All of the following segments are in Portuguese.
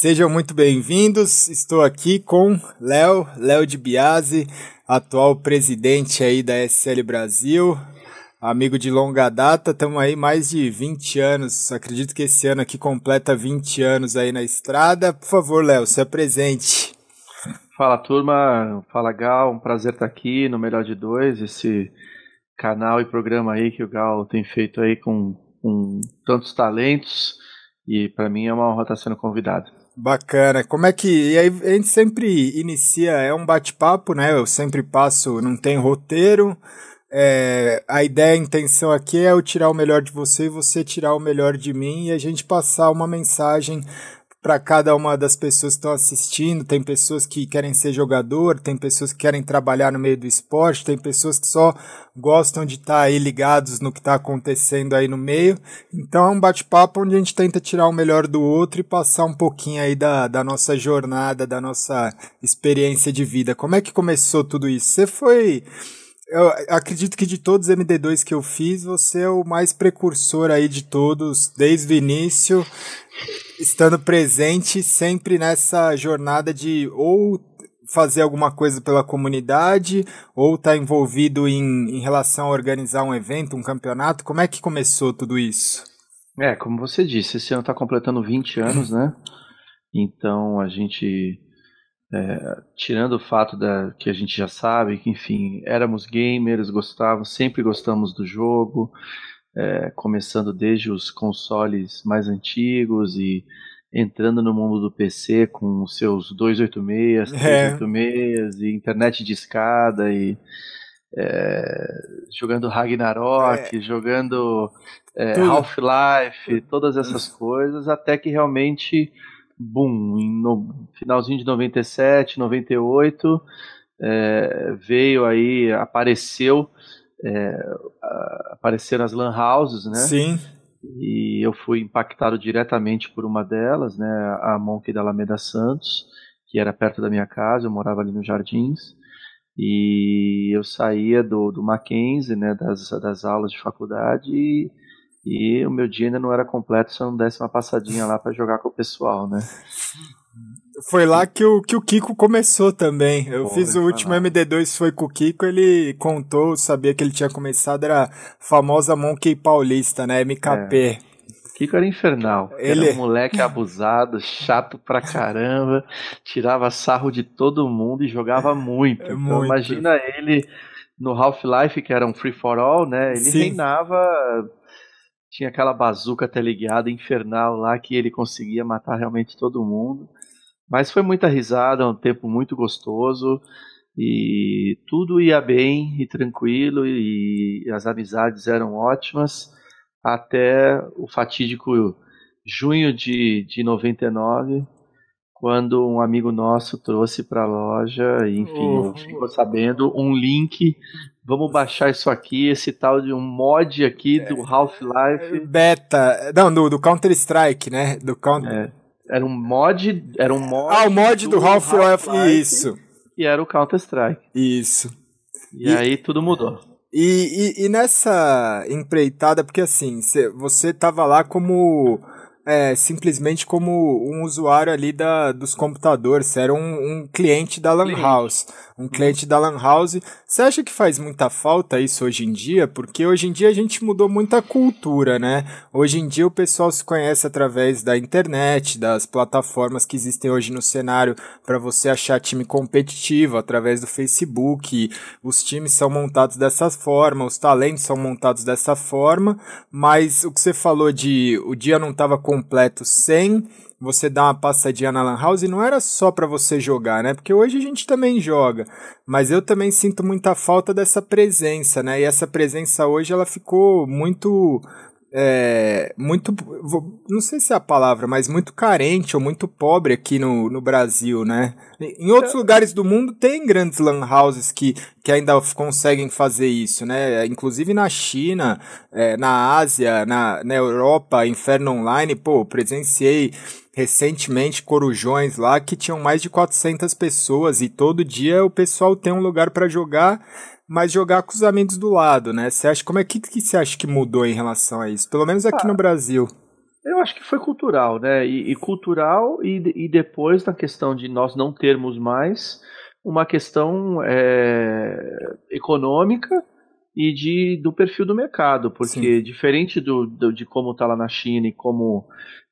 Sejam muito bem-vindos. Estou aqui com Léo, Léo de Biase, atual presidente aí da SL Brasil, amigo de longa data. Estamos aí mais de 20 anos. Acredito que esse ano aqui completa 20 anos aí na estrada. Por favor, Léo, se apresente. Fala turma, fala Gal, um prazer estar aqui no Melhor de Dois, esse canal e programa aí que o Gal tem feito aí com, com tantos talentos e para mim é uma honra estar sendo convidado. Bacana. Como é que. E aí a gente sempre inicia, é um bate-papo, né? Eu sempre passo, não tem roteiro. É, a ideia, a intenção aqui é eu tirar o melhor de você e você tirar o melhor de mim e a gente passar uma mensagem para cada uma das pessoas que estão assistindo. Tem pessoas que querem ser jogador, tem pessoas que querem trabalhar no meio do esporte, tem pessoas que só gostam de estar tá aí ligados no que está acontecendo aí no meio. Então é um bate-papo onde a gente tenta tirar o melhor do outro e passar um pouquinho aí da, da nossa jornada, da nossa experiência de vida. Como é que começou tudo isso? Você foi eu acredito que de todos os MD2 que eu fiz, você é o mais precursor aí de todos, desde o início, estando presente sempre nessa jornada de ou fazer alguma coisa pela comunidade ou estar tá envolvido em, em relação a organizar um evento, um campeonato. Como é que começou tudo isso? É, como você disse, esse ano está completando 20 anos, né? Então a gente é, tirando o fato da, que a gente já sabe que, enfim, éramos gamers, gostávamos, sempre gostamos do jogo, é, começando desde os consoles mais antigos e entrando no mundo do PC com os seus 286, 386 é. e internet de escada e é, jogando Ragnarok, é. jogando é, Half-Life, todas essas coisas, até que realmente boom, em no, finalzinho de 97, 98, é, veio aí, apareceu, é, apareceram as lan houses, né? Sim. E eu fui impactado diretamente por uma delas, né? A Monkey da Alameda Santos, que era perto da minha casa, eu morava ali nos Jardins. E eu saía do, do Mackenzie, né, das, das aulas de faculdade e e o meu dia ainda não era completo se eu não desse uma passadinha lá para jogar com o pessoal, né? Foi lá que o, que o Kiko começou também. Eu Pô, fiz o último lá. MD2, foi com o Kiko, ele contou, sabia que ele tinha começado, era a famosa Monkey Paulista, né? MKP. É. Kiko era infernal. Ele era um moleque abusado, chato pra caramba, tirava sarro de todo mundo e jogava muito. É então, muito. imagina ele no Half-Life, que era um free for all, né? Ele Sim. reinava tinha aquela bazuca teleguiada infernal lá que ele conseguia matar realmente todo mundo. Mas foi muita risada, um tempo muito gostoso e tudo ia bem e tranquilo e as amizades eram ótimas até o fatídico junho de, de 99, quando um amigo nosso trouxe para a loja, e, enfim, ficou sabendo um link Vamos baixar isso aqui, esse tal de um mod aqui é, do Half-Life. Beta. Não, do, do Counter-Strike, né? Do Counter. É, era um mod. Era um mod. Ah, o mod do, do Half-Life. Half isso. E era o Counter-Strike. Isso. E, e, aí tudo mudou. E, e, e, nessa empreitada, porque assim, você tava lá como é, simplesmente como um usuário ali da, dos computadores, você era um, um cliente da Lan House. Um cliente da Lan House. Você acha que faz muita falta isso hoje em dia? Porque hoje em dia a gente mudou muita cultura, né? Hoje em dia o pessoal se conhece através da internet, das plataformas que existem hoje no cenário para você achar time competitivo, através do Facebook. Os times são montados dessa forma, os talentos são montados dessa forma, mas o que você falou de o dia não estava com completo sem você dar uma passadinha na Lan House não era só para você jogar, né? Porque hoje a gente também joga, mas eu também sinto muita falta dessa presença, né? E essa presença hoje ela ficou muito é, muito, não sei se é a palavra, mas muito carente ou muito pobre aqui no, no Brasil, né? Em outros é. lugares do mundo tem grandes lan houses que, que ainda conseguem fazer isso, né? Inclusive na China, é, na Ásia, na, na Europa, Inferno Online, pô, presenciei recentemente corujões lá que tinham mais de 400 pessoas e todo dia o pessoal tem um lugar para jogar mas jogar com os amigos do lado, né? Você acha como é que que você acha que mudou em relação a isso? Pelo menos aqui ah, no Brasil. Eu acho que foi cultural, né? E, e cultural e, e depois na questão de nós não termos mais uma questão é, econômica e de, do perfil do mercado, porque Sim. diferente do, do, de como está lá na China e como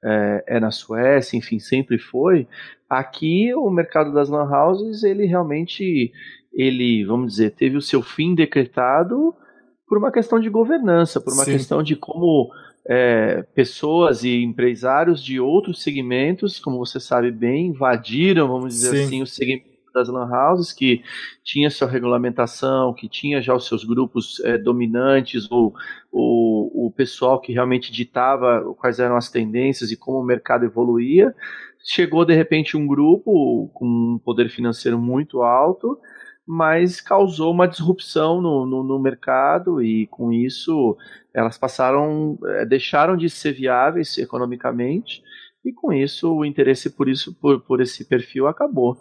é, é, na Suécia, enfim, sempre foi, aqui o mercado das lan houses, ele realmente, ele, vamos dizer, teve o seu fim decretado por uma questão de governança, por uma Sim. questão de como é, pessoas e empresários de outros segmentos, como você sabe bem, invadiram, vamos dizer Sim. assim, o segmento das lan houses, que tinha sua regulamentação, que tinha já os seus grupos é, dominantes, o, o, o pessoal que realmente ditava quais eram as tendências e como o mercado evoluía. Chegou de repente um grupo com um poder financeiro muito alto, mas causou uma disrupção no, no, no mercado e com isso elas passaram, é, deixaram de ser viáveis economicamente e com isso o interesse por isso por, por esse perfil acabou.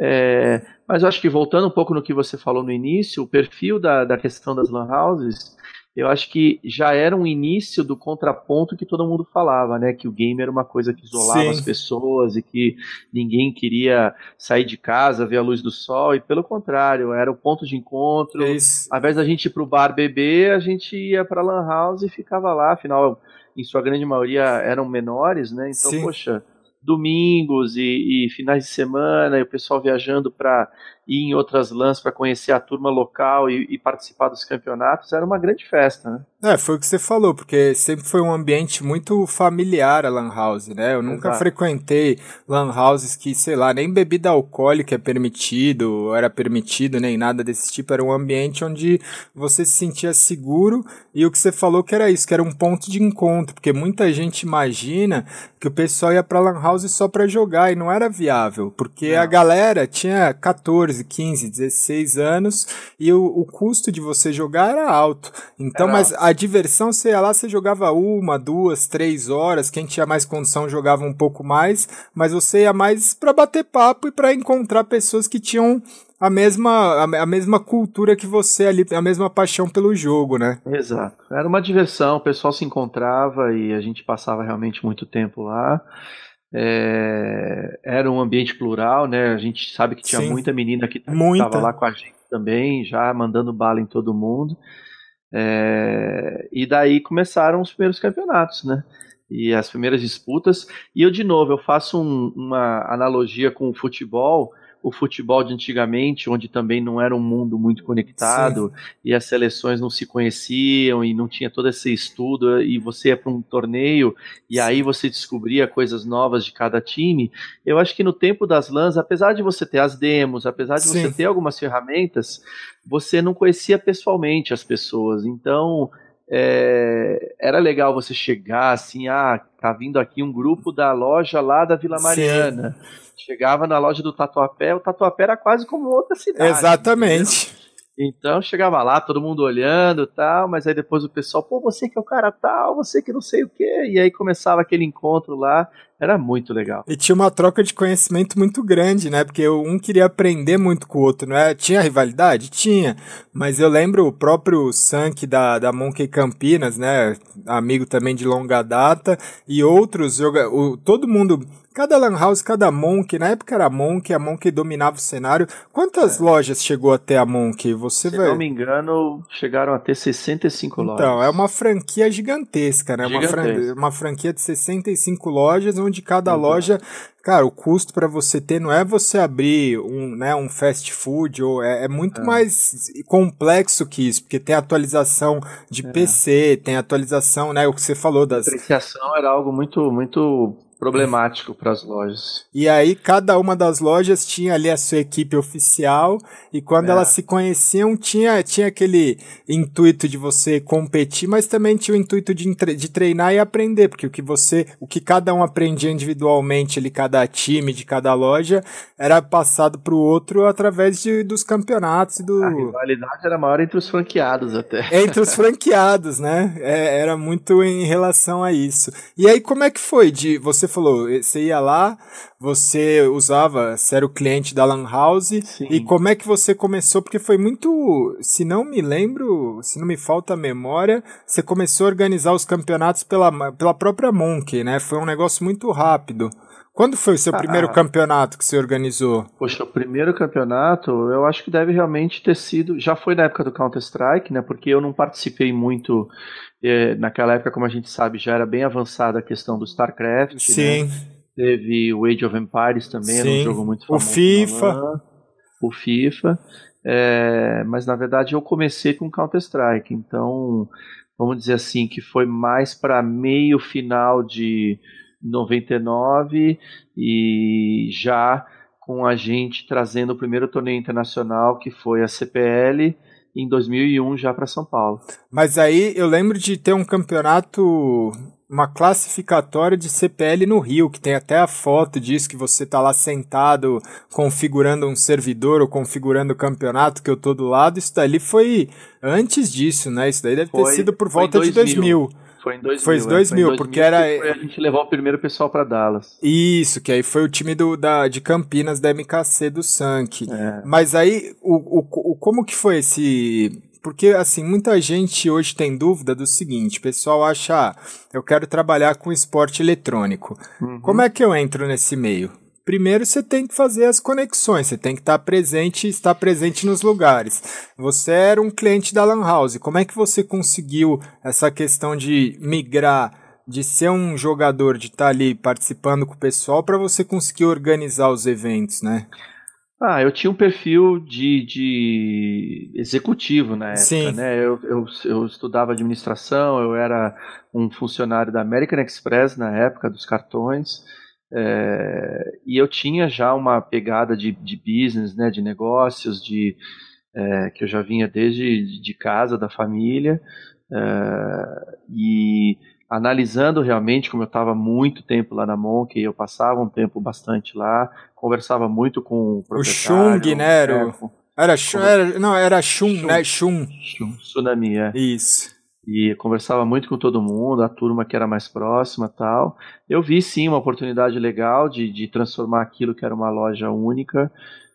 É, mas eu acho que voltando um pouco no que você falou no início, o perfil da, da questão das lan houses, eu acho que já era um início do contraponto que todo mundo falava, né? Que o game era uma coisa que isolava Sim. as pessoas e que ninguém queria sair de casa, ver a luz do sol, e pelo contrário, era o ponto de encontro. É Ao invés da gente ir pro bar beber, a gente ia pra lan house e ficava lá, afinal em sua grande maioria eram menores, né? Então, Sim. poxa, domingos e, e, finais de semana, e o pessoal viajando para ir em outras lãs para conhecer a turma local e, e, participar dos campeonatos, era uma grande festa, né? É, foi o que você falou, porque sempre foi um ambiente muito familiar a lan house, né? Eu nunca Exato. frequentei lan houses que, sei lá, nem bebida alcoólica é permitido, era permitido, nem nada desse tipo, era um ambiente onde você se sentia seguro e o que você falou que era isso, que era um ponto de encontro, porque muita gente imagina que o pessoal ia pra lan house só pra jogar e não era viável, porque não. a galera tinha 14, 15, 16 anos e o, o custo de você jogar era alto. Então, era mas alto. a diversão, você ia lá, você jogava uma, duas, três horas, quem tinha mais condição jogava um pouco mais, mas você ia mais para bater papo e para encontrar pessoas que tinham a mesma, a, mesma cultura que você ali, a mesma paixão pelo jogo, né? Exato. Era uma diversão, o pessoal se encontrava e a gente passava realmente muito tempo lá. É, era um ambiente plural, né? A gente sabe que tinha Sim, muita menina que estava lá com a gente também, já mandando bala em todo mundo. É, e daí começaram os primeiros campeonatos, né? E as primeiras disputas. E eu, de novo, eu faço um, uma analogia com o futebol o futebol de antigamente, onde também não era um mundo muito conectado Sim. e as seleções não se conheciam e não tinha todo esse estudo e você ia para um torneio e aí você descobria coisas novas de cada time. Eu acho que no tempo das LANs, apesar de você ter as demos, apesar de Sim. você ter algumas ferramentas, você não conhecia pessoalmente as pessoas. Então, é, era legal você chegar assim, ah, tá vindo aqui um grupo da loja lá da Vila Mariana. Sim. Chegava na loja do Tatuapé, o Tatuapé era quase como outra cidade. Exatamente. Entendeu? Então chegava lá, todo mundo olhando tal, mas aí depois o pessoal, pô, você que é o cara tal, você que não sei o quê. E aí começava aquele encontro lá, era muito legal. E tinha uma troca de conhecimento muito grande, né? Porque um queria aprender muito com o outro, não é? Tinha rivalidade? Tinha. Mas eu lembro o próprio Sank da, da Monkey Campinas, né? Amigo também de longa data, e outros jogadores. Todo mundo Cada Lan House, cada Monk, na época era Monk, a Monk dominava o cenário. Quantas é. lojas chegou até a Monk? Você Se vai... não me engano, chegaram a ter 65 então, lojas. Então, é uma franquia gigantesca, né? Uma, fran... uma franquia de 65 lojas, onde cada uhum. loja Cara, o custo para você ter não é você abrir um, né, um fast food, ou é, é muito é. mais complexo que isso, porque tem atualização de é. PC, tem atualização, né, o que você falou das... A depreciação era algo muito, muito problemático para as lojas. E aí cada uma das lojas tinha ali a sua equipe oficial e quando é. elas se conheciam tinha, tinha aquele intuito de você competir, mas também tinha o intuito de, de treinar e aprender, porque o que você, o que cada um aprendia individualmente ali, cada time de cada loja, era passado para o outro através de, dos campeonatos e do... A rivalidade era maior entre os franqueados até. Entre os franqueados, né? É, era muito em relação a isso. E aí como é que foi de você você falou, você ia lá, você usava, você era o cliente da Lan House, Sim. e como é que você começou? Porque foi muito, se não me lembro, se não me falta a memória, você começou a organizar os campeonatos pela, pela própria Monkey, né? Foi um negócio muito rápido. Quando foi o seu ah, primeiro campeonato que você organizou? Poxa, o primeiro campeonato, eu acho que deve realmente ter sido. Já foi na época do Counter-Strike, né? Porque eu não participei muito. Naquela época, como a gente sabe, já era bem avançada a questão do StarCraft. Né? Sim. Né? Teve o Age of Empires também, Sim. era um jogo muito famoso. O FIFA. o FIFA. É, mas na verdade eu comecei com Counter-Strike, então vamos dizer assim que foi mais para meio final de 99 e já com a gente trazendo o primeiro torneio internacional que foi a CPL em 2001 já para São Paulo. Mas aí eu lembro de ter um campeonato uma classificatória de CPL no Rio, que tem até a foto disso que você tá lá sentado configurando um servidor ou configurando o campeonato que eu tô do lado. Isso daí foi antes disso, né? Isso daí deve foi, ter sido por volta 2000. de 2000. Foi em 2000. Foi em 2000, é, porque era. a gente levou o primeiro pessoal para Dallas. Isso, que aí foi o time do, da, de Campinas da MKC do Sank. É. Mas aí, o, o, o, como que foi esse. Porque, assim, muita gente hoje tem dúvida do seguinte: o pessoal acha, ah, eu quero trabalhar com esporte eletrônico. Uhum. Como é que eu entro nesse meio? Primeiro você tem que fazer as conexões, você tem que estar presente, estar presente nos lugares. Você era um cliente da Lan House, como é que você conseguiu essa questão de migrar, de ser um jogador, de estar ali participando com o pessoal para você conseguir organizar os eventos, né? Ah, eu tinha um perfil de, de executivo na época, Sim. né? Eu, eu, eu, estudava administração, eu era um funcionário da American Express na época dos cartões. É, e eu tinha já uma pegada de, de business, né, de negócios, de é, que eu já vinha desde de casa, da família, é, e analisando realmente, como eu estava muito tempo lá na Monk, eu passava um tempo bastante lá, conversava muito com o proprietário. O Chung, né? Era, era, era, não, era Shun, né? Shun. Shun. Tsunami, é. Isso e conversava muito com todo mundo, a turma que era mais próxima tal. Eu vi sim uma oportunidade legal de, de transformar aquilo que era uma loja única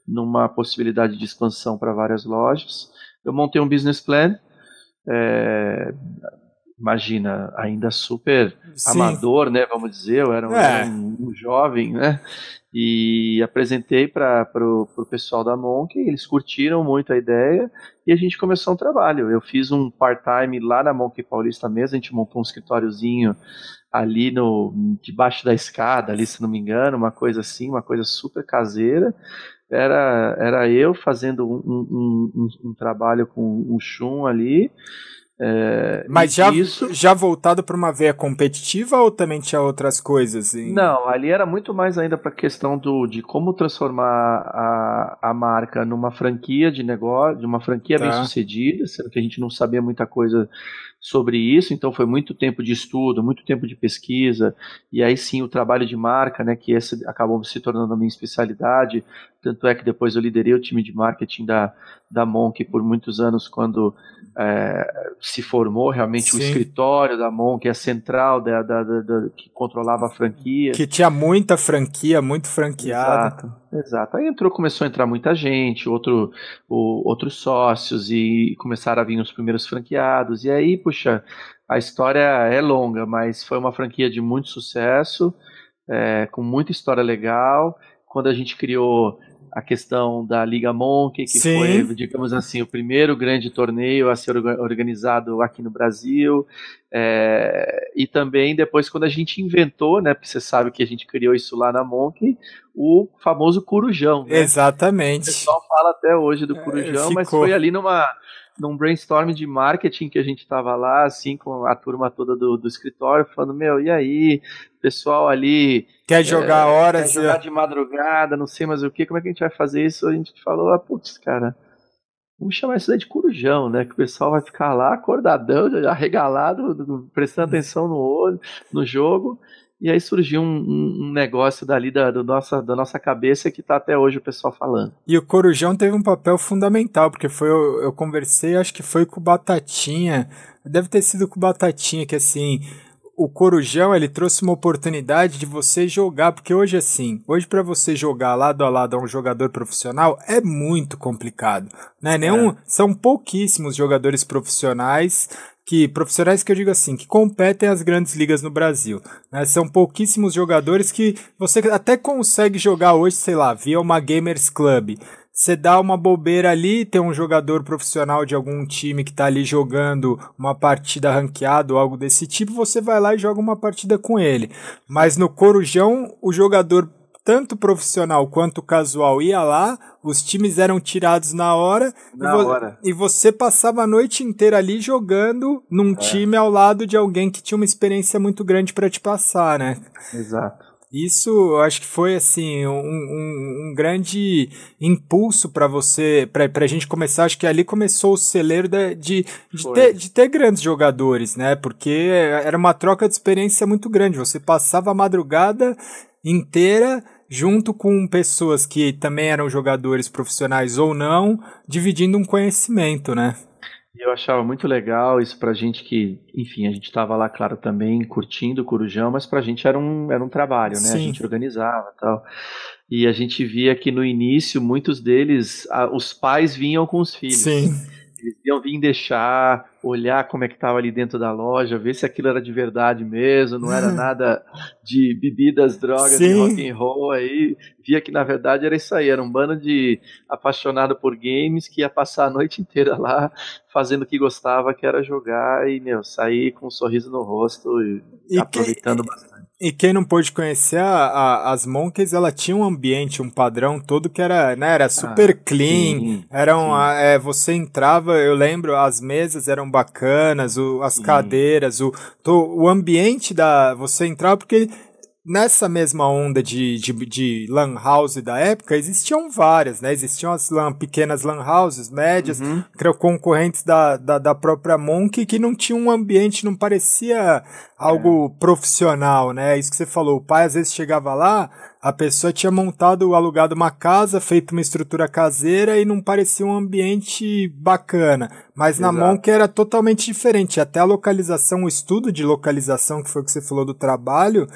numa possibilidade de expansão para várias lojas. Eu montei um business plan, é, imagina, ainda super sim. amador, né, vamos dizer, eu era um, é. um, um jovem, né, e apresentei para o pessoal da Monk, eles curtiram muito a ideia e a gente começou um trabalho. Eu fiz um part-time lá na Monk Paulista mesmo, a gente montou um escritóriozinho ali no debaixo da escada, ali se não me engano, uma coisa assim, uma coisa super caseira. Era, era eu fazendo um, um, um, um trabalho com um chum ali é, Mas já, isso... já voltado para uma veia competitiva ou também tinha outras coisas? Em... Não, ali era muito mais ainda para a questão do, de como transformar a, a marca numa franquia de negócio, de uma franquia tá. bem sucedida, sendo que a gente não sabia muita coisa sobre isso, então foi muito tempo de estudo, muito tempo de pesquisa, e aí sim o trabalho de marca, né, que esse acabou se tornando a minha especialidade, tanto é que depois eu liderei o time de marketing da, da Monk por muitos anos, quando é, se formou realmente Sim. o escritório da Monk, a central da, da, da, da, que controlava a franquia. Que tinha muita franquia, muito franqueado. Exato, exato. Aí entrou, começou a entrar muita gente, outro, o, outros sócios, e começaram a vir os primeiros franqueados. E aí, puxa, a história é longa, mas foi uma franquia de muito sucesso, é, com muita história legal. Quando a gente criou a questão da Liga Monkey, que Sim. foi, digamos assim, o primeiro grande torneio a ser organizado aqui no Brasil. É, e também depois, quando a gente inventou, né? Porque você sabe que a gente criou isso lá na Monkey, o famoso Corujão. Né? Exatamente. O pessoal fala até hoje do Corujão, é, mas foi ali numa num brainstorm de marketing que a gente estava lá, assim, com a turma toda do, do escritório, falando, meu, e aí, pessoal ali... Quer jogar é, horas... Quer jogar de madrugada, não sei mais o que, como é que a gente vai fazer isso? A gente falou, ah, putz, cara, vamos chamar isso daí de corujão, né? Que o pessoal vai ficar lá acordadão, arregalado, prestando atenção no olho, no jogo, e aí surgiu um, um negócio dali da, do nossa, da nossa cabeça que está até hoje o pessoal falando. E o Corujão teve um papel fundamental, porque foi eu, eu conversei, acho que foi com o Batatinha, deve ter sido com o Batatinha, que assim, o Corujão ele trouxe uma oportunidade de você jogar, porque hoje assim, hoje para você jogar lado a lado a um jogador profissional é muito complicado, né? Nenhum, é. são pouquíssimos jogadores profissionais que profissionais que eu digo assim, que competem as grandes ligas no Brasil. Né? São pouquíssimos jogadores que você até consegue jogar hoje, sei lá, via uma Gamers Club. Você dá uma bobeira ali, tem um jogador profissional de algum time que está ali jogando uma partida ranqueada ou algo desse tipo, você vai lá e joga uma partida com ele. Mas no Corujão, o jogador tanto profissional quanto casual ia lá, os times eram tirados na hora, na e, vo hora. e você passava a noite inteira ali jogando num é. time ao lado de alguém que tinha uma experiência muito grande para te passar, né? Exato. Isso eu acho que foi assim um, um, um grande impulso para você, para a gente começar. Acho que ali começou o celeiro de, de, de ter, de ter grandes jogadores, né? Porque era uma troca de experiência muito grande. Você passava a madrugada inteira junto com pessoas que também eram jogadores profissionais ou não, dividindo um conhecimento, né? Eu achava muito legal isso pra gente que, enfim, a gente estava lá, claro, também curtindo o Corujão, mas pra gente era um, era um trabalho, né? Sim. A gente organizava tal. E a gente via que no início, muitos deles, a, os pais vinham com os filhos. Sim. Eles iam vir deixar, olhar como é que estava ali dentro da loja, ver se aquilo era de verdade mesmo, não era nada de bebidas, drogas, Sim. de rock and roll. Aí via que na verdade era isso aí, era um bando de apaixonado por games que ia passar a noite inteira lá fazendo o que gostava, que era jogar e meu, sair com um sorriso no rosto e, e aproveitando que... bastante. E quem não pôde conhecer a, a, as Monkeys, ela tinha um ambiente, um padrão todo que era, né, era super ah, clean. Sim, eram, sim. é, você entrava, eu lembro, as mesas eram bacanas, o, as sim. cadeiras, o, to, o ambiente da. Você entrava porque nessa mesma onda de, de, de lan house da época, existiam várias, né? Existiam as lan, pequenas lan houses, médias, uhum. concorrentes da, da, da, própria Monk, que não tinham um ambiente, não parecia algo é. profissional, né? Isso que você falou, o pai às vezes chegava lá, a pessoa tinha montado, alugado uma casa, feito uma estrutura caseira e não parecia um ambiente bacana. Mas Exato. na Monk era totalmente diferente. Até a localização, o estudo de localização, que foi o que você falou do trabalho,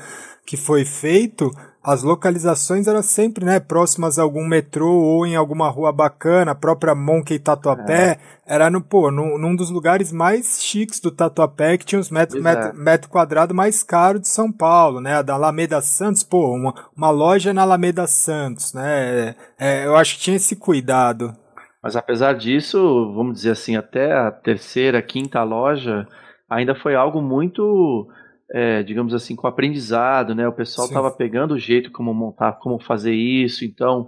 que foi feito, as localizações eram sempre, né, próximas a algum metrô ou em alguma rua bacana, a própria Monkey Tatuapé, é. era no, pô, num, num, dos lugares mais chiques do Tatuapé, que tinha os metros metro, metro quadrado mais caro de São Paulo, né, a da Alameda Santos, pô, uma, uma loja na Alameda Santos, né, é, eu acho que tinha esse cuidado. Mas apesar disso, vamos dizer assim, até a terceira, quinta loja, ainda foi algo muito é, digamos assim, com aprendizado, né? O pessoal estava pegando o jeito como montar, como fazer isso, então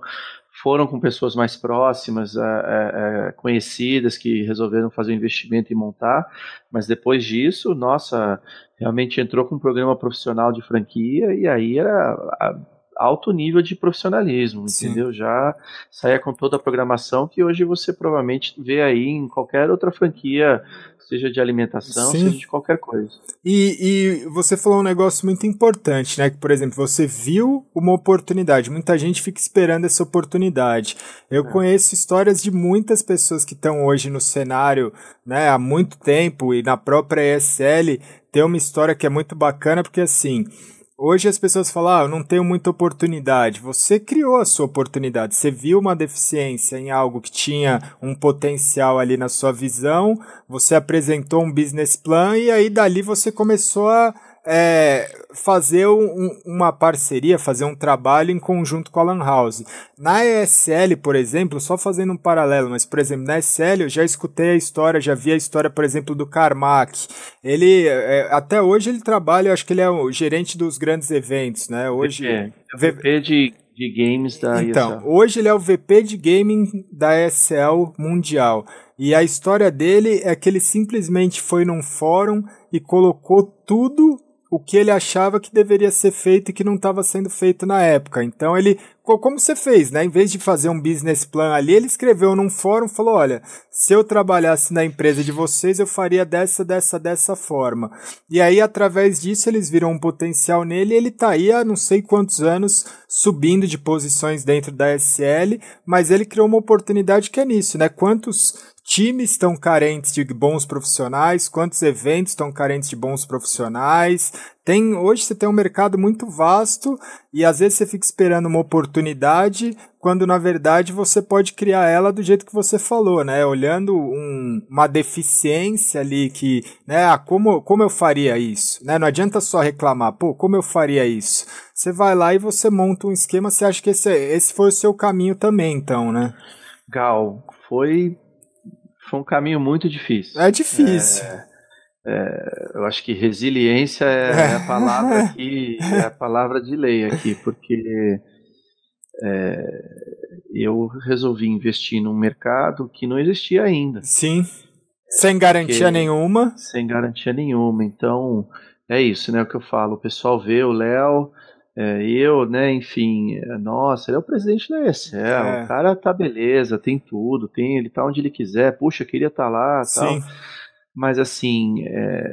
foram com pessoas mais próximas, é, é, é, conhecidas, que resolveram fazer o investimento e montar, mas depois disso, nossa, realmente entrou com um programa profissional de franquia e aí era alto nível de profissionalismo, Sim. entendeu? Já saia com toda a programação que hoje você provavelmente vê aí em qualquer outra franquia seja de alimentação, Sim. seja de qualquer coisa. E, e você falou um negócio muito importante, né? Que, por exemplo, você viu uma oportunidade, muita gente fica esperando essa oportunidade. Eu é. conheço histórias de muitas pessoas que estão hoje no cenário né, há muito tempo e na própria ESL tem uma história que é muito bacana, porque assim Hoje as pessoas falam, ah, eu não tenho muita oportunidade. Você criou a sua oportunidade. Você viu uma deficiência em algo que tinha um potencial ali na sua visão, você apresentou um business plan e aí dali você começou a é, fazer um, uma parceria, fazer um trabalho em conjunto com a Lan House. Na ESL, por exemplo, só fazendo um paralelo, mas por exemplo, na ESL eu já escutei a história, já vi a história, por exemplo, do Carmack. Ele, é, até hoje ele trabalha, acho que ele é o gerente dos grandes eventos, né? Hoje... É, é VP de de games da Então, ESL. hoje ele é o VP de gaming da ESL mundial. E a história dele é que ele simplesmente foi num fórum e colocou tudo o que ele achava que deveria ser feito e que não estava sendo feito na época. Então ele, como você fez, né? Em vez de fazer um business plan ali, ele escreveu num fórum, falou: "Olha, se eu trabalhasse na empresa de vocês, eu faria dessa, dessa, dessa forma". E aí através disso eles viram um potencial nele, e ele tá aí há não sei quantos anos subindo de posições dentro da SL, mas ele criou uma oportunidade que é nisso, né? Quantos times estão carentes de bons profissionais, quantos eventos estão carentes de bons profissionais. Tem, hoje você tem um mercado muito vasto e às vezes você fica esperando uma oportunidade, quando na verdade você pode criar ela do jeito que você falou, né? Olhando um, uma deficiência ali que, né, ah, como, como eu faria isso? Né? Não adianta só reclamar, pô, como eu faria isso? Você vai lá e você monta um esquema, você acha que esse, esse foi o seu caminho também, então, né? Gal, foi foi um caminho muito difícil. É difícil. É, é, eu acho que resiliência é, é, a palavra aqui, é a palavra de lei aqui, porque é, eu resolvi investir num mercado que não existia ainda. Sim. Sem garantia nenhuma. Sem garantia nenhuma. Então, é isso, né? O que eu falo. O pessoal vê o Léo, é, eu, né, enfim, é, nossa, ele é o presidente da ESL, é. o cara tá beleza, tem tudo, tem, ele tá onde ele quiser, puxa, queria estar tá lá, tal. Mas assim, é...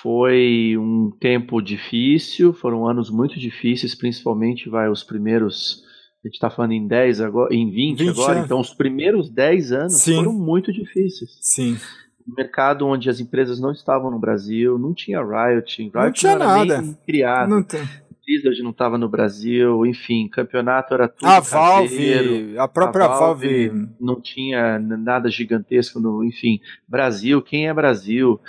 foi um tempo difícil, foram anos muito difíceis, principalmente vai os primeiros a gente está falando em 10 agora, em 20, 20 agora, é. então os primeiros 10 anos Sim. foram muito difíceis. Sim mercado onde as empresas não estavam no Brasil, não tinha Riot, Riot não tinha não nada. criado. Não tem. Blizzard não estava no Brasil, enfim, campeonato era tudo A Valve, a própria a Valve, Valve, não tinha nada gigantesco no, enfim, Brasil, quem é Brasil?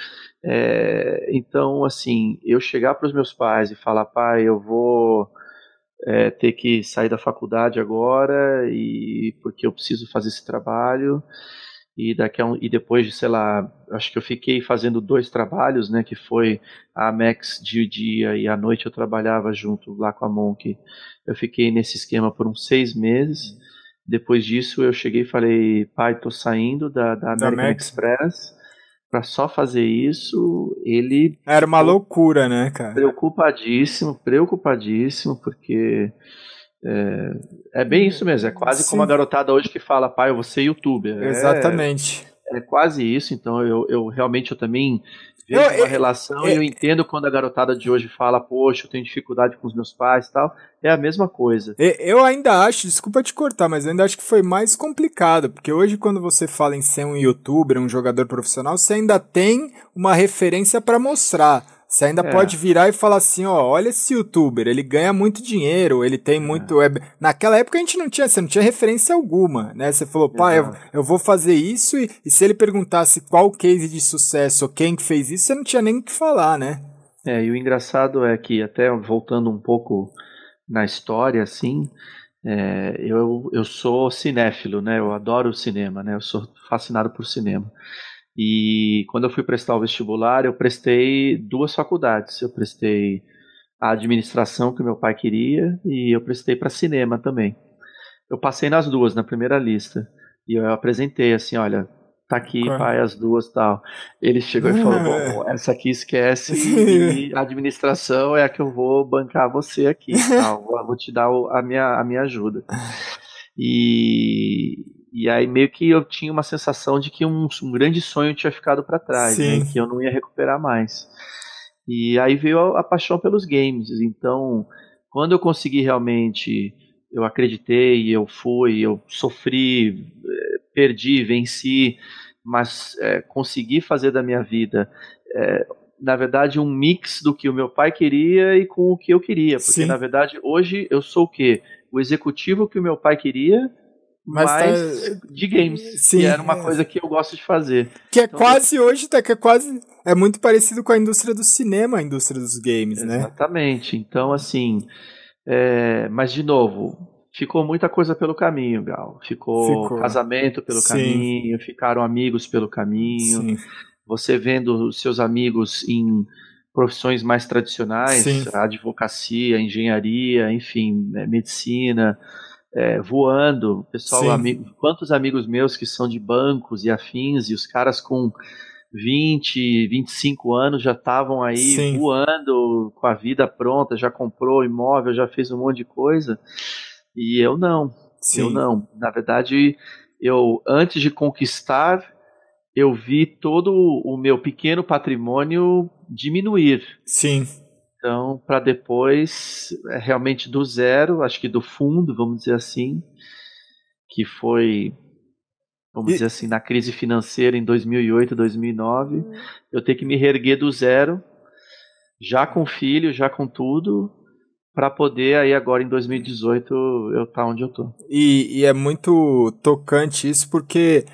É, então, assim, eu chegar para os meus pais e falar, pai, eu vou é, ter que sair da faculdade agora e porque eu preciso fazer esse trabalho e daqui um, e depois de sei lá acho que eu fiquei fazendo dois trabalhos né que foi a Max de dia e à noite eu trabalhava junto lá com a Monk. Eu fiquei nesse esquema por uns seis meses. Depois disso eu cheguei e falei pai tô saindo da, da American da Express para só fazer isso. Ele era uma loucura né cara? preocupadíssimo preocupadíssimo porque é, é bem isso mesmo, é quase Sim. como a garotada hoje que fala, pai, eu vou ser youtuber. É Exatamente. É, é quase isso, então eu, eu realmente eu também vejo eu, uma relação e eu entendo quando a garotada de hoje fala, poxa, eu tenho dificuldade com os meus pais e tal. É a mesma coisa. Eu ainda acho, desculpa te cortar, mas eu ainda acho que foi mais complicado, porque hoje quando você fala em ser um youtuber, um jogador profissional, você ainda tem uma referência para mostrar. Você ainda é. pode virar e falar assim, ó, olha esse youtuber, ele ganha muito dinheiro, ele tem é. muito. É... Naquela época a gente não tinha, você não tinha referência alguma, né? Você falou, pai, eu, eu, vou fazer isso, e, e, se ele perguntasse qual case de sucesso ou quem que fez isso, você não tinha nem o que falar, né? É, e o engraçado é que, até voltando um pouco na história, assim, é, eu, eu sou cinéfilo, né? Eu adoro o cinema, né? Eu sou fascinado por cinema. E quando eu fui prestar o vestibular, eu prestei duas faculdades. Eu prestei a administração que meu pai queria e eu prestei para cinema também. Eu passei nas duas na primeira lista e eu apresentei assim, olha, tá aqui, pai, as duas tal. Ele chegou e falou, bom, essa aqui esquece e a administração é a que eu vou bancar você aqui, tal. vou te dar a minha, a minha ajuda. E, e aí meio que eu tinha uma sensação de que um, um grande sonho tinha ficado para trás, né, que eu não ia recuperar mais. E aí veio a, a, paixão pelos games. Então, quando eu consegui realmente, eu acreditei, eu fui, eu sofri, eh, perdi, venci, mas é, consegui fazer da minha vida, é, na verdade, um mix do que o meu pai queria e com o que eu queria. Porque, Sim. na verdade, hoje eu sou o quê? O executivo que o meu pai queria mas, mas tá... de games. Sim, que era uma é. coisa que eu gosto de fazer. Que é então, quase hoje, tá, que é quase. É muito parecido com a indústria do cinema, a indústria dos games, exatamente. né? Exatamente. Então, assim. É... Mas, de novo, ficou muita coisa pelo caminho, Gal. Ficou, ficou. casamento pelo Sim. caminho, ficaram amigos pelo caminho. Sim. Você vendo os seus amigos em profissões mais tradicionais, Sim. advocacia, engenharia, enfim, é, medicina é, voando, pessoal, amigo, quantos amigos meus que são de bancos e afins, e os caras com 20, 25 anos já estavam aí Sim. voando com a vida pronta, já comprou imóvel, já fez um monte de coisa. E eu não. Sim. Eu não. Na verdade, eu antes de conquistar, eu vi todo o meu pequeno patrimônio diminuir. Sim. Então, para depois, é realmente do zero, acho que do fundo, vamos dizer assim, que foi, vamos e... dizer assim, na crise financeira em 2008, 2009, hum. eu ter que me reerguer do zero, já com filho, já com tudo, para poder aí agora em 2018 eu estar tá onde eu tô. E, e, é muito tocante isso porque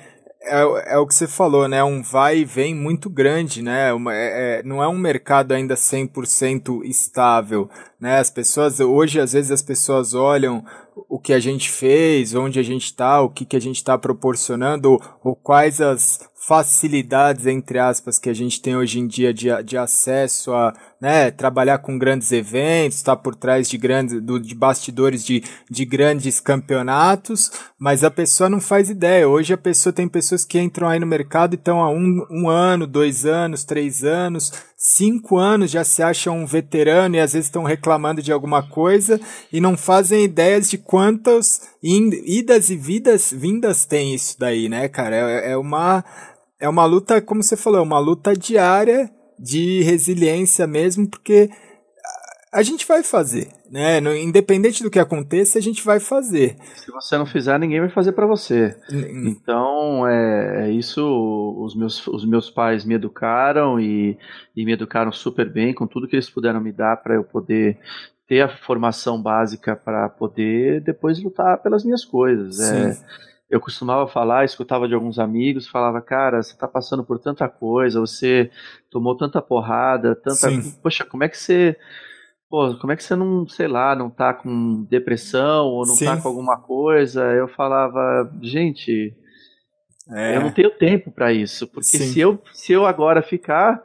é, é o que você falou, né? Um vai e vem muito grande, né? Uma, é, é não é um mercado ainda 100% estável, né? As pessoas, hoje às vezes as pessoas olham o que a gente fez, onde a gente está, o que, que a gente está proporcionando, ou, ou quais as facilidades, entre aspas, que a gente tem hoje em dia de, de acesso a né, trabalhar com grandes eventos, estar tá por trás de grandes, do, de bastidores de, de grandes campeonatos, mas a pessoa não faz ideia. Hoje a pessoa tem pessoas que entram aí no mercado e estão há um, um ano, dois anos, três anos, cinco anos já se acham um veterano e às vezes estão reclamando de alguma coisa e não fazem ideias de quantas idas e vidas, vindas tem isso daí, né, cara? É, é uma é uma luta, como você falou, é uma luta diária de resiliência mesmo, porque a gente vai fazer, né? Independente do que aconteça, a gente vai fazer. Se você não fizer, ninguém vai fazer para você. Então, é, é, isso. Os meus, os meus pais me educaram e, e me educaram super bem com tudo que eles puderam me dar para eu poder ter a formação básica para poder depois lutar pelas minhas coisas. É, Sim. É, eu costumava falar, escutava de alguns amigos, falava, cara, você está passando por tanta coisa, você tomou tanta porrada, tanta. Sim. Poxa, como é que você. Pô, como é que você não, sei lá, não tá com depressão ou não tá Sim. tá com alguma coisa? Eu falava, gente, é. eu não tenho tempo para isso, porque se eu, se eu agora ficar,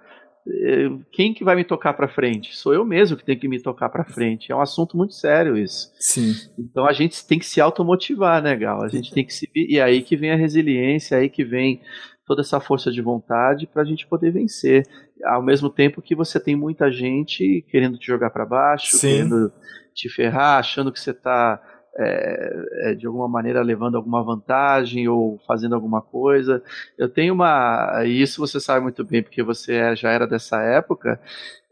quem que vai me tocar para frente? Sou eu mesmo que tenho que me tocar para frente. É um assunto muito sério isso. Sim. Então a gente tem que se automotivar, né, Gal? A gente tem que se e aí que vem a resiliência, aí que vem toda essa força de vontade para a gente poder vencer. Ao mesmo tempo que você tem muita gente querendo te jogar para baixo, Sim. querendo te ferrar, achando que você está é, é, de alguma maneira levando alguma vantagem ou fazendo alguma coisa. Eu tenho uma. Isso você sabe muito bem, porque você é, já era dessa época.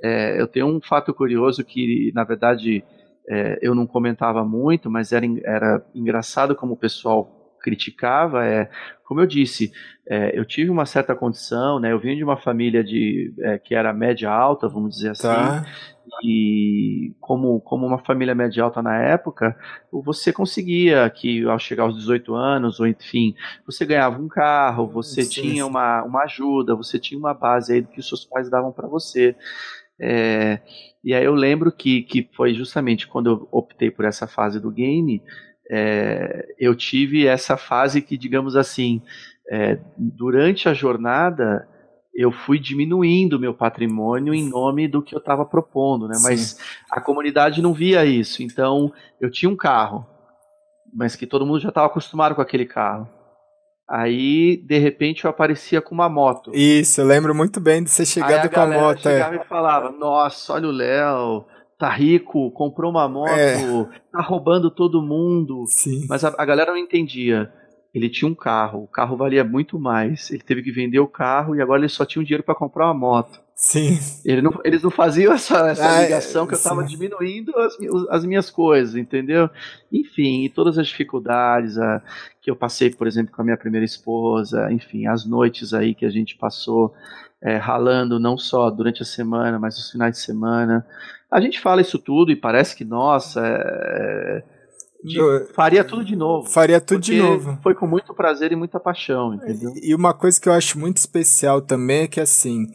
É, eu tenho um fato curioso que, na verdade, é, eu não comentava muito, mas era, era engraçado como o pessoal criticava é, como eu disse, é, eu tive uma certa condição, né? Eu vim de uma família de que era média alta, vamos dizer assim, tá. E como como uma família média alta na época, você conseguia que ao chegar aos 18 anos, ou enfim, você ganhava um carro, você sim, tinha Uma, uma ajuda, você tinha uma base aí do que os seus pais davam para você. É, e aí eu lembro que, que foi justamente quando eu optei por essa fase do game, é, eu tive essa fase que, digamos assim, é, durante a jornada eu fui diminuindo meu patrimônio em nome do que eu estava propondo, né? Mas a comunidade não via isso. Então eu tinha um carro, mas que todo mundo já estava acostumado com aquele carro. Aí, de repente, eu aparecia com uma moto. Isso, eu lembro muito bem de você chegando com a moto. Eu é. chegava é. e falava: Nossa, olha o Léo, tá rico, comprou uma moto, é. tá roubando todo mundo. Sim. Mas a, a, galera não entendia. Ele tinha um carro, o carro valia muito mais. Ele teve que vender o carro e agora ele só tinha um dinheiro para comprar uma moto. Sim. Ele não, eles não faziam essa, essa ah, ligação que eu estava diminuindo as, as, minhas coisas, entendeu? Enfim, todas as dificuldades a, que eu passei, por exemplo, com a minha primeira esposa, enfim, as noites aí que a gente passou é, ralando, não só durante a semana, mas os finais de semana. A gente fala isso tudo e parece que, nossa, é, de, faria tudo de novo. Faria tudo de novo. Foi com muito prazer e muita paixão, entendeu? E uma coisa que eu acho muito especial também é que, assim,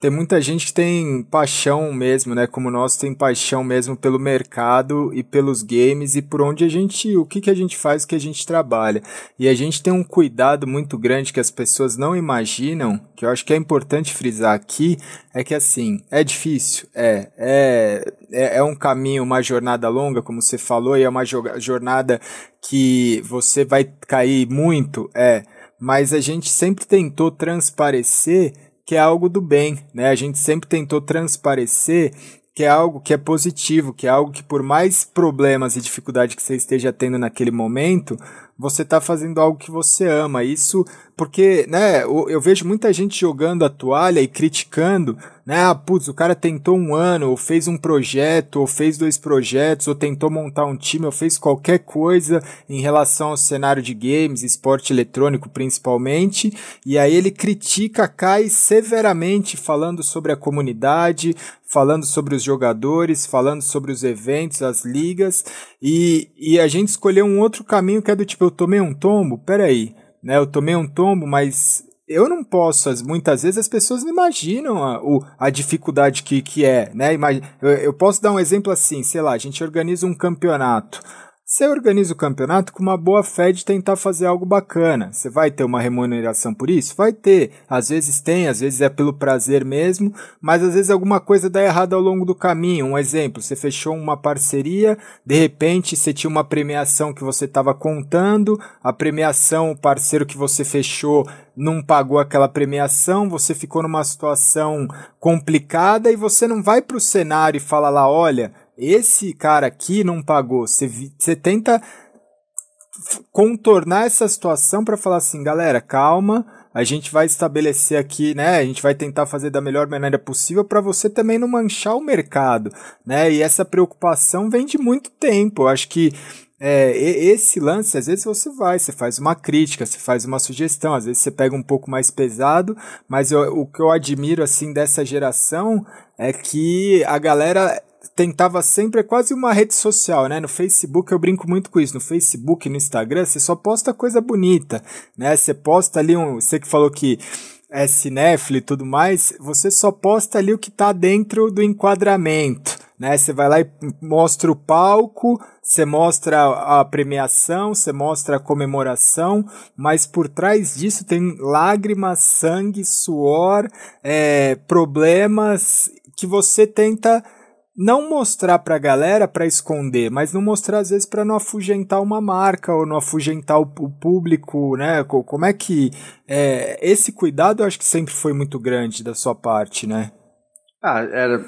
tem muita gente que tem paixão mesmo, né? Como nós tem paixão mesmo pelo mercado e pelos games e por onde a gente, o que que a gente faz, o que a gente trabalha. E a gente tem um cuidado muito grande que as pessoas não imaginam, que eu acho que é importante frisar aqui, é que assim, é difícil, é, é, é, é um caminho, uma jornada longa, como você falou, e é uma jornada que você vai cair muito, é, mas a gente sempre tentou transparecer que é algo do bem, né? A gente sempre tentou transparecer que é algo que é positivo, que é algo que por mais problemas e dificuldade que você esteja tendo naquele momento, você está fazendo algo que você ama. Isso porque, né, eu, vejo muita gente jogando a toalha e criticando, né, ah, putz, o cara tentou um ano, ou fez um projeto, ou fez dois projetos, ou tentou montar um time, ou fez qualquer coisa em relação ao cenário de games, esporte eletrônico principalmente, e aí ele critica, cai severamente falando sobre a comunidade, falando sobre os jogadores, falando sobre os eventos, as ligas, e, e a gente escolheu um outro caminho que é do tipo, eu tomei um tombo, peraí, né? Eu tomei um tombo, mas eu não posso, muitas vezes as pessoas não imaginam a, o, a dificuldade que, que é, né? Eu, eu posso dar um exemplo assim, sei lá, a gente organiza um campeonato. Você organiza o campeonato com uma boa fé de tentar fazer algo bacana. Você vai ter uma remuneração por isso? Vai ter. Às vezes tem, às vezes é pelo prazer mesmo, mas às vezes alguma coisa dá errado ao longo do caminho. Um exemplo, você fechou uma parceria, de repente você tinha uma premiação que você estava contando, a premiação, o parceiro que você fechou não pagou aquela premiação, você ficou numa situação complicada e você não vai para o cenário e fala lá, olha, esse cara aqui não pagou. Você tenta contornar essa situação para falar assim, galera, calma, a gente vai estabelecer aqui, né? A gente vai tentar fazer da melhor maneira possível para você também não manchar o mercado, né? E essa preocupação vem de muito tempo. Eu acho que é, esse lance, às vezes você vai, você faz uma crítica, você faz uma sugestão, às vezes você pega um pouco mais pesado, mas eu, o que eu admiro assim dessa geração é que a galera tentava sempre, é quase uma rede social, né? No Facebook eu brinco muito com isso. No Facebook, no Instagram, você só posta coisa bonita, né? Você posta ali um. Você que falou que é cinéfilo e tudo mais, você só posta ali o que tá dentro do enquadramento, né? Você vai lá e mostra o palco, você mostra a premiação, você mostra a comemoração, mas por trás disso tem lágrimas, sangue, suor, é, problemas que você tenta não mostrar para a galera para esconder, mas não mostrar às vezes para não afugentar uma marca ou não afugentar o, o público, né? Como é que é, esse cuidado eu acho que sempre foi muito grande da sua parte, né? Ah, era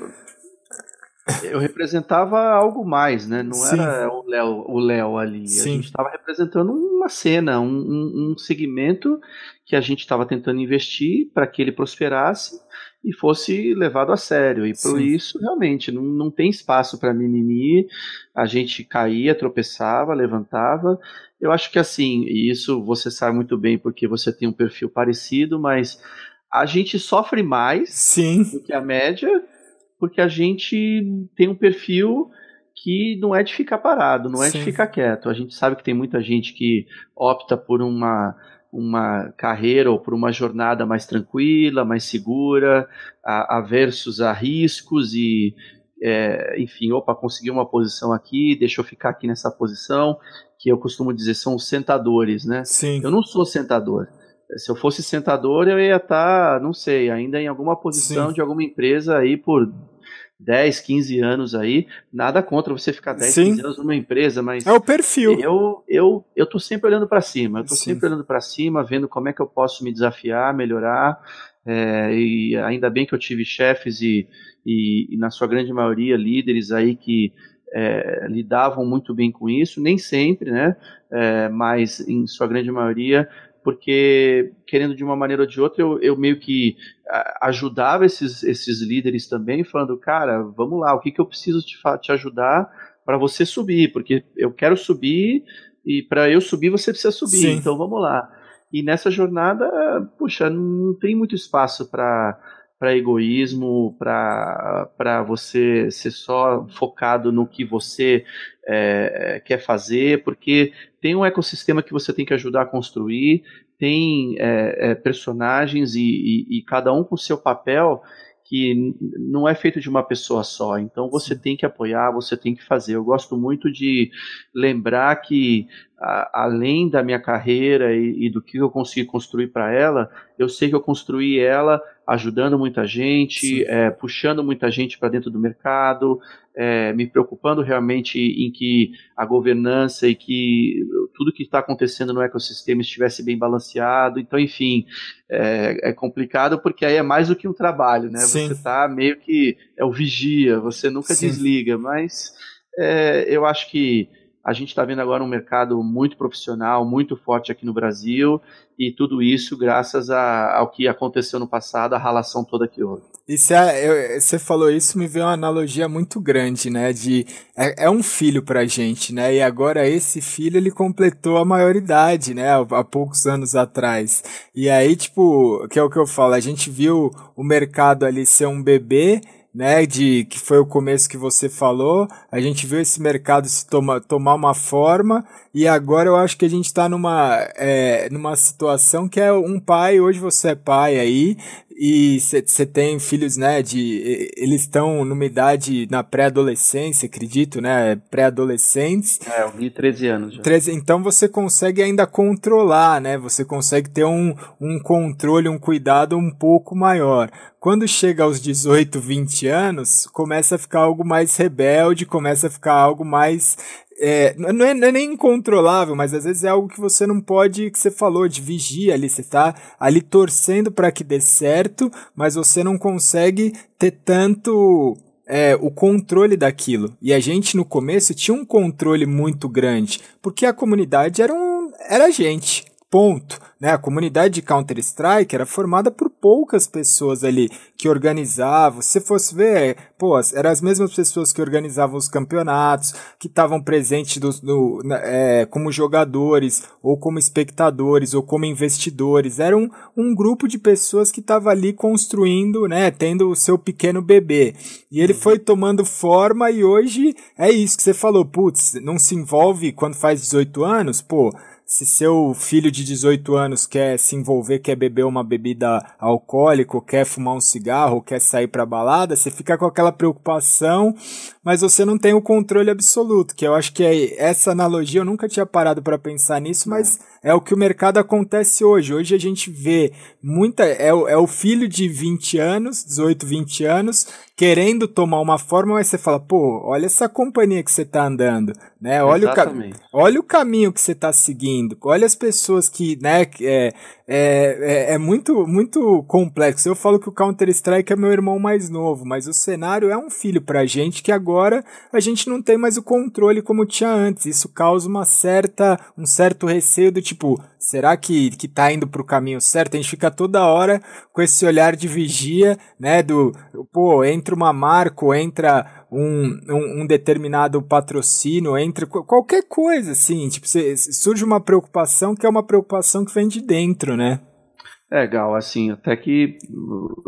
eu representava algo mais, né? Não Sim. era o Léo, o Léo ali. Sim. A gente estava representando uma cena, um, um, um segmento que a gente estava tentando investir para que ele prosperasse e fosse levado a sério. E por Sim. isso, realmente, não, não tem espaço para mimimi. A gente caía, tropeçava, levantava. Eu acho que assim, e isso você sabe muito bem porque você tem um perfil parecido, mas a gente sofre mais Sim. do que a média, porque a gente tem um perfil que não é de ficar parado, não é Sim. de ficar quieto. A gente sabe que tem muita gente que opta por uma uma carreira ou por uma jornada mais tranquila, mais segura, a, a riscos e, é, enfim, opa, consegui uma posição aqui, deixa eu ficar aqui nessa posição, que eu costumo dizer são os sentadores, né? Sim. Eu não sou sentador. Se eu fosse sentador, eu ia estar, não sei, ainda em alguma posição Sim. de alguma empresa aí por 10, 15 anos aí, nada contra você ficar 10, Sim. 15 anos numa empresa, mas é o perfil. Eu eu eu tô sempre olhando para cima, eu tô Sim. sempre olhando para cima, vendo como é que eu posso me desafiar, melhorar. É, e ainda bem que eu tive chefes e, e, e na sua grande maioria líderes aí que é, lidavam muito bem com isso, nem sempre, né? É, mas em sua grande maioria porque, querendo de uma maneira ou de outra, eu, eu meio que ajudava esses, esses líderes também, falando, cara, vamos lá, o que, que eu preciso te, te ajudar para você subir? Porque eu quero subir e para eu subir você precisa subir, Sim. então vamos lá. E nessa jornada, puxa, não tem muito espaço para para egoísmo, para você ser só focado no que você é, quer fazer, porque tem um ecossistema que você tem que ajudar a construir, tem é, é, personagens e, e, e, cada um com seu papel que não é feito de uma pessoa só. Então você tem que apoiar, você tem que fazer. Eu gosto muito de lembrar que a, além da minha carreira e, e, do que eu consegui construir para ela, eu sei que eu construí ela ajudando muita gente, é, puxando muita gente para dentro do mercado, é, me preocupando realmente em que a governança e que tudo que está acontecendo no ecossistema estivesse bem balanceado. Então, enfim, é, é complicado porque aí é mais do que um trabalho, né? Sim. Você está meio que é o vigia, você nunca Sim. desliga, mas é, eu acho que a gente está vendo agora um mercado muito profissional, muito forte aqui no Brasil, e tudo isso graças a, ao que aconteceu no passado, a relação toda que houve. Você falou isso, me veio uma analogia muito grande, né? De é, é um filho pra gente, né? E agora esse filho ele completou a maioridade, né? Há, há poucos anos atrás. E aí, tipo, que é o que eu falo, a gente viu o mercado ali ser um bebê né, de que foi o começo que você falou, a gente viu esse mercado se toma, tomar uma forma e agora eu acho que a gente está numa, é, numa situação que é um pai, hoje você é pai aí, e você tem filhos, né, de, eles estão numa idade na pré-adolescência, acredito, né, pré-adolescentes. É, eu vi 13 anos já. 13, então você consegue ainda controlar, né, você consegue ter um, um controle, um cuidado um pouco maior. Quando chega aos 18, 20 anos, começa a ficar algo mais rebelde, começa a ficar algo mais é, não, é, não, é, nem incontrolável, mas às vezes é algo que você não pode, que você falou, de vigia ali, você tá ali torcendo para que dê certo, mas você não consegue ter tanto é, o controle daquilo. E a gente no começo tinha um controle muito grande, porque a comunidade era, um, era a gente, ponto. Né? A comunidade de Counter-Strike era formada por poucas pessoas ali que organizavam. Se fosse ver, pô, eram as mesmas pessoas que organizavam os campeonatos, que estavam presentes do, do, é, como jogadores, ou como espectadores, ou como investidores. Era um, um grupo de pessoas que estava ali construindo, né, tendo o seu pequeno bebê. E ele foi tomando forma e hoje é isso que você falou, putz, não se envolve quando faz 18 anos, pô, se seu filho de 18 anos quer se envolver, quer beber uma bebida alcoólica, quer fumar um cigarro, quer sair para balada, você fica com aquela preocupação, mas você não tem o controle absoluto, que eu acho que é essa analogia, eu nunca tinha parado para pensar nisso, mas é o que o mercado acontece hoje. Hoje a gente vê muita. É, o, é o filho de 20 anos, 18, 20 anos, querendo tomar uma forma, mas você fala, pô, olha essa companhia que você tá andando, né? Olha, o, olha o caminho que você tá seguindo, olha as pessoas que, né, é, é, é, é, muito, muito complexo. Eu falo que o Counter-Strike é meu irmão mais novo, mas o cenário é um filho pra gente que agora a gente não tem mais o controle como tinha antes. Isso causa uma certa, um certo receio do tipo, será que, que tá indo pro caminho certo? A gente fica toda hora com esse olhar de vigia, né? Do, pô, entra uma marca, entra um, um, um, determinado patrocínio, entra qualquer coisa, assim, tipo, surge uma preocupação que é uma preocupação que vem de dentro, né? É, Gal, assim, até que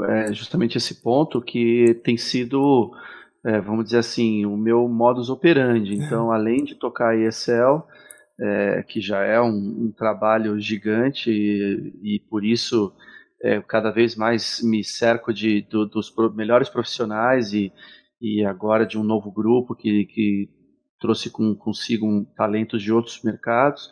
é justamente esse ponto que tem sido, é, vamos dizer assim, o meu modus operandi. Então, além de tocar ESL, é, que já é um, um trabalho gigante e, e por isso é, cada vez mais me cerco de, do, dos melhores profissionais e, e agora de um novo grupo que, que trouxe com, consigo um, talentos de outros mercados.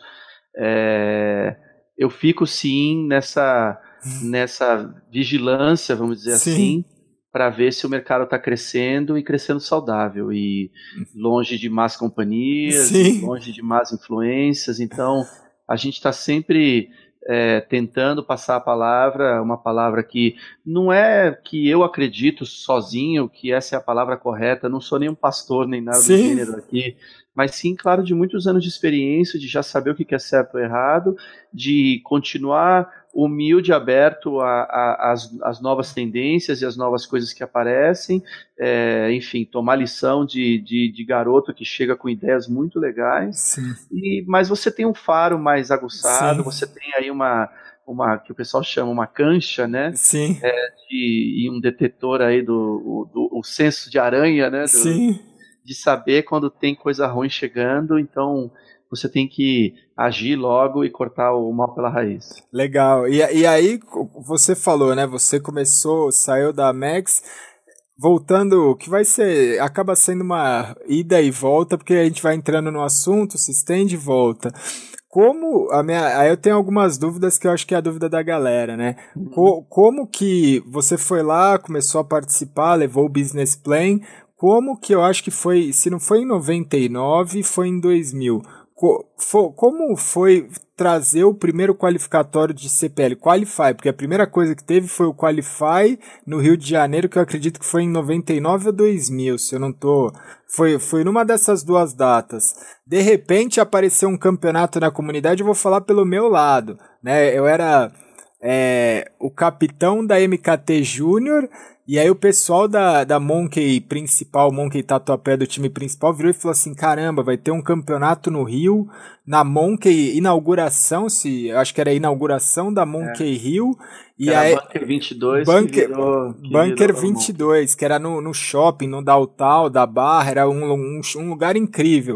É, eu fico sim nessa, nessa vigilância, vamos dizer sim. assim, para ver se o mercado está crescendo e crescendo saudável e longe de más companhias, longe de más influências. Então, a gente está sempre é, tentando passar a palavra, uma palavra que não é que eu acredito sozinho que essa é a palavra correta, não sou nenhum pastor nem nada sim. do gênero aqui, mas sim, claro, de muitos anos de experiência, de já saber o que é certo ou errado, de continuar humilde, aberto às as novas tendências e às novas coisas que aparecem, é, enfim, tomar lição de, de, de, garoto que chega com ideias muito legais. E, mas você tem um faro mais aguçado, Sim. você tem aí uma, uma que o pessoal chama uma cancha, né? Sim. É, de, e um detetor aí do, do, do o senso de aranha, né? Do, Sim. De saber quando tem coisa ruim chegando, então você tem que agir logo e cortar o mal pela raiz. Legal. E, e aí, você falou, né? Você começou, saiu da Max. Voltando, que vai ser. Acaba sendo uma ida e volta, porque a gente vai entrando no assunto, se estende e volta. Como a minha. Aí eu tenho algumas dúvidas que eu acho que é a dúvida da galera, né? Uhum. Co, como que você foi lá, começou a participar, levou o business plan? Como que eu acho que foi. Se não foi em 99, foi em 2000 como foi trazer o primeiro qualificatório de CPL, Qualify, porque a primeira coisa que teve foi o Qualify no Rio de Janeiro, que eu acredito que foi em 99 ou 2000, se eu não tô... Foi, foi numa dessas duas datas. De repente apareceu um campeonato na comunidade, eu vou falar pelo meu lado, né? Eu era é, o capitão da MKT Júnior e aí o pessoal da, da Monkey principal, Monkey Tatuapé do time principal, virou e falou assim, caramba, vai ter um campeonato no Rio, na Monkey inauguração, se acho que era a inauguração da Monkey é. Rio. E era aí, Bunker 22 Bunker, que virou, que Bunker 22, que era no, no shopping, no Downtown, da Barra, era um, um, um lugar incrível.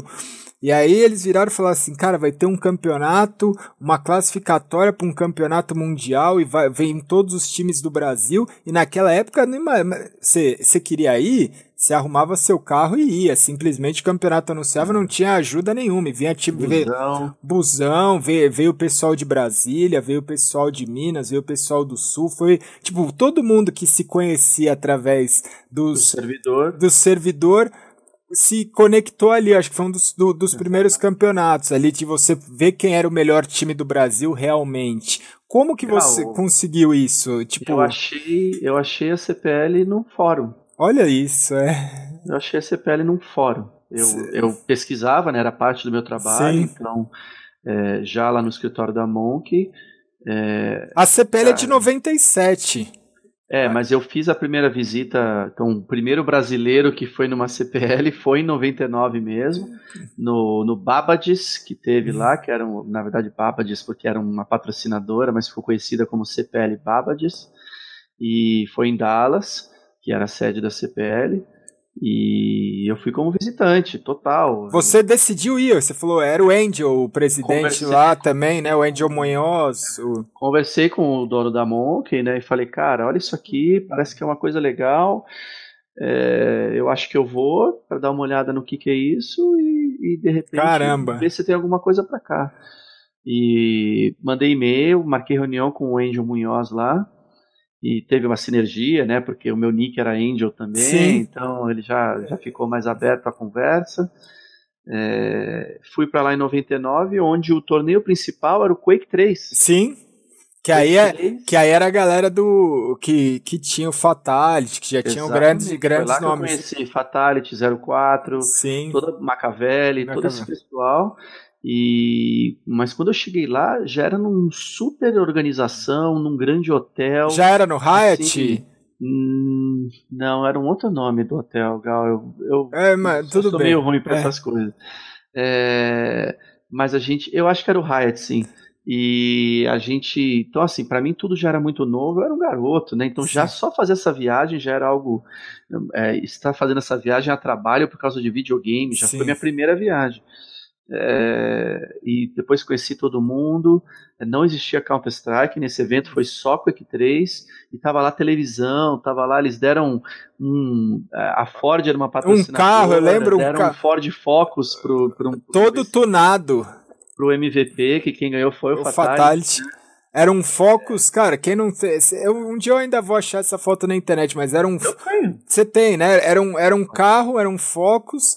E aí eles viraram e falaram assim, cara, vai ter um campeonato, uma classificatória para um campeonato mundial e vai, vem todos os times do Brasil. E naquela época, você queria ir, você arrumava seu carro e ia. Simplesmente o campeonato anunciava, não tinha ajuda nenhuma. E vinha tipo busão, busão veio, veio o pessoal de Brasília, veio o pessoal de Minas, veio o pessoal do Sul. Foi tipo todo mundo que se conhecia através dos, do servidor. Do servidor se conectou ali, acho que foi um dos, do, dos primeiros campeonatos ali, de você ver quem era o melhor time do Brasil realmente. Como que você ah, conseguiu isso? Tipo, eu achei, eu achei a CPL num fórum. Olha isso, é. Eu achei a CPL num fórum. Eu, eu pesquisava, né, era parte do meu trabalho, Sim. então é, já lá no escritório da Monk. É, a CPL é de 97. É, mas eu fiz a primeira visita, então o primeiro brasileiro que foi numa CPL foi em 99 mesmo, no, no Babadis, que teve lá, que era, na verdade, Babadis porque era uma patrocinadora, mas ficou conhecida como CPL Babadis, e foi em Dallas, que era a sede da CPL, e eu fui como visitante, total. Você decidiu ir, você falou, era o Angel, o presidente Conversei lá também, né? O Angel Munhoz. O... Conversei com o dono da Monkey, né? E falei, cara, olha isso aqui, parece que é uma coisa legal. É, eu acho que eu vou para dar uma olhada no que, que é isso e, e de repente Caramba. ver se tem alguma coisa para cá. E mandei e-mail, marquei reunião com o Angel Munhoz lá e teve uma sinergia, né? Porque o meu nick era Angel também, Sim. então ele já, já ficou mais aberto à conversa. É, fui para lá em 99, onde o torneio principal era o Quake 3. Sim. Que aí, é, que aí era a galera do que, que tinha o Fatality, que já Exatamente. tinham grandes, grandes Foi lá nomes. Que eu conheci Fatality 04, Sim. toda Machiavelli, Machiavelli, todo esse pessoal. E mas quando eu cheguei lá, já era num super organização, num grande hotel. Já era no Hyatt? Assim, hum, não, era um outro nome do hotel, Gal. Eu, eu, é, mas tudo sou bem. meio ruim para é. essas coisas. É, mas a gente, eu acho que era o Hyatt, sim. E a gente, então assim, para mim tudo já era muito novo, eu era um garoto, né? Então sim. já só fazer essa viagem já era algo. É, estar fazendo essa viagem a trabalho por causa de videogame, já sim. foi minha primeira viagem. É, e depois conheci todo mundo. Não existia Counter Strike nesse evento, foi só Quake 3 e tava lá televisão, tava lá, eles deram um, a Ford era uma patrocinadora, um carro, eu lembro deram um, ca... um Ford Focus pro, pro um, todo pro, tunado pro MVP, que quem ganhou foi o, o Fatality. Fatality. Era um Focus, cara, quem não tem. Eu, um dia eu ainda vou achar essa foto na internet, mas era um. Você tem, né? Era um, era um carro, era um Focus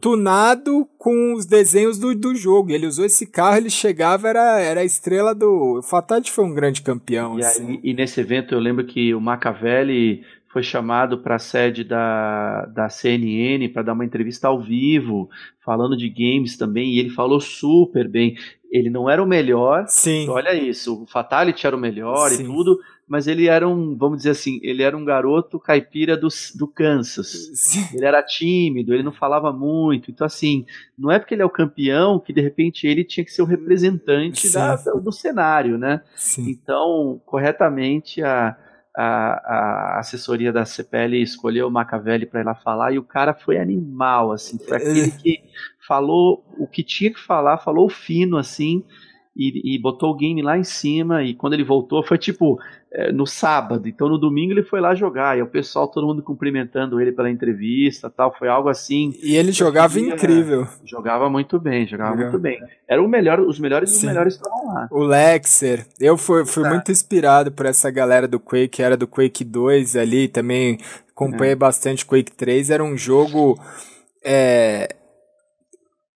tunado com os desenhos do, do jogo. Ele usou esse carro, ele chegava, era, era a estrela do. O Fatality foi um grande campeão. E, assim. aí, e nesse evento eu lembro que o Macavelli foi chamado para a sede da, da CNN para dar uma entrevista ao vivo, falando de games também, e ele falou super bem. Ele não era o melhor, Sim. olha isso, o Fatality era o melhor Sim. e tudo, mas ele era um, vamos dizer assim, ele era um garoto caipira do, do Kansas. Sim. Ele era tímido, ele não falava muito. Então, assim, não é porque ele é o campeão que de repente ele tinha que ser o representante da, do cenário, né? Sim. Então, corretamente, a, a, a assessoria da CPL escolheu o Macavelli para ir lá falar e o cara foi animal, assim, foi aquele que falou o que tinha que falar, falou fino, assim, e, e botou o game lá em cima, e quando ele voltou foi tipo é, no sábado, então no domingo ele foi lá jogar, e o pessoal, todo mundo cumprimentando ele pela entrevista tal, foi algo assim. E ele jogava queria, incrível. Jogava muito bem, jogava muito bem. Era o melhor, os melhores dos melhores estavam lá. O Lexer, eu fui, fui tá. muito inspirado por essa galera do Quake, era do Quake 2 ali, também acompanhei é. bastante Quake 3, era um jogo... É,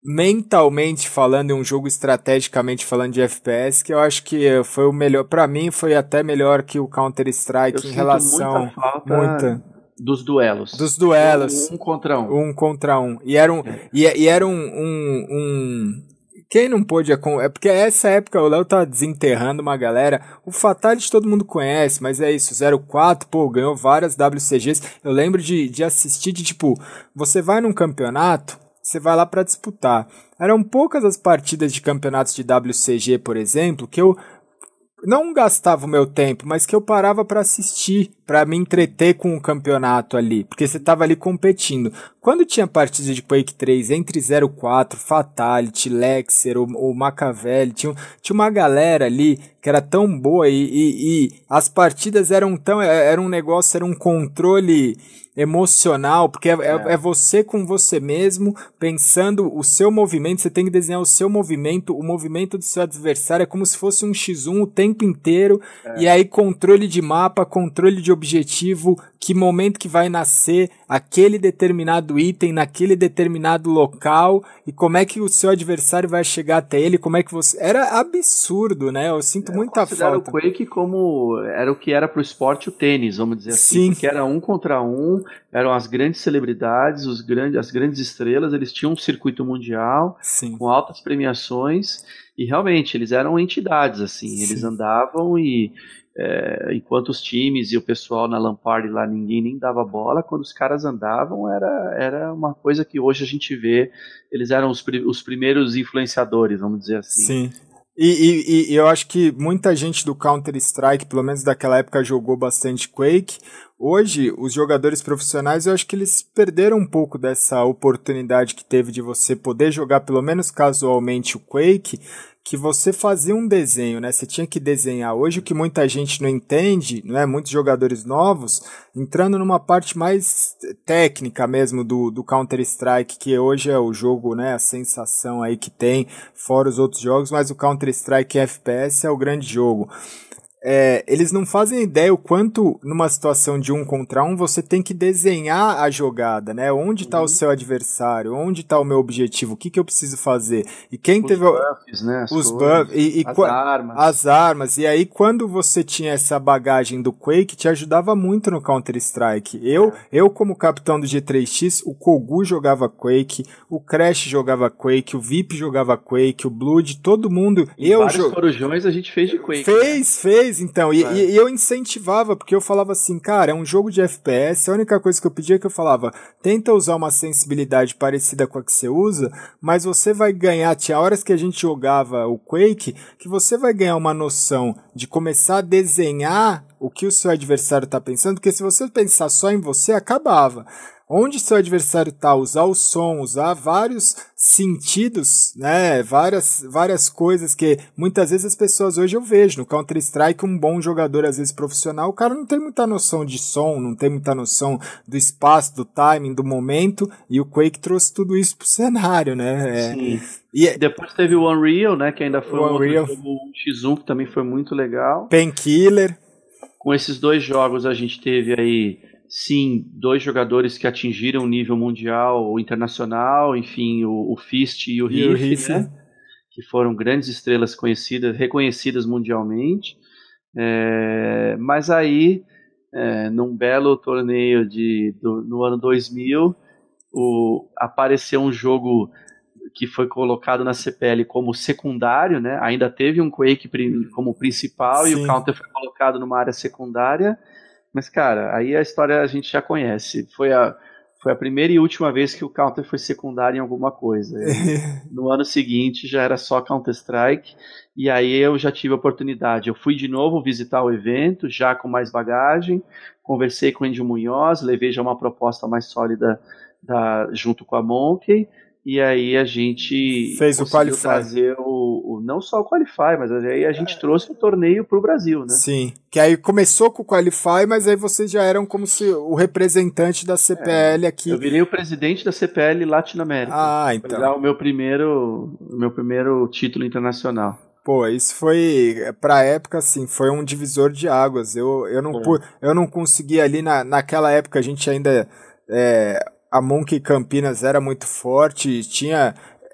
mentalmente falando, em um jogo estrategicamente falando de FPS, que eu acho que foi o melhor, para mim foi até melhor que o Counter Strike em relação muita, falta muita dos duelos. Dos duelos. Um, um, contra um. Um contra um. E era um, é. e, e, era um, um, um quem não pôde. É porque essa época o Léo tá desenterrando uma galera. O Fatality todo mundo conhece, mas é isso. 04, pô, ganhou várias WCGs. Eu lembro de, de assistir de tipo. Você vai num campeonato, você vai lá para disputar. Eram poucas as partidas de campeonatos de WCG, por exemplo, que eu não gastava o meu tempo, mas que eu parava para assistir, para me entreter com o campeonato ali, porque você tava ali competindo. Quando tinha partida de Quake 3 entre 04, Fatality, Lexer, o, o Machiavelli, tinha, tinha uma galera ali que era tão boa e, e, e as partidas eram tão. É, era um negócio, era um controle emocional, porque é, é. é, você com você mesmo, pensando o seu movimento, você tem que desenhar o seu movimento, o movimento do seu adversário é como se fosse um X1 o tempo inteiro, é. e aí controle de mapa, controle de objetivo, que momento que vai nascer aquele determinado item naquele determinado local e como é que o seu adversário vai chegar até ele, como é que você... Era absurdo, né? Eu sinto é, muita falta. o Quake como era o que era pro esporte o tênis, vamos dizer assim, Sim. porque era um contra um, eram as grandes celebridades, os grandes, as grandes estrelas, eles tinham um circuito mundial Sim. com altas premiações e realmente eles eram entidades assim, Sim. eles andavam e é, enquanto os times e o pessoal na Lampard lá ninguém nem dava bola, quando os caras andavam era, era uma coisa que hoje a gente vê, eles eram os, os primeiros influenciadores, vamos dizer assim. Sim. E, e, e, eu acho que muita gente do Counter-Strike, pelo menos daquela época, jogou bastante Quake. Hoje, os jogadores profissionais, eu acho que eles perderam um pouco dessa oportunidade que teve de você poder jogar, pelo menos casualmente, o Quake que você fazia um desenho, né? Você tinha que desenhar. Hoje o que muita gente não entende, não é? Muitos jogadores novos entrando numa parte mais técnica mesmo do, do Counter Strike, que hoje é o jogo, né? A sensação aí que tem, fora os outros jogos, mas o Counter Strike FPS é o grande jogo é, eles não fazem ideia o quanto, numa situação de um contra um, você tem que desenhar a jogada, né? Onde está uhum. o seu adversário? Onde está o meu objetivo? O que, que eu preciso fazer? E quem os teve. Buffs, né? As os buffs, e, e as armas. As armas. E aí, quando você tinha essa bagagem do Quake, te ajudava muito no Counter-Strike. Eu, é. eu, como capitão do G3X, o Kogu jogava Quake, o Crash jogava Quake, o VIP jogava Quake, o Blood, todo mundo. Em eu vários jo... corujões a gente fez de Quake. Fez, né? fez então. E, e, e, eu incentivava, porque eu falava assim, cara, é um jogo de FPS, a única coisa que eu pedia é que eu falava, tenta usar uma sensibilidade parecida com a que você usa, mas você vai ganhar, tinha horas que a gente jogava o Quake, que você vai ganhar uma noção de começar a desenhar o que o seu adversário está pensando, porque se você pensar só em você, acabava onde seu adversário está, usar o som, usar vários sentidos, né, várias, várias coisas que muitas vezes as pessoas hoje eu vejo no Counter Strike um bom jogador às vezes profissional, o cara não tem muita noção de som, não tem muita noção do espaço, do timing, do momento, e o Quake trouxe tudo isso pro cenário, né? É, Sim. E é depois teve o Unreal, né, que ainda foi o um Unreal. jogo X1 que também foi muito legal. Painkiller. Com esses dois jogos a gente teve aí sim, dois jogadores que atingiram o nível mundial ou internacional, enfim, o, o Fist e o Riff, né? que foram grandes estrelas conhecidas, reconhecidas mundialmente. É, mas aí, é, num belo torneio de, do, no ano 2000, o, apareceu um jogo que foi colocado na CPL como secundário, né? Ainda teve um Quake como principal Sim. e o Counter foi colocado numa área secundária mas, cara, aí a história a gente já conhece. Foi a, foi a primeira e última vez que o Counter foi secundário em alguma coisa. no ano seguinte já era só Counter-Strike, e aí eu já tive a oportunidade. Eu fui de novo visitar o evento, já com mais bagagem, conversei com o Andy Munhoz, levei já uma proposta mais sólida da, junto com a Monkey, e aí a gente fez o Qualify. trazer o, o, não só o Qualify, mas aí a gente trouxe o torneio para o Brasil, né? Sim, que aí começou com o Qualify, mas aí vocês já eram como se o representante da CPL é, aqui. Eu virei o presidente da CPL Latinoamérica. Ah, então. Foi o meu primeiro, o meu primeiro título internacional. Pô, isso foi, pra época, assim, foi um divisor de águas. Eu, eu, não, eu não consegui ali, na, naquela época a gente ainda... É, a Monkey Campinas era muito forte, tinha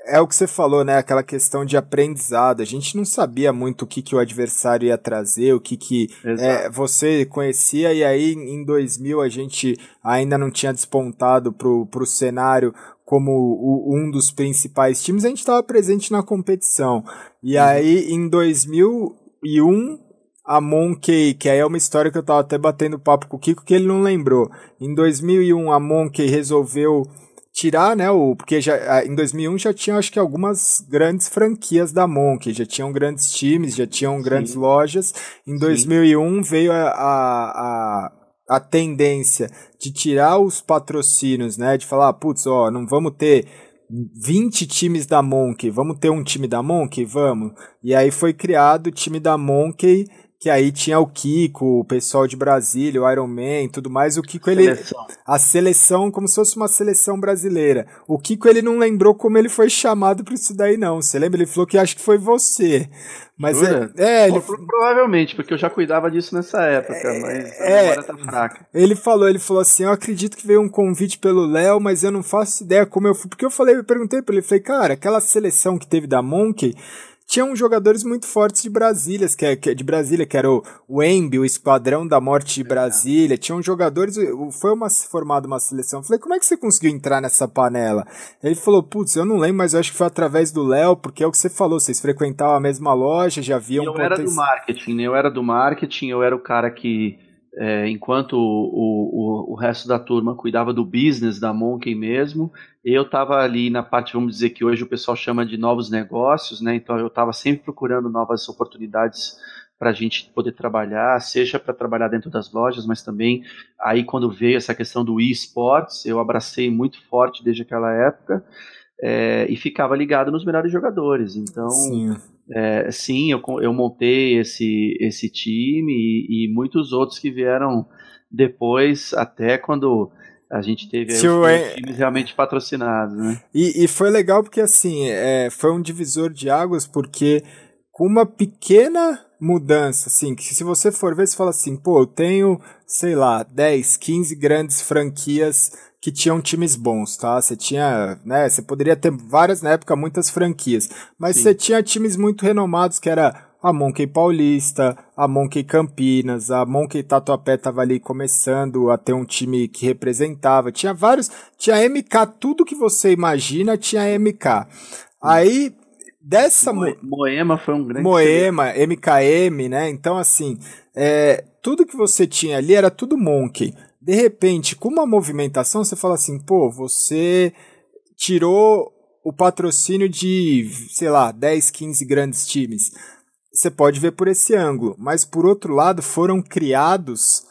é o que você falou, né? Aquela questão de aprendizado. A gente não sabia muito o que, que o adversário ia trazer, o que, que é, você conhecia, e aí em 2000 a gente ainda não tinha despontado pro, pro cenário como o, um dos principais times, a gente estava presente na competição. E uhum. aí em 2001 a Monkey, que aí é uma história que eu tava até batendo papo com o Kiko, que ele não lembrou. Em 2001, a Monkey resolveu tirar, né, o, porque já, em 2001 já tinha, acho que, algumas grandes franquias da Monkey, já tinham grandes times, já tinham grandes Sim. lojas. Em 2001 Sim. veio a, a, a, tendência de tirar os patrocínios, né, de falar, putz, ó, não vamos ter 20 times da Monkey, vamos ter um time da Monkey? Vamos. E aí foi criado o time da Monkey que aí tinha o Kiko, o pessoal de Brasília, o Iron Man e tudo mais. O Kiko, ele. Seleção. A seleção, como se fosse uma seleção brasileira. O Kiko, ele não lembrou como ele foi chamado pra isso daí, não. Você lembra? Ele falou que acho que foi você. Mas é, é ele... Provavelmente, porque eu já cuidava disso nessa época, é, mas é, agora tá fraca. Ele falou, ele falou assim: eu acredito que veio um convite pelo Léo, mas eu não faço ideia como eu fui. Porque eu falei, eu perguntei pra ele, falei, cara, aquela seleção que teve da Monkey tinham jogadores muito fortes de Brasília, que é, que é de Brasília, que era o, o Embi, o Esquadrão da Morte de Brasília. Tinham jogadores, foi uma, formada uma seleção. Eu falei, como é que você conseguiu entrar nessa panela? Ele falou, putz, eu não lembro, mas eu acho que foi através do Léo, porque é o que você falou, vocês frequentavam a mesma loja, já viam... Eu era do marketing, né? Eu era do marketing, eu era o cara que é, enquanto o, o, o, resto da turma cuidava do business da Monkey mesmo, eu estava ali na parte, vamos dizer que hoje o pessoal chama de novos negócios, né? Então eu estava sempre procurando novas oportunidades para a gente poder trabalhar, seja para trabalhar dentro das lojas, mas também aí quando veio essa questão do esports, eu abracei muito forte desde aquela época é, e ficava ligado nos melhores jogadores. Então Sim é, sim, eu, eu montei esse, esse time e, e, muitos outros que vieram depois, até quando a gente teve os é... times realmente patrocinados. Né? E, e foi legal porque assim, é, foi um divisor de águas, porque com uma pequena mudança, assim, que se você for ver, você fala assim, pô, eu tenho, sei lá, 10, 15 grandes franquias que tinham times bons, tá? Você tinha, né, você poderia ter várias na época, muitas franquias, mas Sim. você tinha times muito renomados que era a Monkey Paulista, a Monkey Campinas, a Monkey Tatuapé tava ali começando a ter um time que representava, tinha vários, tinha MK, tudo que você imagina tinha MK. Aí dessa Mo Moema foi um grande Moema, MKM, né? Então assim, é, tudo que você tinha ali era tudo Monkey de repente, com uma movimentação, você fala assim, pô, você tirou o patrocínio de, sei lá, 10, 15 grandes times. Você pode ver por esse ângulo, mas por outro lado, foram criados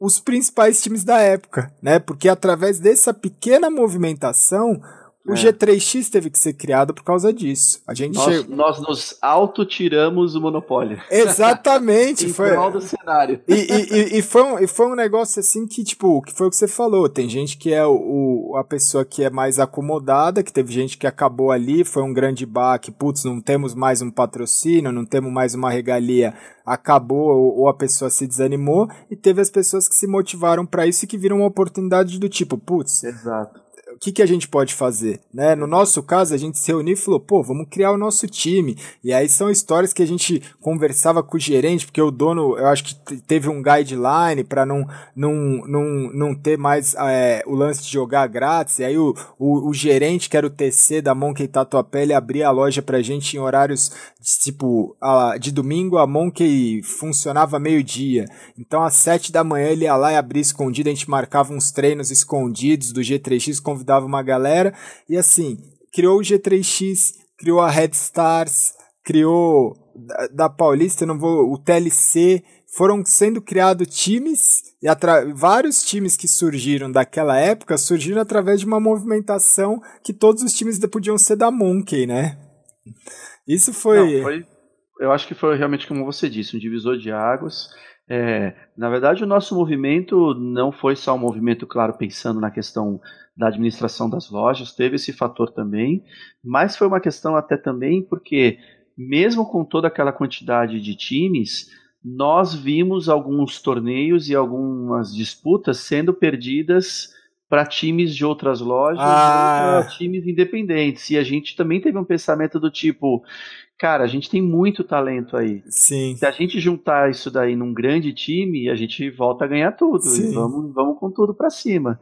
os principais times da época, né? Porque através dessa pequena movimentação, o é. G3X teve que ser criado por causa disso. A gente nós, che... nós nos auto-tiramos o monopólio. Exatamente. em foi do cenário. E, e, e, foi um, e foi um negócio assim que, tipo, que foi o que você falou. Tem gente que é o, a pessoa que é mais acomodada, que teve gente que acabou ali, foi um grande baque, putz, não temos mais um patrocínio, não temos mais uma regalia, acabou ou, ou a pessoa se desanimou, e teve as pessoas que se motivaram para isso e que viram uma oportunidade do tipo, putz. Exato o que, que a gente pode fazer? Né? No nosso caso, a gente se reuniu e falou, pô, vamos criar o nosso time. E aí são histórias que a gente conversava com o gerente, porque o dono, eu acho que teve um guideline para não, não, não, não ter mais é, o lance de jogar grátis. E aí o, o, o, gerente, que era o TC da Monkey Tatuapé, ele abria a loja pra gente em horários tipo, a, de domingo a Monkey funcionava meio-dia. Então às sete da manhã ele ia lá e abria escondido, a gente marcava uns treinos escondidos do G3X, convidava uma galera e assim, criou o G3X, criou a Red Stars, criou da, Paulista, não vou, o TLC, foram sendo criados times e vários times que surgiram daquela época surgiram através de uma movimentação que todos os times podiam ser da Monkey, né? Isso foi... Não, foi... Eu acho que foi realmente como você disse, um divisor de águas. É, na verdade, o nosso movimento não foi só um movimento, claro, pensando na questão da administração das lojas, teve esse fator também, mas foi uma questão até também porque, mesmo com toda aquela quantidade de times, nós vimos alguns torneios e algumas disputas sendo perdidas para times de outras lojas ah. ou times independentes. E a gente também teve um pensamento do tipo, cara, a gente tem muito talento aí. Sim. Se a gente juntar isso daí num grande time, a gente volta a ganhar tudo. Sim. E vamos, vamos com tudo para cima.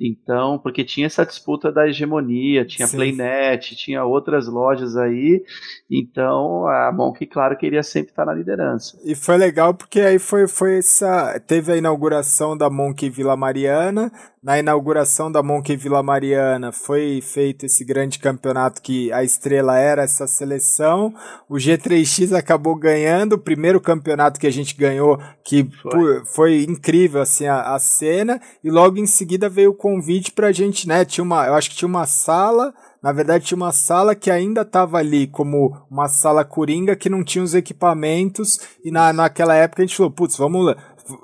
Então, porque tinha essa disputa da hegemonia, tinha Sim. Playnet, tinha outras lojas aí. Então, a Monk, claro, queria sempre estar na liderança. E foi legal porque aí foi, foi essa. Teve a inauguração da Monk Vila Mariana. Na inauguração da Monk Vila Mariana foi feito esse grande campeonato que a estrela era essa seleção. O G3X acabou ganhando o primeiro campeonato que a gente ganhou, que foi, foi incrível assim a, a cena. E logo em seguida veio o convite pra gente, né? Tinha uma, eu acho que tinha uma sala, na verdade tinha uma sala que ainda estava ali como uma sala coringa que não tinha os equipamentos e na, naquela época a gente falou, putz, vamos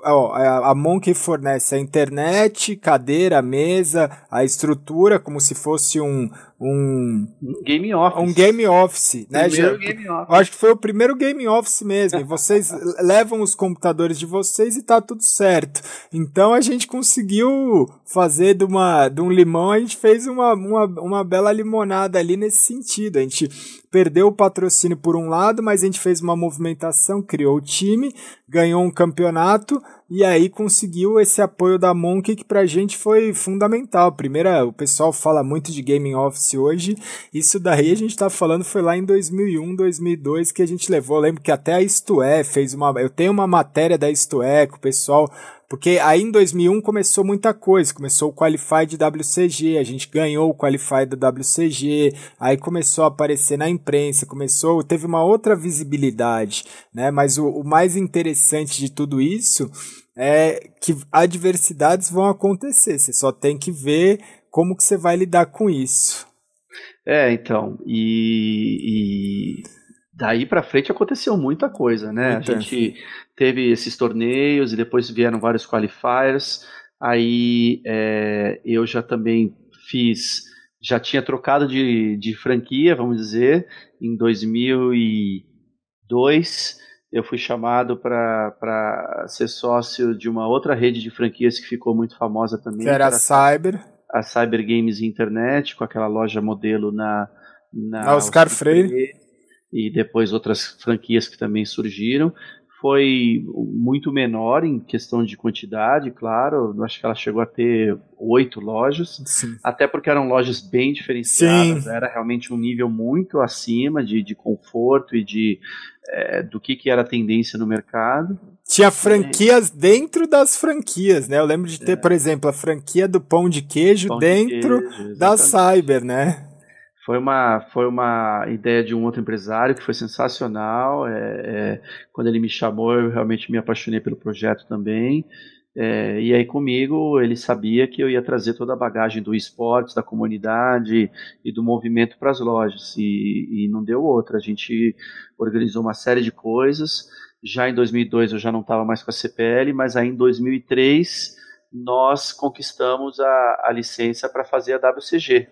ó, a Monkey fornece a internet, cadeira, mesa, a estrutura como se fosse um, um game office. Um game office, né? Primeiro game office. Eu acho que foi o primeiro game office mesmo. vocês levam os computadores de vocês e tá tudo certo. Então a gente conseguiu fazer de, uma, de um limão, a gente fez uma, uma, uma bela limonada ali nesse sentido. A gente perdeu o patrocínio por um lado, mas a gente fez uma movimentação, criou o time, ganhou um campeonato e aí conseguiu esse apoio da Monkey que pra gente foi fundamental. Primeira, o pessoal fala muito de gaming office hoje, isso daí a gente tá falando foi lá em 2001, 2002 que a gente levou. Eu lembro que até a Isto É fez uma, eu tenho uma matéria da Isto É que o pessoal porque aí em 2001 começou muita coisa, começou o Qualify de WCG, a gente ganhou o Qualify do WCG, aí começou a aparecer na imprensa, começou, teve uma outra visibilidade, né? Mas o, o mais interessante de tudo isso é que adversidades vão acontecer, você só tem que ver como que você vai lidar com isso. É, então, e, e daí para frente aconteceu muita coisa, né? Muita. A gente teve esses torneios e depois vieram vários qualifiers. Aí é, eu já também fiz, já tinha trocado de, de franquia, vamos dizer, em 2002 eu fui chamado para ser sócio de uma outra rede de franquias que ficou muito famosa também. Que era a Cyber. A Cyber Games Internet, com aquela loja modelo na, na Oscar Freire. E depois outras franquias que também surgiram foi muito menor em questão de quantidade, claro. Acho que ela chegou a ter oito lojas, Sim. até porque eram lojas bem diferenciadas. Sim. Era realmente um nível muito acima de, de conforto e de é, do que, que era a tendência no mercado. Tinha franquias é. dentro das franquias, né? Eu lembro de ter, é. por exemplo, a franquia do pão de queijo pão dentro de queijo, da Cyber, né? Foi uma, foi uma ideia de um outro empresário que foi sensacional. É, é, quando ele me chamou, eu realmente me apaixonei pelo projeto também. É, e aí comigo ele sabia que eu ia trazer toda a bagagem do esportes, da comunidade e do movimento para as lojas. E, e não deu outra. A gente organizou uma série de coisas. Já em 2002 eu já não estava mais com a CPL, mas aí em 2003 nós conquistamos a, a licença para fazer a WCG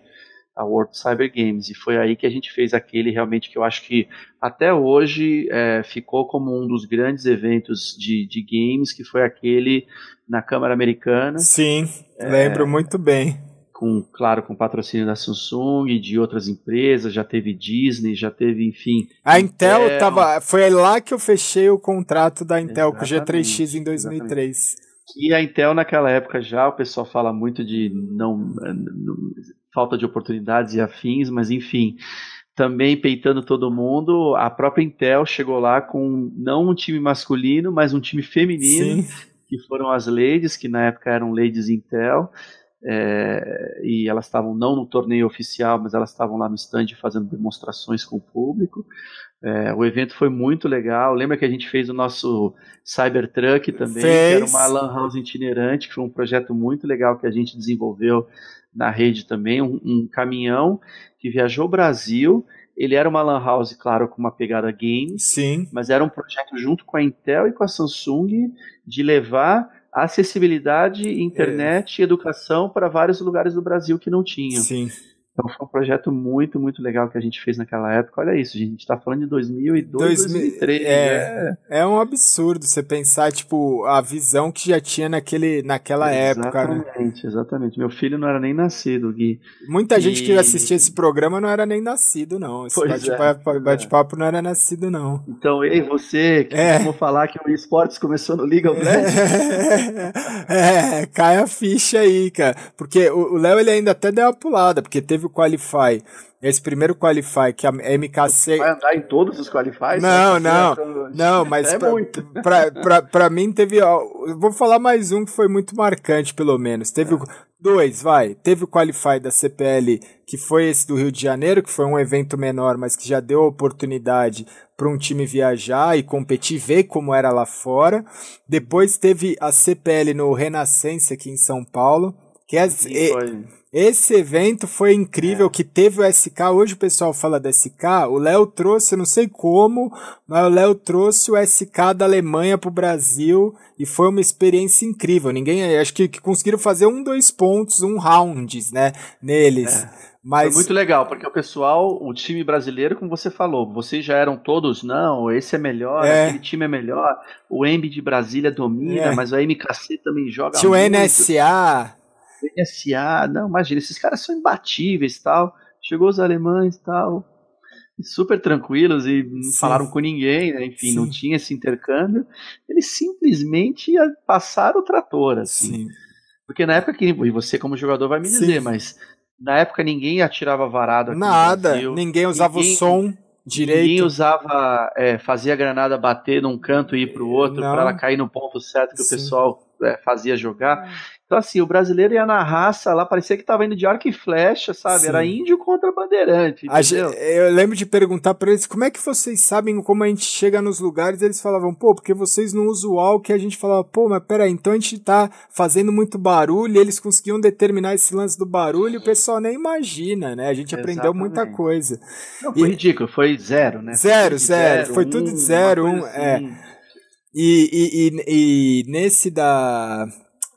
a World Cyber Games. E foi aí que a gente fez aquele realmente que eu acho que até hoje é, ficou como um dos grandes eventos de, de games, que foi aquele na Câmara Americana. Sim, é, lembro muito bem. Com, claro, com patrocínio da Samsung e de outras empresas, já teve Disney, já teve, enfim. A Intel, Intel tava. Foi lá que eu fechei o contrato da Intel com o G3X em 2003. Exatamente. E a Intel naquela época já, o pessoal fala muito de não, falta de oportunidades e afins, mas enfim, também peitando todo mundo, a própria Intel chegou lá com não um time masculino, mas um time feminino, Sim. que foram as Ladies, que na época eram Ladies Intel, é, e elas estavam não no torneio oficial, mas elas estavam lá no stand fazendo demonstrações com o público. É, o evento foi muito legal. Lembra que a gente fez o nosso Cybertruck também, fez. que era uma lan house itinerante, que foi um projeto muito legal que a gente desenvolveu na rede também, um, um caminhão que viajou o Brasil. Ele era uma lan house, claro, com uma pegada game, Sim. mas era um projeto junto com a Intel e com a Samsung de levar acessibilidade, internet é. e educação para vários lugares do Brasil que não tinham. Sim. Então foi um projeto muito, muito legal que a gente fez naquela época. Olha isso, gente, a gente tá falando de 2002, 2003. É, é, é um absurdo você pensar, tipo, a visão que já tinha naquele, naquela exatamente, época. Né? Exatamente, exatamente. Meu filho não era nem nascido, Gui. Muita e... gente que assistia esse programa não era nem nascido, não. Esse bate-papo é. bate não era nascido, não. Então, ei, você que é. falar que o esportes começou no League of Legends? É, é, cai a ficha aí, cara. Porque o Léo, ele ainda até deu uma pulada, porque teve teve o Qualify, esse primeiro Qualify que a MKC. Vai andar em todos os Qualifies? Não, não. Não, mas é pra, muito. Pra, pra, pra mim teve. Ó, vou falar mais um que foi muito marcante, pelo menos. Teve é. dois, vai. Teve o Qualify da CPL, que foi esse do Rio de Janeiro, que foi um evento menor, mas que já deu oportunidade para um time viajar e competir, ver como era lá fora. Depois teve a CPL no Renascença aqui em São Paulo. Que é, Sim, foi. Esse evento foi incrível, é. que teve o SK, hoje o pessoal fala do SK, o Léo trouxe, eu não sei como, mas o Léo trouxe o SK da Alemanha pro Brasil e foi uma experiência incrível. Ninguém, acho que, que conseguiram fazer um, dois pontos, um rounds, né, neles. É. Mas... Foi muito legal, porque o pessoal, o time brasileiro, como você falou, vocês já eram todos, não, esse é melhor, é. aquele time é melhor, o Embi de Brasília domina, é. mas a MKC também joga Tinha o NSA, NSA, não, imagina, esses caras são imbatíveis tal. Chegou os alemães tal, super tranquilos e não Sim. falaram com ninguém, né? enfim, Sim. não tinha esse intercâmbio. Eles simplesmente passaram o trator, assim. Sim. Porque na época que, e você como jogador vai me dizer, mas na época ninguém atirava varado Nada, ninguém usava ninguém, o som direito. Ninguém usava, é, fazia a granada bater num canto e ir pro outro para ela cair no ponto certo que Sim. o pessoal é, fazia jogar. Então, assim, o brasileiro ia na raça lá, parecia que tava indo de arco e flecha, sabe? Sim. Era índio contra bandeirante. Gente, eu lembro de perguntar para eles como é que vocês sabem como a gente chega nos lugares. Eles falavam, pô, porque vocês não usam o UAU, que a gente falava, pô, mas peraí, então a gente tá fazendo muito barulho, e eles conseguiam determinar esse lance do barulho, e o pessoal nem imagina, né? A gente Exatamente. aprendeu muita coisa. Não, foi e, ridículo, foi zero, né? Zero, zero, zero, foi tudo de zero, um, é. assim. é. E, e, e, e, nesse da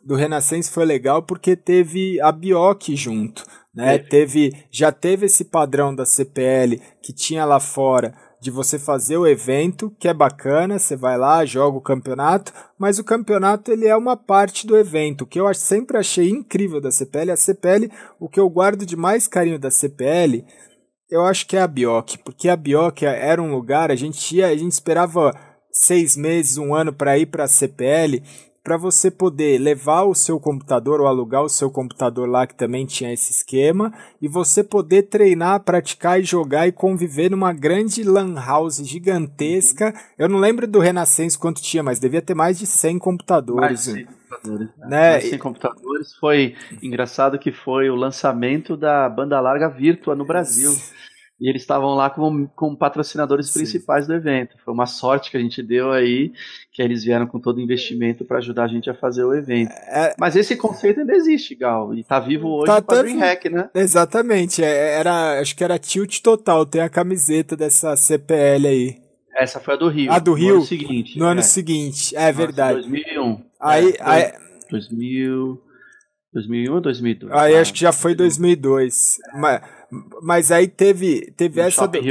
do Renascença foi legal porque teve a Bioc junto, né? É. Teve, já teve esse padrão da CPL que tinha lá fora de você fazer o evento, que é bacana, você vai lá, joga o campeonato, mas o campeonato ele é uma parte do evento. O que eu sempre achei incrível da CPL, a CPL, o que eu guardo de mais carinho da CPL, eu acho que é a Bioc, porque a Bioc era um lugar, a gente ia, a gente esperava seis meses, um ano para ir para a CPL para você poder levar o seu computador ou alugar o seu computador lá que também tinha esse esquema e você poder treinar, praticar e jogar e conviver numa grande lan house gigantesca. Eu não lembro do Renascença quanto tinha, mas devia ter mais de 100 computadores. Mais de 100 computadores. Né? né? Mais de 100 computadores. Foi engraçado que foi o lançamento da banda larga Virtua no Brasil. E eles estavam lá como, como patrocinadores Sim. principais do evento. Foi uma sorte que a gente deu aí, que eles vieram com todo o investimento para ajudar a gente a fazer o evento. É... Mas esse conceito ainda existe, Gal, e tá vivo hoje tá, a DreamHack, né? Exatamente, é, era, acho que era tilt total, tem a camiseta dessa CPL aí. Essa foi a do Rio. A do Rio? No ano seguinte. No é. ano seguinte, é verdade. 2001. Aí, é, aí... 2000... 2001 ou 2002? Aí ah, acho que já foi 2002. Mas mas aí teve, teve essa. do.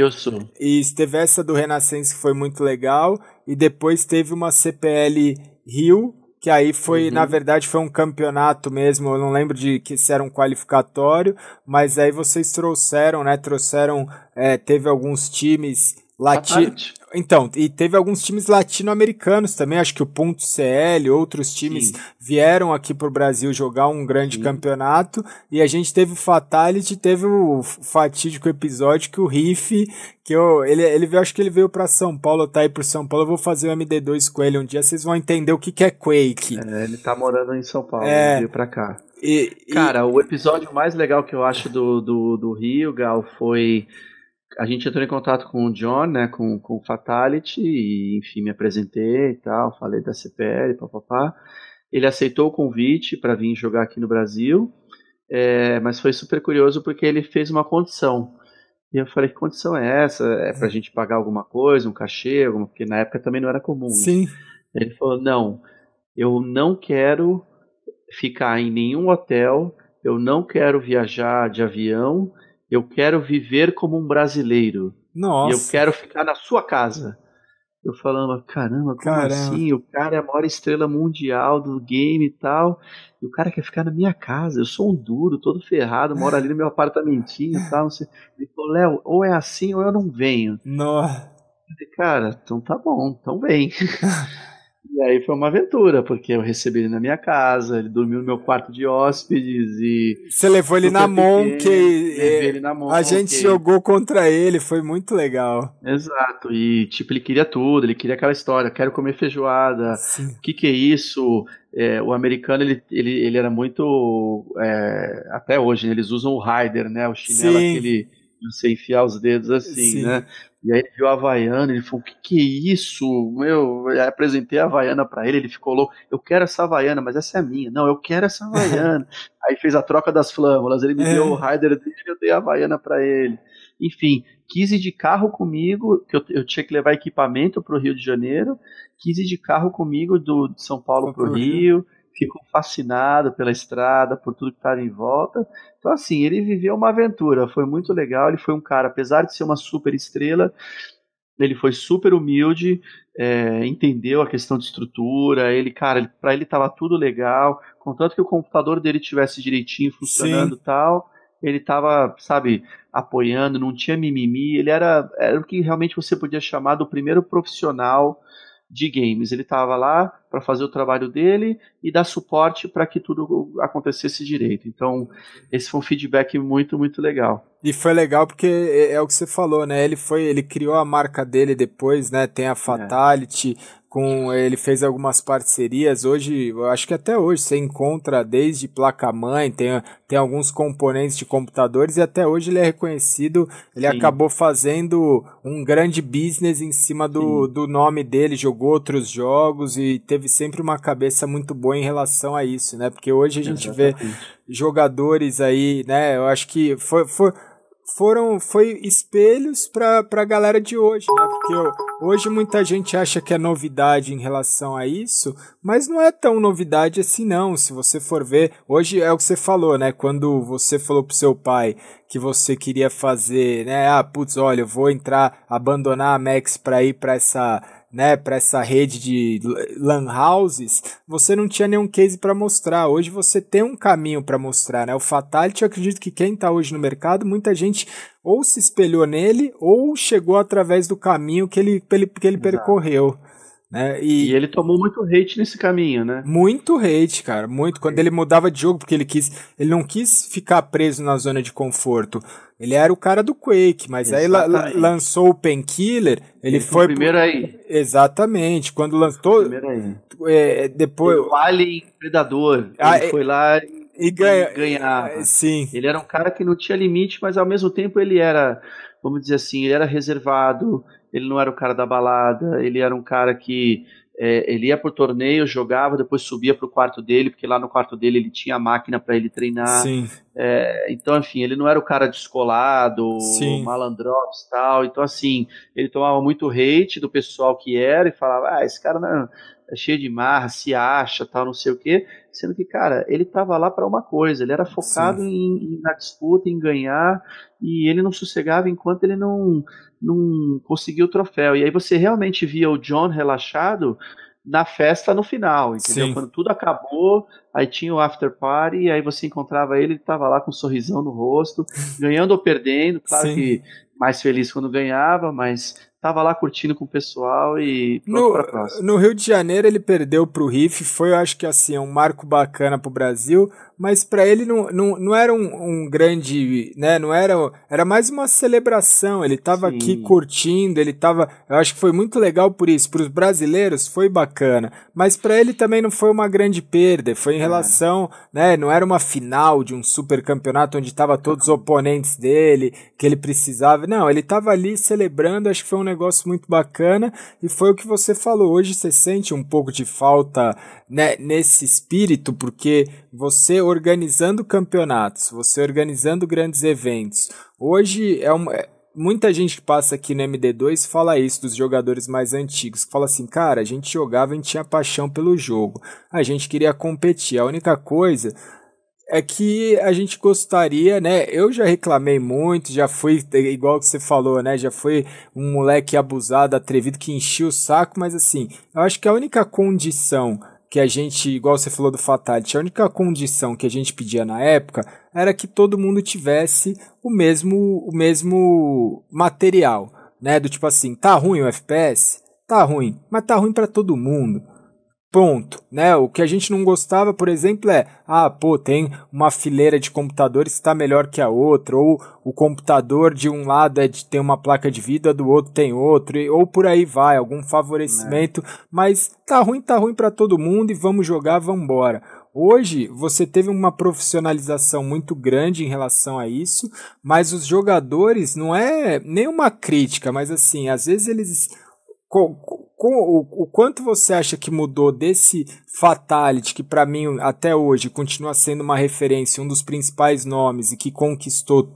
Isso, teve essa do Renascença que foi muito legal. E depois teve uma CPL Rio, que aí foi, uhum. na verdade, foi um campeonato mesmo. Eu não lembro de que se era um qualificatório, mas aí vocês trouxeram, né? Trouxeram. É, teve alguns times latinos. Então, e teve alguns times latino-americanos também, acho que o Ponto CL, outros times Sim. vieram aqui pro Brasil jogar um grande Sim. campeonato, e a gente teve o Fatality, teve o fatídico episódio que o Riff, que eu, ele, ele veio, acho que ele veio para São Paulo, tá aí pro São Paulo, eu vou fazer o MD2 com ele um dia, vocês vão entender o que, que é Quake. É, ele tá morando em São Paulo, é, ele veio pra cá. E, Cara, e... o episódio mais legal que eu acho do, do, do Rio, Gal, foi a gente entrou em contato com o John, né, com, com o Fatality, e enfim, me apresentei e tal, falei da CPL, papapá. Ele aceitou o convite para vir jogar aqui no Brasil, é, mas foi super curioso porque ele fez uma condição. E eu falei, que condição é essa? É pra gente pagar alguma coisa, um cachê, alguma... porque na época também não era comum. Sim. Isso. Ele falou, não, eu não quero ficar em nenhum hotel, eu não quero viajar de avião, Eu quero viver como um brasileiro. Nossa. E eu quero ficar na sua casa. Eu falando, caramba, como caramba. assim? O cara é a maior estrela mundial do game e tal. E o cara quer ficar na minha casa. Eu sou um duro, todo ferrado, moro ali no meu apartamentinho e tal. Não sei. Ele falou, Léo, ou é assim ou eu não venho. Nossa. Cara, então tá bom, então vem. E aí foi uma aventura, porque eu recebi ele na minha casa, ele dormiu no meu quarto de hóspedes e. Você levou ele na Monkey. ele na Monkey. A gente jogou contra ele, foi muito legal. Exato, e tipo, ele queria tudo, ele queria aquela história, quero comer feijoada, o que que é isso? É, o americano, ele, ele, ele era muito. É, até hoje, né, eles usam o rider, né? O chinelo, Sim. aquele. Você enfiar os dedos assim, Sim. né? E aí ele viu a Havaiana, ele falou, o que, que é isso? Meu, eu apresentei a Havaiana para ele, ele ficou louco, eu quero essa Havaiana, mas essa é minha. Não, eu quero essa Havaiana. aí fez a troca das flâmulas, ele me é. deu o rider dele, eu dei a Havaiana para ele. Enfim, quis ir de carro comigo, que eu, eu tinha que levar equipamento para o Rio de Janeiro, quis ir de carro comigo do, de São Paulo para o Rio, Rio ficou fascinado pela estrada, por tudo que estava em volta. Então, assim, ele viveu uma aventura, foi muito legal. Ele foi um cara, apesar de ser uma super estrela, ele foi super humilde, é, entendeu a questão de estrutura. Ele, cara, para ele estava tudo legal, contanto que o computador dele tivesse direitinho funcionando e tal. Ele estava, sabe, apoiando, não tinha mimimi. Ele era, era o que realmente você podia chamar do primeiro profissional de games. Ele estava lá para fazer o trabalho dele e dar suporte para que tudo acontecesse direito. Então, esse foi um feedback muito, muito legal. E foi legal porque é, é o que você falou, né? Ele foi, ele criou a marca dele depois, né? Tem a é. Fatality, é com ele fez algumas parcerias. Hoje, eu acho que até hoje você encontra desde placa-mãe, tem, tem alguns componentes de computadores e até hoje ele é reconhecido. Ele Sim. acabou fazendo um grande business em cima do, do nome dele, jogou outros jogos e teve sempre uma cabeça muito boa em relação a isso, né? Porque hoje a gente Exatamente. vê jogadores aí, né? Eu acho que foi, foi foram foi espelhos para a galera de hoje, né? Porque hoje muita gente acha que é novidade em relação a isso, mas não é tão novidade assim não. Se você for ver, hoje é o que você falou, né? Quando você falou pro seu pai que você queria fazer, né? Ah, putz, olha, eu vou entrar, abandonar a Max para ir para essa né, para essa rede de lan houses, você não tinha nenhum case para mostrar. Hoje você tem um caminho para mostrar, né? O Fatality, eu acredito que quem está hoje no mercado, muita gente ou se espelhou nele ou chegou através do caminho que ele, que ele, que ele percorreu. Né? E, e, ele tomou muito hate nesse caminho, né? Muito hate, cara, muito. Quando ele mudava de jogo, porque ele quis, ele não quis ficar preso na zona de conforto. Ele era o cara do Quake, mas Exatamente. aí la lançou o Painkiller, ele, ele foi primeiro aí. Exatamente, quando lançou primeiro aí. É, depois o Alien Predador, ah, ele é... foi lá e, ganha... ganhava. É, sim. Ele era um cara que não tinha limite, mas ao mesmo tempo ele era, vamos dizer assim, ele era reservado, ele não era o cara da balada, ele era um cara que é, ele ia pro torneio, jogava, depois subia pro quarto dele, porque lá no quarto dele ele tinha máquina para ele treinar. É, então, enfim, ele não era o cara descolado, Sim. malandrops e tal. Então, assim, ele tomava muito hate do pessoal que era e falava: ah, esse cara não, é cheio de marra, se acha, tal, não sei o quê. Sendo que, cara, ele tava lá para uma coisa, ele era focado em, em, na disputa, em ganhar, e ele não sossegava enquanto ele não não conseguiu o troféu. E aí você realmente via o John relaxado na festa no final, entendeu? Sim. Quando tudo acabou, aí tinha o after party, e aí você encontrava ele, ele tava lá com um sorrisão no rosto, ganhando ou perdendo, claro Sim. que mais feliz quando ganhava, mas tava lá curtindo com o pessoal e no, no Rio de Janeiro ele perdeu pro Riff, foi eu acho que assim, um marco bacana pro Brasil, mas para ele não, não, não era um, um, grande, né, não era, era mais uma celebração, ele tava Sim. aqui curtindo, ele tava, eu acho que foi muito legal por isso, para os brasileiros foi bacana, mas para ele também não foi uma grande perda, foi em é. relação, né, não era uma final de um super campeonato onde tava todos os oponentes dele, que ele precisava, não, ele tava ali celebrando, acho que foi um negócio muito bacana e foi o que você falou. Hoje você sente um pouco de falta né, nesse espírito, porque você organizando campeonatos, você organizando grandes eventos. Hoje é uma. É, muita gente que passa aqui no MD2 fala isso dos jogadores mais antigos, que fala assim, cara, a gente jogava, gente tinha paixão pelo jogo, a gente queria competir, a única coisa é que a gente gostaria, né? Eu já reclamei muito, já fui, igual que você falou, né? Já foi um moleque abusado, atrevido, que enchia o saco, mas assim, eu acho que a única condição que a gente, igual você falou do Fatality, a única condição que a gente pedia na época era que todo mundo tivesse o mesmo, o mesmo material, né? Do tipo assim, tá ruim o FPS? Tá ruim, mas tá ruim para todo mundo. Ponto, né? O que a gente não gostava, por exemplo, é, ah, pô, tem uma fileira de computadores que está melhor que a outra, ou o computador de um lado é de, tem uma placa de vida, do outro tem outro, ou por aí vai, algum favorecimento, é. mas tá ruim, tá ruim para todo mundo e vamos jogar, vamos embora. Hoje você teve uma profissionalização muito grande em relação a isso, mas os jogadores não é nenhuma crítica, mas assim, às vezes eles o, o quanto você acha que mudou desse Fatality, que para mim até hoje continua sendo uma referência, um dos principais nomes e que conquistou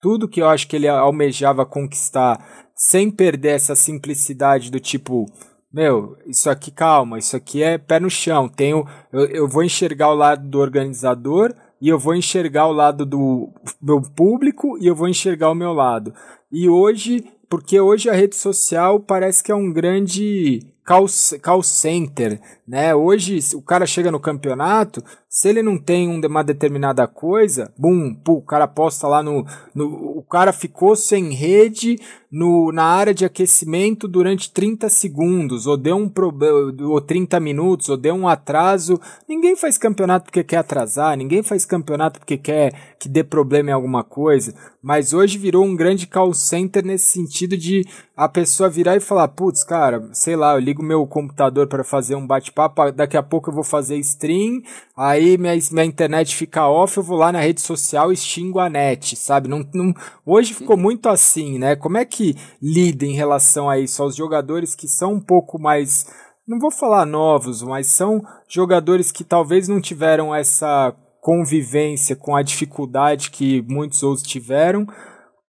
tudo que eu acho que ele almejava conquistar, sem perder essa simplicidade do tipo, meu, isso aqui calma, isso aqui é pé no chão. Tenho, eu, eu vou enxergar o lado do organizador e eu vou enxergar o lado do meu público e eu vou enxergar o meu lado. E hoje porque hoje a rede social parece que é um grande call, call center, né? Hoje o cara chega no campeonato, se ele não tem uma determinada coisa, bum, o cara posta lá no, no o cara ficou sem rede no, na área de aquecimento durante 30 segundos, ou deu um problema, ou 30 minutos, ou deu um atraso. Ninguém faz campeonato porque quer atrasar, ninguém faz campeonato porque quer que dê problema em alguma coisa. Mas hoje virou um grande call center nesse sentido de a pessoa virar e falar: putz, cara, sei lá, eu ligo meu computador para fazer um bate-papo, daqui a pouco eu vou fazer stream, aí minha, minha internet fica off, eu vou lá na rede social e xingo a net, sabe? Não, não, hoje ficou muito assim, né? Como é que que lida em relação a isso, aos jogadores que são um pouco mais, não vou falar novos, mas são jogadores que talvez não tiveram essa convivência com a dificuldade que muitos outros tiveram,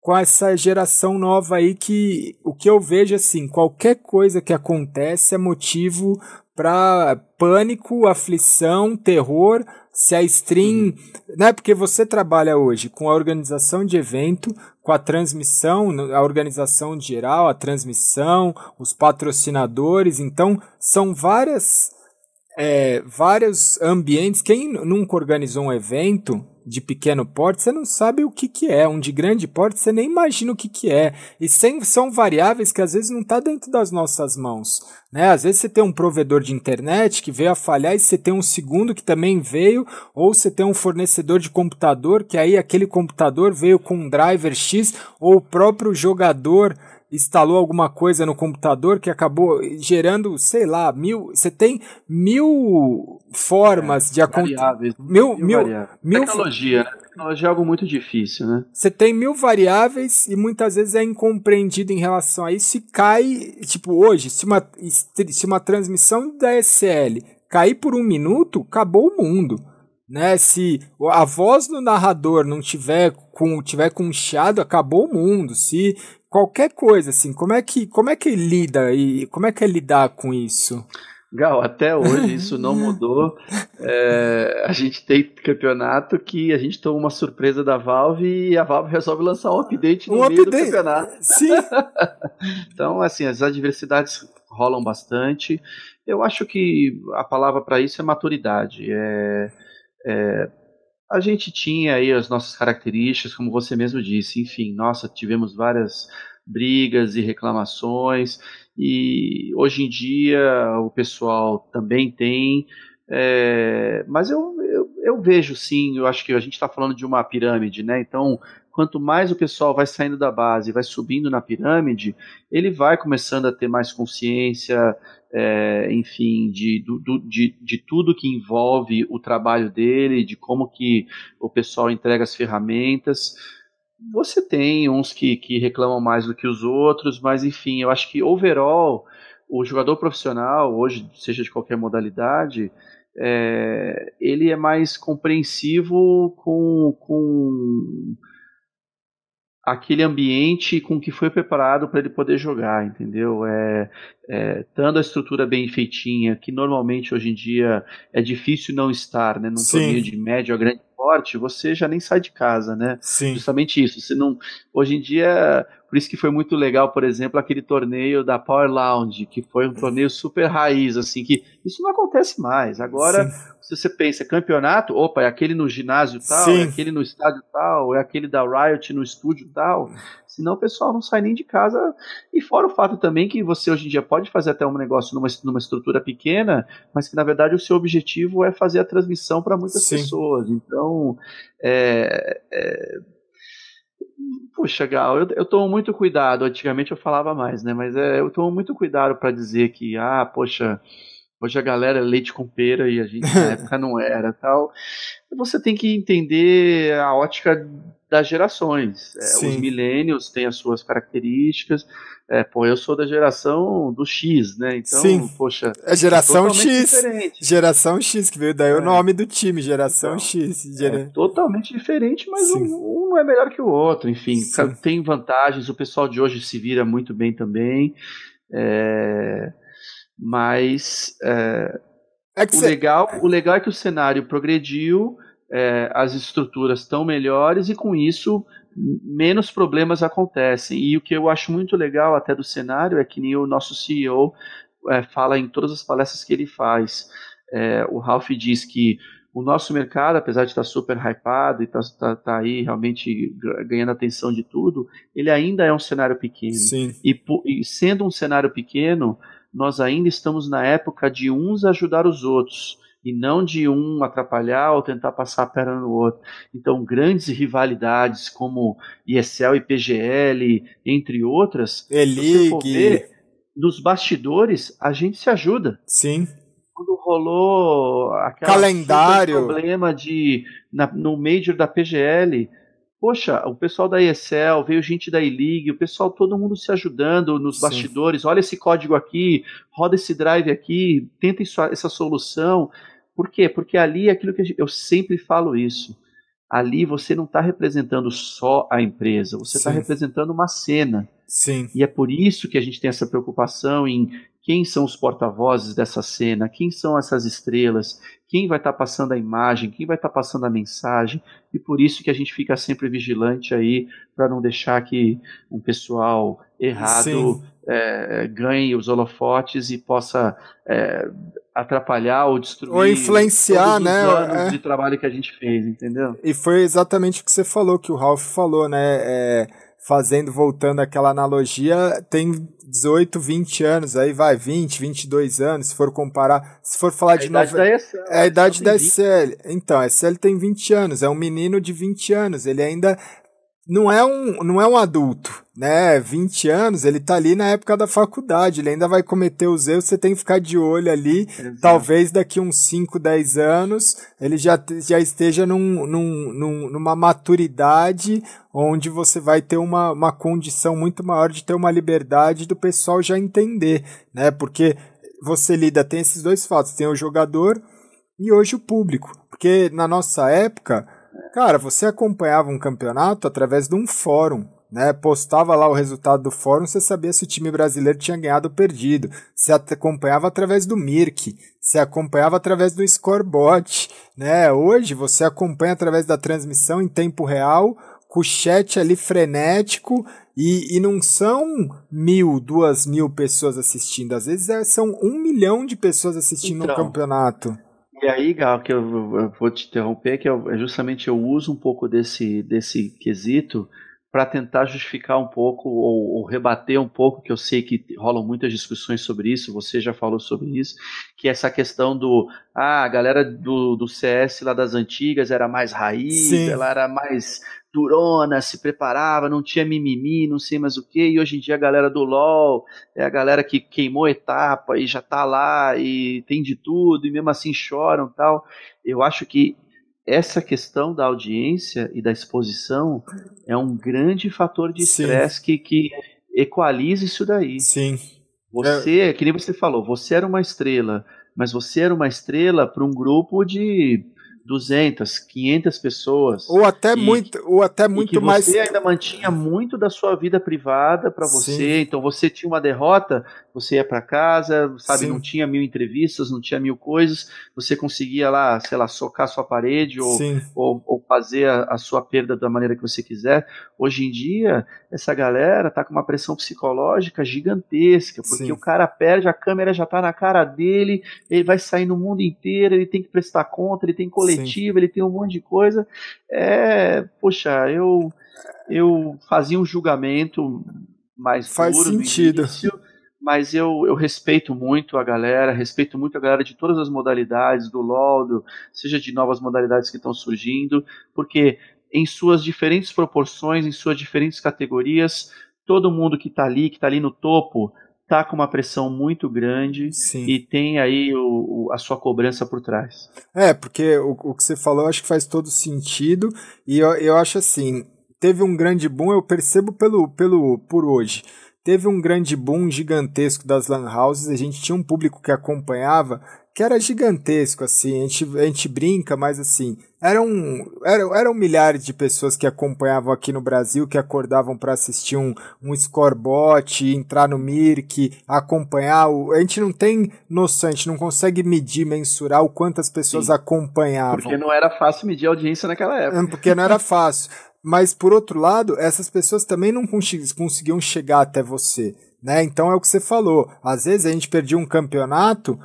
com essa geração nova aí que o que eu vejo assim, qualquer coisa que acontece é motivo para pânico, aflição, terror, se a stream, uhum. né, porque você trabalha hoje com a organização de evento, com a transmissão, a organização geral, a transmissão, os patrocinadores, então são várias é, vários ambientes. Quem nunca organizou um evento de pequeno porte, você não sabe o que, que é. Um de grande porte, você nem imagina o que, que é. E sem, são variáveis que às vezes não está dentro das nossas mãos. Né? Às vezes você tem um provedor de internet que veio a falhar e você tem um segundo que também veio, ou você tem um fornecedor de computador que aí aquele computador veio com um driver X, ou o próprio jogador instalou alguma coisa no computador que acabou gerando, sei lá, mil. Você tem mil formas é, de acontecer. Mil, mil, mil, Tecnologia, né? Tecnologia é algo muito difícil, né? Você tem mil variáveis e muitas vezes é incompreendido em relação a isso e cai. Tipo, hoje, se uma, se uma transmissão da SL cair por um minuto, acabou o mundo. Né? Se a voz do narrador não tiver com tiver com um chiado, acabou o mundo. Se qualquer coisa, assim, como é que, como é que lida e como é que é lidar com isso? Gal, até hoje isso não mudou. É, a gente tem campeonato que a gente toma uma surpresa da Valve e a Valve resolve lançar um update no um meio update. do campeonato. Sim. então, assim, as adversidades rolam bastante. Eu acho que a palavra para isso é maturidade. É, é, a gente tinha aí as nossas características, como você mesmo disse, enfim, nossa, tivemos várias brigas e reclamações, e hoje em dia o pessoal também tem, é, mas eu, eu, eu, vejo sim, eu acho que a gente está falando de uma pirâmide, né? Então, quanto mais o pessoal vai saindo da base, vai subindo na pirâmide, ele vai começando a ter mais consciência, é, enfim, de, do, de, de tudo que envolve o trabalho dele, de como que o pessoal entrega as ferramentas. Você tem uns que, que reclamam mais do que os outros, mas enfim, eu acho que overall o jogador profissional, hoje, seja de qualquer modalidade, é, ele é mais compreensivo com, com aquele ambiente com que foi preparado para ele poder jogar, entendeu? É, é, a estrutura bem feitinha, que normalmente hoje em dia é difícil não estar, né? Num torneio de médio a grande esporte, você já nem sai de casa, né? Sim. Justamente isso. Você não, hoje em dia, por isso que foi muito legal, por exemplo, aquele torneio da Power Lounge, que foi um torneio super raiz, assim, que isso não acontece mais. Agora, Sim. Se você pensa campeonato, opa, é aquele no ginásio tal, é Sim. é aquele no estádio tal, é aquele da Riot no estúdio tal. Senão o pessoal não sai nem de casa. E fora o fato também que você hoje em dia pode fazer até um negócio numa, numa estrutura pequena, mas que na verdade o seu objetivo é fazer a transmissão para muitas Sim. pessoas. Então, é, é Puxa, Gal, eu, eu tomo muito cuidado. Antigamente eu falava mais, né? Mas é, eu tomo muito cuidado para dizer que, ah, poxa, hoje a galera é leite com pera e a gente na época não era tal. Você tem que entender a ótica das gerações. É, os milênios têm as suas características. É, pô, eu sou da geração do X, né? Então, Sim. poxa. É geração X. Diferente. Geração X, que veio daí é. o nome do time, geração então, X. É totalmente diferente, mas um, um, não é melhor que o outro. Enfim, Sim. tem vantagens. O pessoal de hoje se vira muito bem também. É, mas é, é o, legal, o legal é que o cenário progrediu, é, as estruturas estão melhores e com isso menos problemas acontecem. E o que eu acho muito legal até do cenário é que nem o nosso CEO é, fala em todas as palestras que ele faz. É, o Ralph diz que o nosso mercado, apesar de estar super hypado e estar tá, tá, tá aí realmente ganhando atenção de tudo, ele ainda é um cenário pequeno. Sim. E, e sendo um cenário pequeno, nós ainda estamos na época de uns ajudar os outros e não de um atrapalhar ou tentar passar a perna no outro. Então, grandes rivalidades como ESL e PGL, entre outras, E-League. nos bastidores, a gente se ajuda. Sim. Quando rolou aquele problema de na, no Major da PGL, poxa, o pessoal da ESL, veio gente da E-League, o pessoal, todo mundo se ajudando nos Sim. bastidores, olha esse código aqui, roda esse drive aqui, tenta isso, essa solução. Por quê? Porque ali é aquilo que eu sempre falo isso. Ali você não está representando só a empresa, você está representando uma cena. Sim. E é por isso que a gente tem essa preocupação em quem são os porta-vozes dessa cena, quem são essas estrelas, quem vai estar tá passando a imagem, quem vai estar tá passando a mensagem, e por isso que a gente fica sempre vigilante aí para não deixar que um pessoal errado é, ganhe os holofotes e possa é, atrapalhar ou destruir ou influenciar, né? anos é. de trabalho que a gente fez, entendeu? E foi exatamente o que você falou, que o Ralph falou, né? É, fazendo, voltando aquela analogia, tem 18, 20 anos, aí vai 20, 22 anos, se for comparar, se for falar é de novo. É a idade da SL. Então, a SL tem 20 anos, é um menino de 20 anos, ele ainda não é um, não é um adulto, né? 20 anos, ele tá ali na época da faculdade, ele ainda vai cometer os erros, você tem que ficar de olho ali. Exato. Talvez daqui uns 5, 10 anos ele já, já esteja num, num, num, numa maturidade onde você vai ter uma, uma condição muito maior de ter uma liberdade do pessoal já entender, né? Porque você lida, tem esses dois fatos, tem o jogador e hoje o público. Porque na nossa época Cara, você acompanhava um campeonato através de um fórum, né? Postava lá o resultado do fórum, você sabia se o time brasileiro tinha ganhado ou perdido. Você acompanhava através do Mirk, você acompanhava através do scoreboard, né? Hoje você acompanha através da transmissão em tempo real, com o chat ali frenético e, e não são mil, duas mil pessoas assistindo, às vezes é, são um milhão de pessoas assistindo então, um campeonato. E aí, Gal, que eu, eu vou te interromper, que eu, é justamente eu uso um pouco desse, desse quesito para tentar justificar um pouco ou, ou, rebater um pouco, que eu sei que rolam muitas discussões sobre isso, você já falou sobre isso, que é essa questão do, ah, a galera do, do CS lá das antigas era mais raiz, Sim. ela era mais durona, se preparava, não tinha mimimi, não sei mais o que, e hoje em dia a galera do LoL é a galera que queimou etapa e já tá lá e tem de tudo, e mesmo assim choram tal. Eu acho que essa questão da audiência e da exposição é um grande fator de estresse que, que equaliza isso daí. Sim. Você, é... que nem você falou, você era uma estrela, mas você era uma estrela para um grupo de 200, 500 pessoas. Ou até e, muito, ou até muito que mais. Você ainda mantinha muito da sua vida privada para você. Sim. Então você tinha uma derrota, você ia para casa, sabe, Sim. não tinha mil entrevistas, não tinha mil coisas, você conseguia lá, sei lá, socar sua parede ou, ou, ou, fazer a, a, sua perda da maneira que você quiser. Hoje em dia, essa galera tá com uma pressão psicológica gigantesca, porque Sim. o cara perde, a câmera já tá na cara dele, ele vai sair no mundo inteiro, ele tem que prestar conta, ele tem coletiva, ele tem um monte de coisa. É, poxa, eu eu fazia um julgamento mais Faz duro sentido. Início, mas eu, eu respeito muito a galera, respeito muito a galera de todas as modalidades, do LoL, do, seja de novas modalidades que estão surgindo, porque em suas diferentes proporções, em suas diferentes categorias, todo mundo que está ali, que está ali no topo, está com uma pressão muito grande Sim. e tem aí o, o, a sua cobrança por trás. É, porque o, o que você falou eu acho que faz todo sentido e eu, eu acho assim, teve um grande boom, eu percebo pelo, pelo por hoje teve um grande boom gigantesco das lan houses, a gente tinha um público que acompanhava que era gigantesco, assim, a gente, a gente brinca, mas assim, eram, eram, eram milhares de pessoas que acompanhavam aqui no Brasil, que acordavam para assistir um, um scorebot, entrar no Mirk, acompanhar, o, a gente não tem noção, a gente não consegue medir, mensurar o quantas pessoas Sim. acompanhavam. Porque não era fácil medir a audiência naquela época. Porque não era fácil. Mas, por outro lado, essas pessoas também não conseguiam chegar até você. Né? Então é o que você falou. Às vezes a gente perdia um campeonato,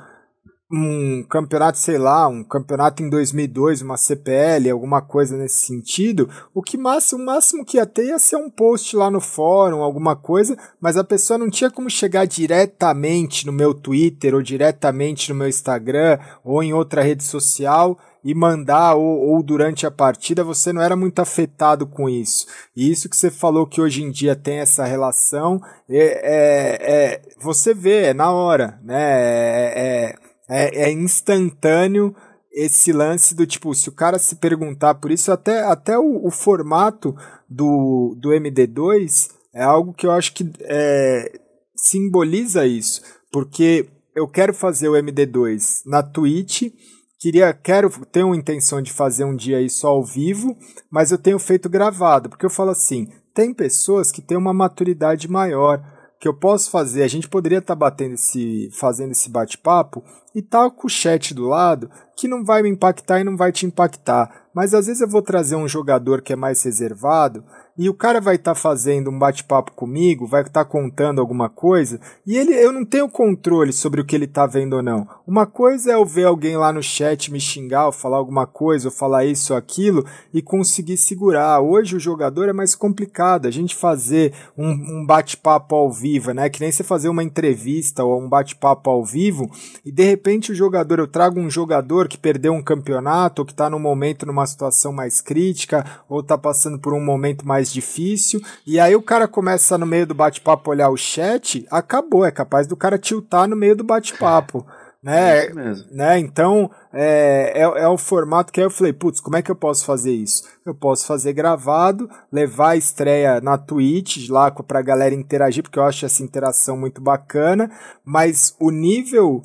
um campeonato, sei lá, um campeonato em 2002, uma CPL, alguma coisa nesse sentido, o que máximo, o máximo que ia ter ia ser um post lá no fórum, alguma coisa, mas a pessoa não tinha como chegar diretamente no meu Twitter ou diretamente no meu Instagram ou em outra rede social e mandar ou, ou, durante a partida, você não era muito afetado com isso. E isso que você falou que hoje em dia tem essa relação, é, é, é você vê, é na hora, né? É, é, é, instantâneo esse lance do tipo, se o cara se perguntar por isso, até, até o, o formato do, do MD2 é algo que eu acho que é, simboliza isso, porque eu quero fazer o MD2 na Twitch queria, quero, tenho intenção de fazer um dia isso ao vivo, mas eu tenho feito gravado, porque eu falo assim, tem pessoas que têm uma maturidade maior, que eu posso fazer, a gente poderia estar tá batendo esse, fazendo esse bate-papo e tá com o chat do lado, que não vai me impactar e não vai te impactar. Mas às vezes eu vou trazer um jogador que é mais reservado e o cara vai estar tá fazendo um bate-papo comigo, vai estar tá contando alguma coisa, e ele eu não tenho controle sobre o que ele está vendo ou não. Uma coisa é eu ver alguém lá no chat me xingar, ou falar alguma coisa, ou falar isso ou aquilo, e conseguir segurar. Hoje o jogador é mais complicado, a gente fazer um, um bate-papo ao vivo, né? Que nem você fazer uma entrevista ou um bate-papo ao vivo, e de repente o jogador, eu trago um jogador que perdeu um campeonato, ou que está no momento numa situação mais crítica, ou está passando por um momento mais mais difícil. E aí o cara começa no meio do bate-papo olhar o chat, acabou. É capaz do cara tiltar no meio do bate-papo. Né? É né? Então, é, é, é, o formato que aí eu falei, putz, como é que eu posso fazer isso? Eu posso fazer gravado, levar a estreia na Twitch lá pra galera interagir, porque eu acho essa interação muito bacana, mas o nível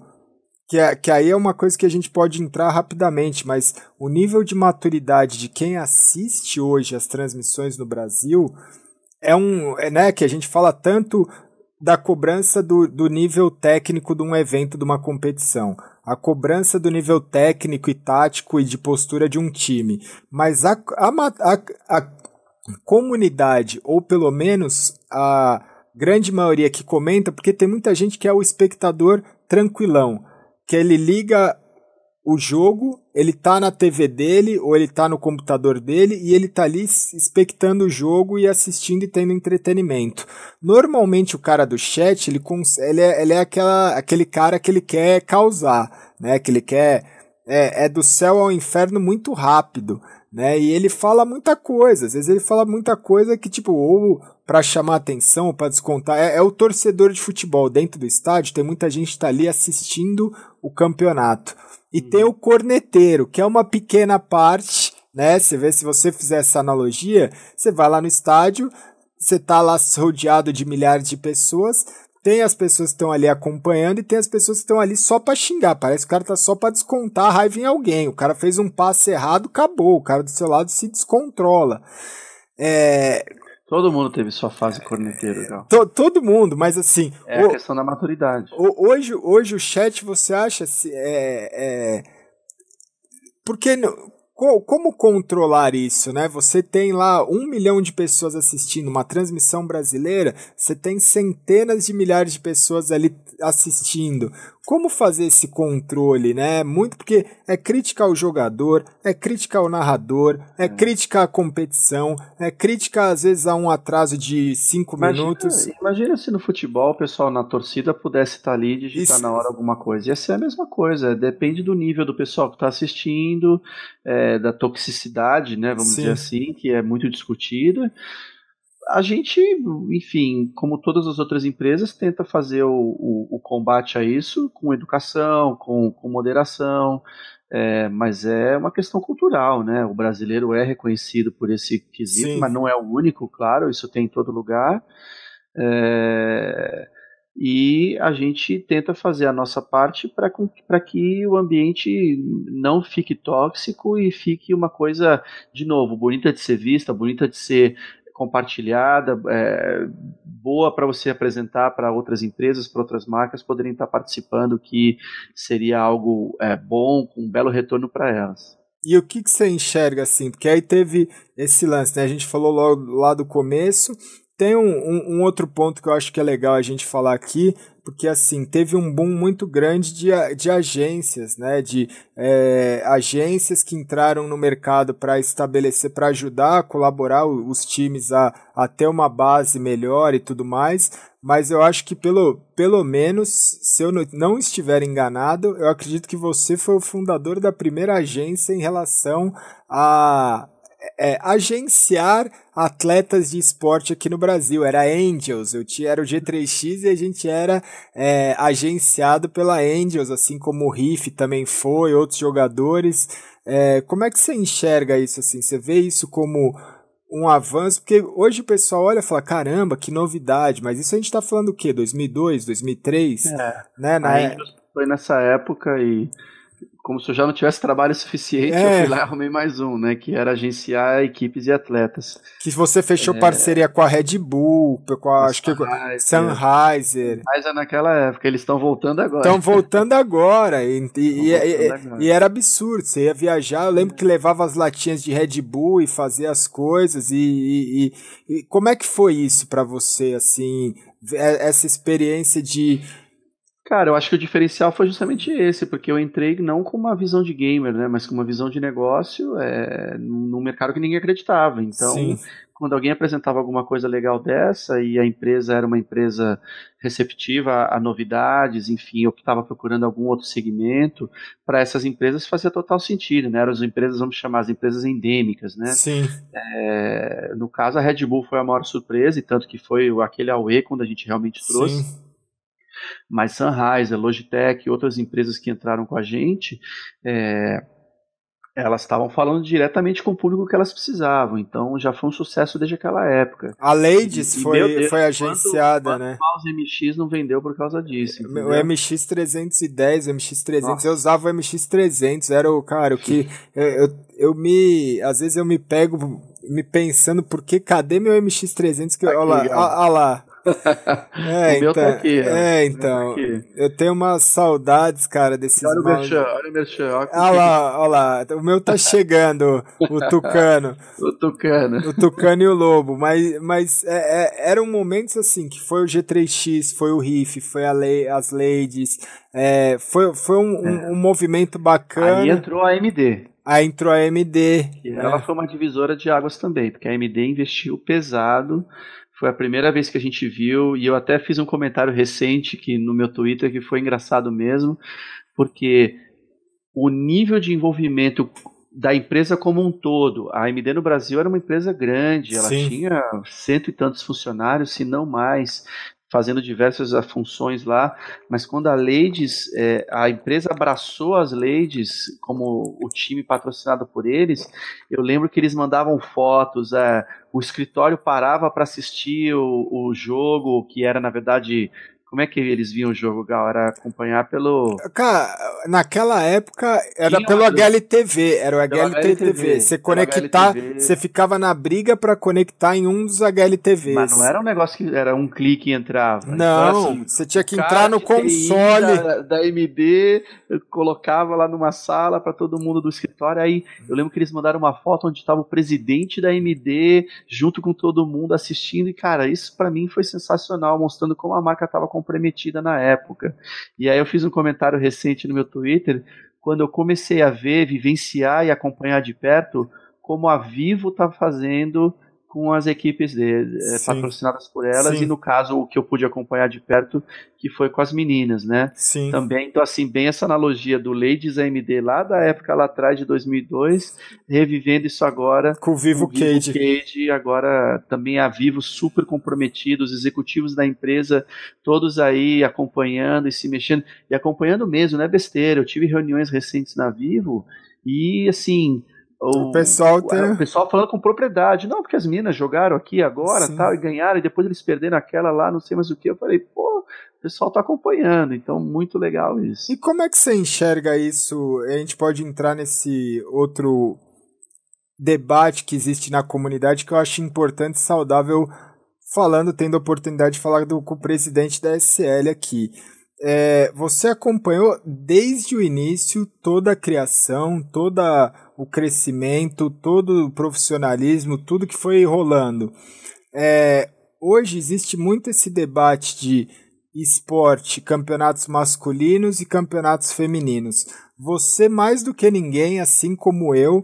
que, é, que aí é uma coisa que a gente pode entrar rapidamente, mas o nível de maturidade de quem assiste hoje as transmissões no Brasil é um. É, né, que a gente fala tanto da cobrança do, do nível técnico de um evento, de uma competição. A cobrança do nível técnico e tático e de postura de um time. Mas a, a, a, a comunidade, ou pelo menos a grande maioria que comenta, porque tem muita gente que é o espectador tranquilão que ele liga o jogo, ele tá na TV dele ou ele tá no computador dele e ele tá ali expectando o jogo e assistindo e tendo entretenimento. Normalmente o cara do chat, ele, ele, é, ele é aquela, aquele cara que ele quer causar, né? Que ele quer é, é do céu ao inferno muito rápido, né? E ele fala muita coisa, às vezes ele fala muita coisa que tipo ou para chamar atenção, para descontar. É, é, o torcedor de futebol dentro do estádio, tem muita gente que tá ali assistindo o campeonato. E uhum. tem o corneteiro, que é uma pequena parte, né? Você vê, se você fizer essa analogia, você vai lá no estádio, você tá lá rodeado de milhares de pessoas, tem as pessoas que estão ali acompanhando e tem as pessoas que estão ali só para xingar. Parece que o cara tá só para descontar a raiva em alguém. O cara fez um passe errado, acabou. O cara do seu lado se descontrola. É, Todo mundo teve sua fase corneteira, Gal. To, todo mundo, mas assim. É o, a questão da maturidade. O, hoje, hoje o chat, você acha se é, é porque como controlar isso, né? Você tem lá um milhão de pessoas assistindo uma transmissão brasileira, você tem centenas de milhares de pessoas ali assistindo. Como fazer esse controle, né? Muito porque é crítica ao jogador, é crítica ao narrador, é, é. crítica à competição, é crítica às vezes a um atraso de cinco imagina, minutos. Imagina se no futebol o pessoal na torcida pudesse estar ali e digitar Isso. na hora alguma coisa. Ia ser a mesma coisa, depende do nível do pessoal que está assistindo, é, da toxicidade, né? Vamos Sim. dizer assim, que é muito discutida a gente, enfim, como todas as outras empresas, tenta fazer o, o, o combate a isso com educação, com, com moderação, é, mas é uma questão cultural, né? O brasileiro é reconhecido por esse quesito, Sim. mas não é o único, claro, isso tem em todo lugar. É, e a gente tenta fazer a nossa parte para que o ambiente não fique tóxico e fique uma coisa, de novo, bonita de ser vista, bonita de ser compartilhada, é, boa para você apresentar para outras empresas, para outras marcas poderem estar participando, que seria algo é, bom, com um belo retorno para elas. E o que, que você enxerga assim? Porque aí teve esse lance, né? A gente falou logo lá do começo. Tem um, um, um outro ponto que eu acho que é legal a gente falar aqui, porque assim teve um boom muito grande de, de agências, né? De é, agências que entraram no mercado para estabelecer, para ajudar colaborar os times a, a ter uma base melhor e tudo mais. Mas eu acho que pelo, pelo menos, se eu não estiver enganado, eu acredito que você foi o fundador da primeira agência em relação a é, agenciar atletas de esporte aqui no Brasil. Era Angels, eu tinha, era o G3X e a gente era é, agenciado pela Angels, assim como o Riff também foi, outros jogadores. É, como é que você enxerga isso assim? Você vê isso como um avanço? Porque hoje o pessoal olha e fala, caramba, que novidade, mas isso a gente está falando o quê? 2002, 2003? É, né? Na... É foi nessa época e como se eu já não tivesse trabalho suficiente, é. eu fui lá e arrumei mais um, né? Que era agenciar equipes e atletas. Que você fechou é. parceria com a Red Bull, com a, acho que Sennheiser. Mas é naquela época, eles estão voltando agora. Estão voltando agora. E, e, e, agora. e, era absurdo. Você ia viajar, eu lembro que levava as latinhas de Red Bull e fazia as coisas. E, e como é que foi isso para você, assim, é, essa experiência de Cara, eu acho que o diferencial foi justamente esse, porque eu entrei não com uma visão de gamer, né, mas com uma visão de negócio é, num mercado que ninguém acreditava. Então, Sim. quando alguém apresentava alguma coisa legal dessa e a empresa era uma empresa receptiva a novidades, enfim, eu que estava procurando algum outro segmento, para essas empresas fazia total sentido, né? Eram as empresas, vamos chamar as empresas endêmicas, né? Sim. É, no caso, a Red Bull foi a maior surpresa, e tanto que foi aquele AUE quando a gente realmente trouxe. Sim mas Sunrise, Logitech e outras empresas que entraram com a gente, é, elas estavam falando diretamente com o público que elas precisavam, então já foi um sucesso desde aquela época. A Ladies e, foi, Deus, foi agenciada, quanto, né? O mouse MX não vendeu por causa disso. Entendeu? O MX310, o MX300, Nossa. eu usava o MX300, era o cara o que eu, eu, eu, me, às vezes eu me pego me pensando porque cadê meu MX300 que olha lá, olha lá é, o então, tá aqui. É, então. Tá eu tenho umas saudades, cara, desses Olha o merchan, olha o merchan. Olha, lá, olha lá. O meu tá chegando, o Tucano. o Tucano. O Tucano e o Lobo. Mas, mas é, é, eram momentos assim, que foi o G3X, foi o Riff, foi a lei, as Ladies. É, foi foi um, um, é. um movimento bacana. Aí entrou a AMD. Aí entrou a AMD. E ela foi uma divisora de águas também, porque a AMD investiu pesado foi a primeira vez que a gente viu, e eu até fiz um comentário recente que no meu Twitter que foi engraçado mesmo, porque o nível de envolvimento da empresa como um todo. A AMD no Brasil era uma empresa grande, ela Sim. tinha cento e tantos funcionários, se não mais fazendo diversas funções lá, mas quando a Ladies, é, a empresa abraçou as Ladies como o time patrocinado por eles, eu lembro que eles mandavam fotos, é, o escritório parava para assistir o, o jogo, que era na verdade como é que eles viam o jogo, Gal? Era acompanhar pelo. Cara, naquela época era Tinha pelo HLTV, era o HLTV. Você conectar, você ficava na briga para conectar em um dos HLTVs. Mas não era um negócio que era um clique e entrava. Não, assim, você tinha que entrar no console. Da, da MD, colocava lá numa sala para todo mundo do escritório. Aí eu lembro que eles mandaram uma foto onde estava o presidente da MD junto com todo mundo assistindo. E, cara, isso para mim foi sensacional, mostrando como a marca estava comprometida na época. E aí eu fiz um comentário recente no meu Twitter, quando eu comecei a ver, vivenciar e acompanhar de perto como a Vivo está fazendo com as equipes de, é, patrocinadas por elas Sim. e no caso o que eu pude acompanhar de perto que foi com as meninas, né? Sim. Também, então assim, bem essa analogia do Ladies AMD lá da época lá atrás de 2002, revivendo isso agora com o Vivo, com o Vivo Cage. Cage, agora também a Vivo super comprometido, os executivos da empresa todos aí acompanhando e se mexendo e acompanhando mesmo, não é besteira. Eu tive reuniões recentes na Vivo e assim, o, o pessoal tem... o pessoal falando com propriedade. Não, porque as minas jogaram aqui agora tal, e ganharam, e depois eles perderam aquela lá, não sei mais o que. Eu falei, pô, o pessoal tá acompanhando, então muito legal isso. E como é que você enxerga isso? A gente pode entrar nesse outro debate que existe na comunidade que eu acho importante e saudável, falando, tendo a oportunidade de falar do, com o presidente da SL aqui. É, você acompanhou desde o início toda a criação, toda o crescimento, todo o profissionalismo, tudo que foi rolando. É, hoje existe muito esse debate de esporte, campeonatos masculinos e campeonatos femininos. Você, mais do que ninguém, assim como eu,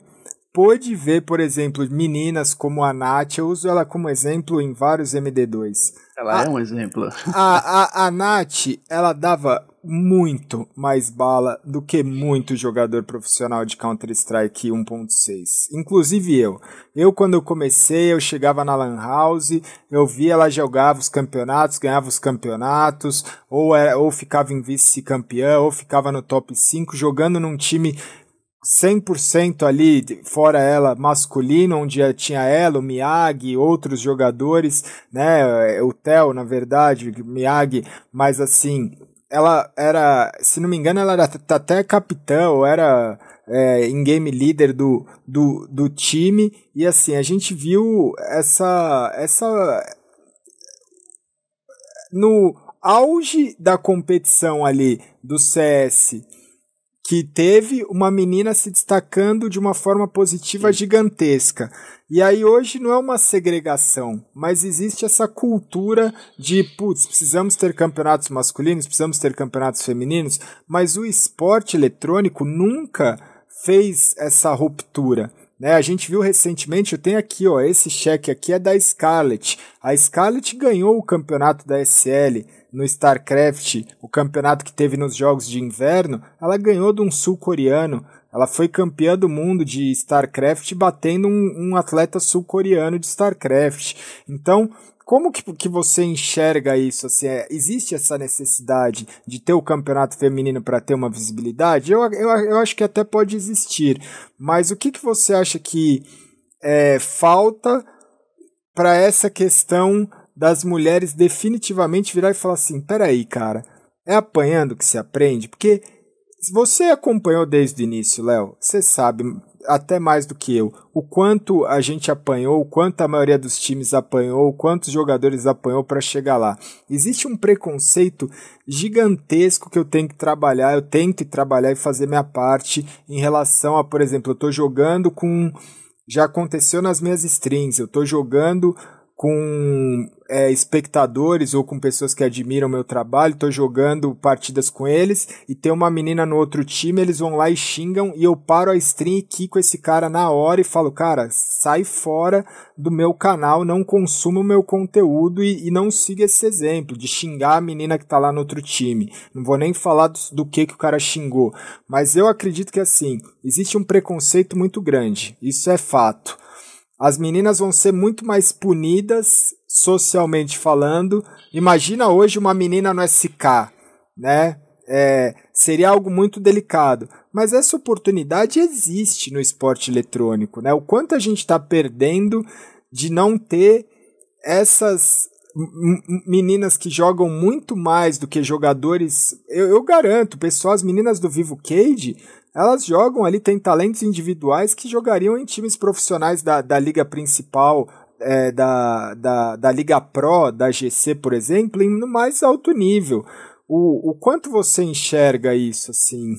pôde ver, por exemplo, meninas como a Nath, eu uso ela como exemplo em vários MD2. Ela a, é um exemplo. A, a, a Nath, ela dava muito mais bala do que muito jogador profissional de Counter-Strike 1.6. Inclusive eu. Eu, quando eu comecei, eu chegava na Lan House, eu via ela jogava os campeonatos, ganhava os campeonatos, ou, era, ou ficava em vice-campeã, ou ficava no top 5, jogando num time 100% ali, fora ela, masculino, onde tinha ela, o Miyagi, outros jogadores, né, o Theo, na verdade, Miyagi, mas assim, ela era, se não me engano, ela era até capitã, ou era é, in-game líder do, do, do time, e assim, a gente viu essa, essa, no auge da competição ali do CS, que teve uma menina se destacando de uma forma positiva Sim. gigantesca. E aí hoje não é uma segregação, mas existe essa cultura de, putz, precisamos ter campeonatos masculinos, precisamos ter campeonatos femininos, mas o esporte eletrônico nunca fez essa ruptura. Né, a gente viu recentemente, eu tenho aqui, ó, esse cheque aqui é da Scarlett. A Scarlett ganhou o campeonato da SL no StarCraft, o campeonato que teve nos Jogos de Inverno, ela ganhou de um sul-coreano. Ela foi campeã do mundo de StarCraft batendo um, um atleta sul-coreano de StarCraft. Então, como que, que você enxerga isso? Assim, é, existe essa necessidade de ter o campeonato feminino para ter uma visibilidade? Eu, eu, eu acho que até pode existir. Mas o que, que você acha que é, falta para essa questão das mulheres definitivamente virar e falar assim: peraí, cara, é apanhando que se aprende? Porque se você acompanhou desde o início, Léo, você sabe até mais do que eu o quanto a gente apanhou, o quanto a maioria dos times apanhou, quantos jogadores apanhou para chegar lá. Existe um preconceito gigantesco que eu tenho que trabalhar, eu tento trabalhar e fazer minha parte em relação a, por exemplo, eu estou jogando com já aconteceu nas minhas strings, eu estou jogando com é, espectadores ou com pessoas que admiram meu trabalho, estou jogando partidas com eles e tem uma menina no outro time, eles vão lá e xingam e eu paro a stream e quico esse cara na hora e falo, cara, sai fora do meu canal, não consuma o meu conteúdo e, e não siga esse exemplo de xingar a menina que está lá no outro time. Não vou nem falar do, do que, que o cara xingou, mas eu acredito que assim, existe um preconceito muito grande, isso é fato as meninas vão ser muito mais punidas socialmente falando. Imagina hoje uma menina no SK, né? É, seria algo muito delicado. Mas essa oportunidade existe no esporte eletrônico, né? O quanto a gente está perdendo de não ter essas meninas que jogam muito mais do que jogadores. Eu, eu garanto, pessoal, as meninas do Vivo Cage, elas jogam ali, tem talentos individuais que jogariam em times profissionais da, da liga principal, é, da, da, da Liga Pro, da GC, por exemplo, em no mais alto nível. O, o quanto você enxerga isso, assim?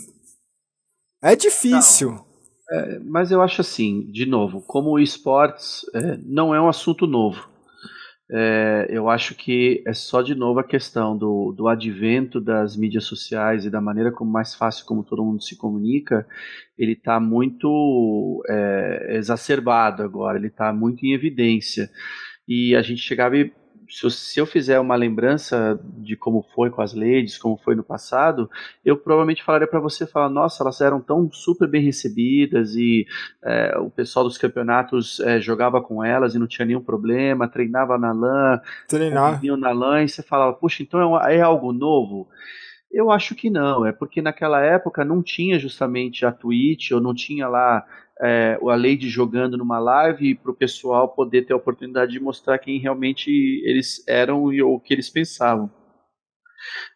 É difícil. É, mas eu acho assim, de novo, como o esportes é, não é um assunto novo. É, eu acho que é só de novo a questão do, do advento das mídias sociais e da maneira como mais fácil como todo mundo se comunica, ele está muito é, exacerbado agora, ele está muito em evidência. E a gente chegava e se eu, se eu, fizer uma lembrança de como foi com as ladies, como foi no passado, eu provavelmente falaria para você, falar, nossa, elas eram tão super bem recebidas e é, o pessoal dos campeonatos é, jogava com elas e não tinha nenhum problema, treinava na LAN, Treinar. na LAN e você falava, puxa, então é, é algo novo? Eu acho que não, é porque naquela época não tinha justamente a Twitch, ou não tinha lá é, a Lady jogando numa live para o pessoal poder ter a oportunidade de mostrar quem realmente eles eram e o que eles pensavam.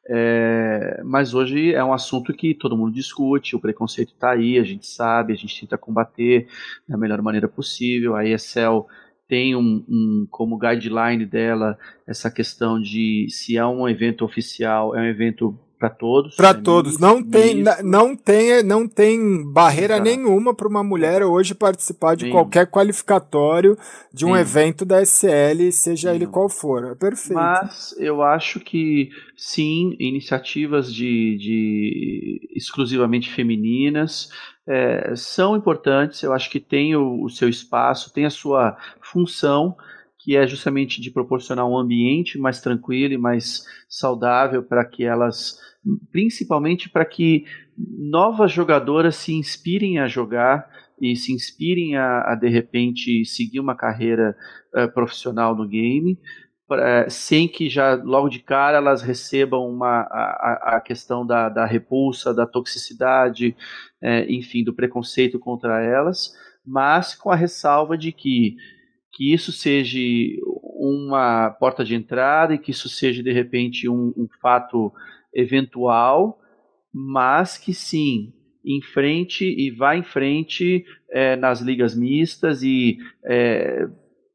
É, mas hoje é um assunto que todo mundo discute, o preconceito está aí, a gente sabe, a gente tenta combater da melhor maneira possível. A ESL tem um, um, como guideline dela essa questão de se é um evento oficial, é um evento para todos. Para todos. Não tem, não tem, não tem barreira nenhuma para uma mulher hoje participar de qualquer qualificatório de um evento da SL, seja ele qual for. É perfeito. Mas eu acho que sim, iniciativas de, de exclusivamente femininas é, são importantes. Eu acho que tem o, o seu espaço, tem a sua função que é justamente de proporcionar um ambiente mais tranquilo e mais saudável para que elas principalmente para que novas jogadoras se inspirem a jogar e se inspirem a, a de repente seguir uma carreira uh, profissional no game, uh, sem que já logo de cara elas recebam uma, a, a questão da, da repulsa, da toxicidade, uh, enfim, do preconceito contra elas, mas com a ressalva de que que isso seja uma porta de entrada e que isso seja de repente um, um fato eventual, mas que sim, em frente e vá em frente é, nas ligas mistas e é,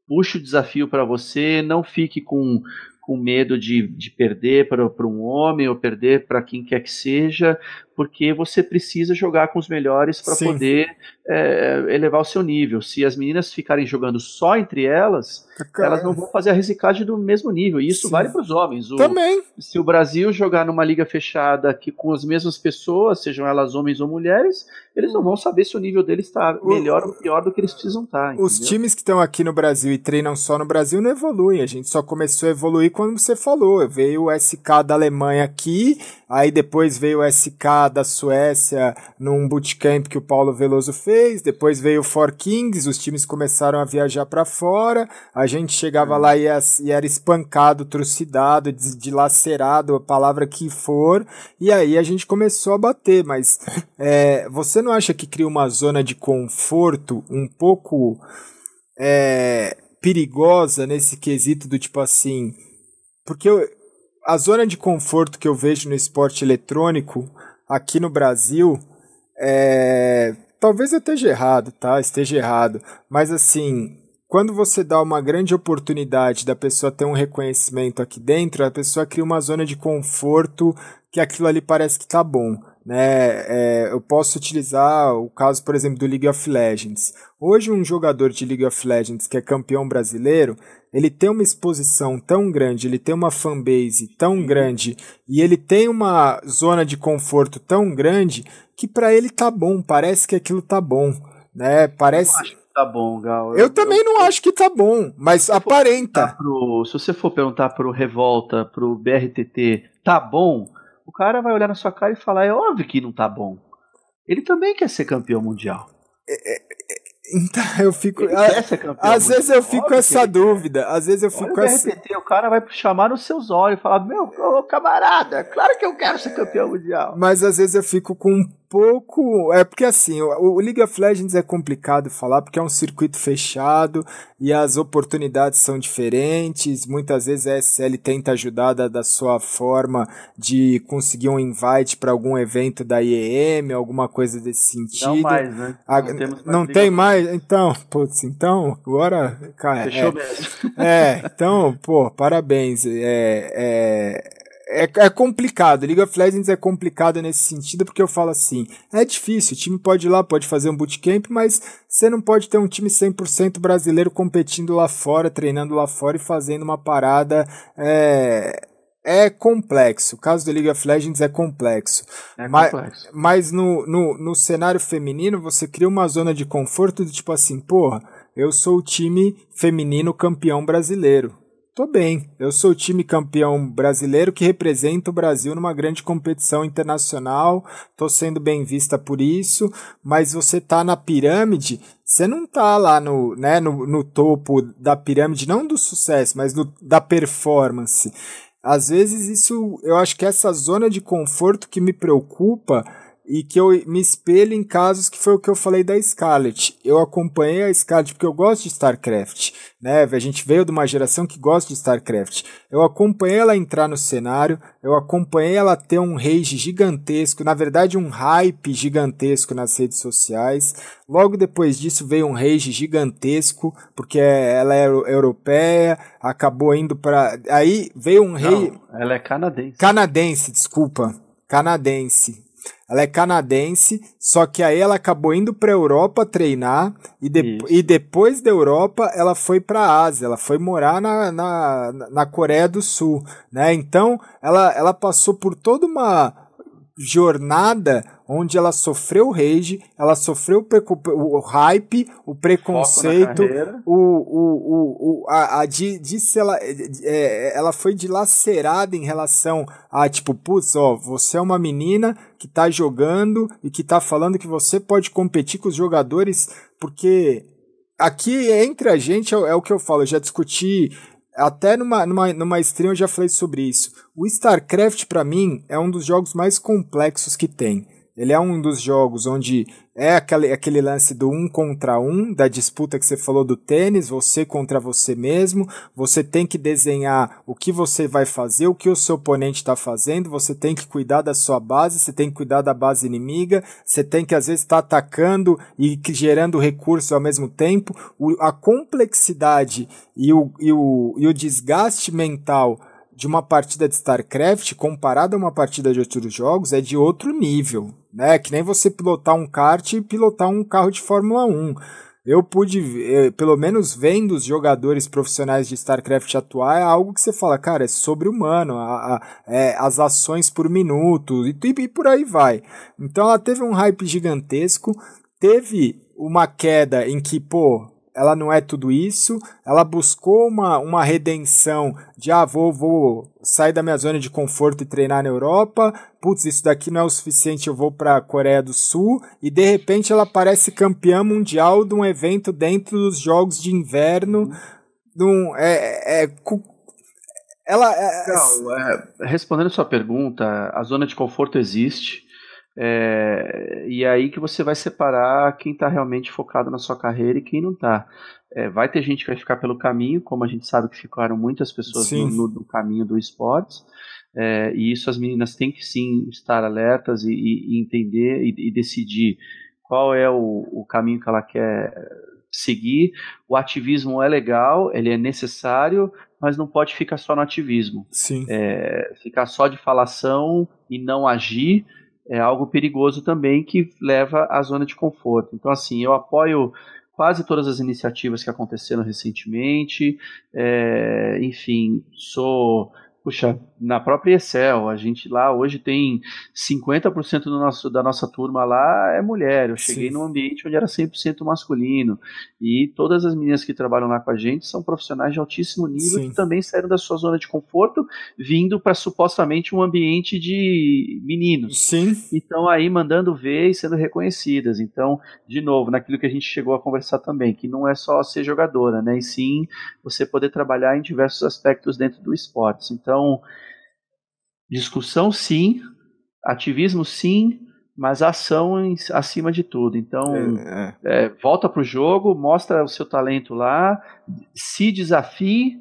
puxe o desafio para você, não fique com, com medo de, de perder para um homem ou perder para quem quer que seja, porque você precisa jogar com os melhores para poder é, elevar o seu nível. Se as meninas ficarem jogando só entre elas, Cara. elas não vão fazer a reciclagem do mesmo nível. E isso Sim. vale para os homens. O, Também. Se o Brasil jogar numa liga fechada que com as mesmas pessoas, sejam elas homens ou mulheres, eles não vão saber se o nível deles está melhor ou pior do que eles precisam estar. Tá, os times que estão aqui no Brasil e treinam só no Brasil não evoluem. A gente só começou a evoluir quando você falou. Veio o SK da Alemanha aqui Aí depois veio o SK da Suécia num bootcamp que o Paulo Veloso fez. Depois veio o Four Kings, os times começaram a viajar para fora. A gente chegava lá e, e, era espancado, trucidado, dilacerado, a palavra que for. E aí a gente começou a bater. Mas é, você não acha que cria uma zona de conforto um pouco é, perigosa nesse quesito do tipo assim? Porque eu, a zona de conforto que eu vejo no esporte eletrônico aqui no Brasil é. Talvez eu esteja errado, tá? Esteja errado. Mas assim, quando você dá uma grande oportunidade da pessoa ter um reconhecimento aqui dentro, a pessoa cria uma zona de conforto que aquilo ali parece que tá bom. Né? É, eu posso utilizar o caso, por exemplo, do League of Legends. Hoje, um jogador de League of Legends que é campeão brasileiro, ele tem uma exposição tão grande, ele tem uma fanbase tão grande e ele tem uma zona de conforto tão grande que para ele tá bom, parece que aquilo tá bom, né? Parece eu acho que tá bom, Gal. Eu, eu também eu, não acho que tá bom, mas aparenta. Pro, se você for perguntar pro Revolta, pro BRTT, tá bom? O cara vai olhar na sua cara e falar: é óbvio que não tá bom. Ele também quer ser campeão mundial. É, é, então, eu fico. A, às vezes eu fico com essa dúvida. Às vezes eu fico com essa. O cara vai chamar nos seus olhos e falar: Meu, ô, camarada, claro que eu quero ser campeão mundial. Mas às vezes eu fico com um pouco. É porque assim, o, o, League of Legends é complicado falar porque é um circuito fechado e as oportunidades são diferentes. Muitas vezes a SL tenta ajudar da, da sua forma de conseguir um invite para algum evento da IEM, alguma coisa desse sentido. Não mais, né? A, não, não tem mais? Então, putz, então, agora. Cara, Fechou é, mesmo. É, então, pô, parabéns. É, é, é, é, complicado. League of Legends é complicado nesse sentido, porque eu falo assim: é difícil, o time pode ir lá, pode fazer um bootcamp, mas você não pode ter um time 100% brasileiro competindo lá fora, treinando lá fora e fazendo uma parada. É, é complexo. O caso do League of Legends é complexo. É mas, complexo. mas no, no, no cenário feminino, você cria uma zona de conforto de tipo assim: porra, eu sou o time feminino campeão brasileiro. Tô bem. Eu sou o time campeão brasileiro que representa o Brasil numa grande competição internacional. Tô sendo bem vista por isso. Mas você tá na pirâmide, você não tá lá no, né, no, no topo da pirâmide, não do sucesso, mas da performance. Às vezes isso, eu acho que essa zona de conforto que me preocupa e que eu me espelho em casos que foi o que eu falei da Scarlett. Eu acompanhei a Scarlett porque eu gosto de StarCraft, né? A gente veio de uma geração que gosta de StarCraft. Eu acompanhei ela entrar no cenário, eu acompanhei ela ter um rage gigantesco, na verdade um hype gigantesco nas redes sociais. Logo depois disso veio um rage gigantesco, porque ela é europeia, acabou indo para aí veio um rei ela é canadense. Canadense, desculpa. Canadense ela é canadense, só que aí ela acabou indo para a Europa treinar e, de, e depois da Europa ela foi para a Ásia, ela foi morar na, na, na Coreia do Sul, né? Então ela, ela passou por toda uma jornada onde ela sofreu rage, ela sofreu o, o hype, o preconceito, o, o, o, a, a de, de ela, é, ela foi dilacerada em relação a tipo, putz, ó, você é uma menina que tá jogando e que tá falando que você pode competir com os jogadores, porque aqui entre a gente é, é o que eu falo, eu já discuti até numa, numa, numa stream eu já falei sobre isso. O StarCraft, para mim, é um dos jogos mais complexos que tem. Ele é um dos jogos onde é aquele, aquele lance do um contra um, da disputa que você falou do tênis, você contra você mesmo. Você tem que desenhar o que você vai fazer, o que o seu oponente está fazendo. Você tem que cuidar da sua base, você tem que cuidar da base inimiga. Você tem que, às vezes, estar tá atacando e gerando recursos ao mesmo tempo. O, a complexidade e o, e, o, e o desgaste mental de uma partida de StarCraft comparada a uma partida de outros jogos é de outro nível, né? Que nem você pilotar um kart e pilotar um carro de Fórmula 1. Eu pude, eh, pelo menos vendo os jogadores profissionais de StarCraft atuar, é algo que você fala, cara, é sobre-humano, é, as ações por minuto e, e por aí vai. Então ela teve um hype gigantesco, teve uma queda em que, pô, ela não é tudo isso. Ela buscou uma, uma redenção de, ah, vou, vou sair da minha zona de conforto e treinar na Europa. Putz, isso daqui não é o suficiente, eu vou para a Coreia do Sul. E de repente ela parece campeã mundial de um evento dentro dos Jogos de Inverno. Num, é, é, ela. É, não, é, respondendo sua pergunta, a zona de conforto existe. É, e aí que você vai separar quem está realmente focado na sua carreira e quem não está. É, vai ter gente que vai ficar pelo caminho, como a gente sabe que ficaram muitas pessoas no, no, no, caminho do esportes, é, e isso as meninas têm que sim estar alertas e, e entender e, e, decidir qual é o, o caminho que ela quer seguir. O ativismo é legal, ele é necessário, mas não pode ficar só no ativismo. Sim. É, ficar só de falação e não agir é algo perigoso também que leva à zona de conforto. Então, assim, eu apoio quase todas as iniciativas que aconteceram recentemente, é, enfim, sou Puxa, na própria Excel, a gente lá hoje tem 50% do nosso, da nossa turma lá é mulher. Eu cheguei Sim. num ambiente onde era 100% masculino. E todas as meninas que trabalham lá com a gente são profissionais de altíssimo nível Sim. que também saíram da sua zona de conforto, vindo para supostamente um ambiente de meninos. Sim. Então aí mandando ver e sendo reconhecidas. Então, de novo, naquilo que a gente chegou a conversar também, que não é só ser jogadora, né? E sim você poder trabalhar em diversos aspectos dentro do esporte. Então, discussão sim, ativismo sim, mas ação em, acima de tudo. Então, é, é. É, volta pro jogo, mostra o seu talento lá, se desafie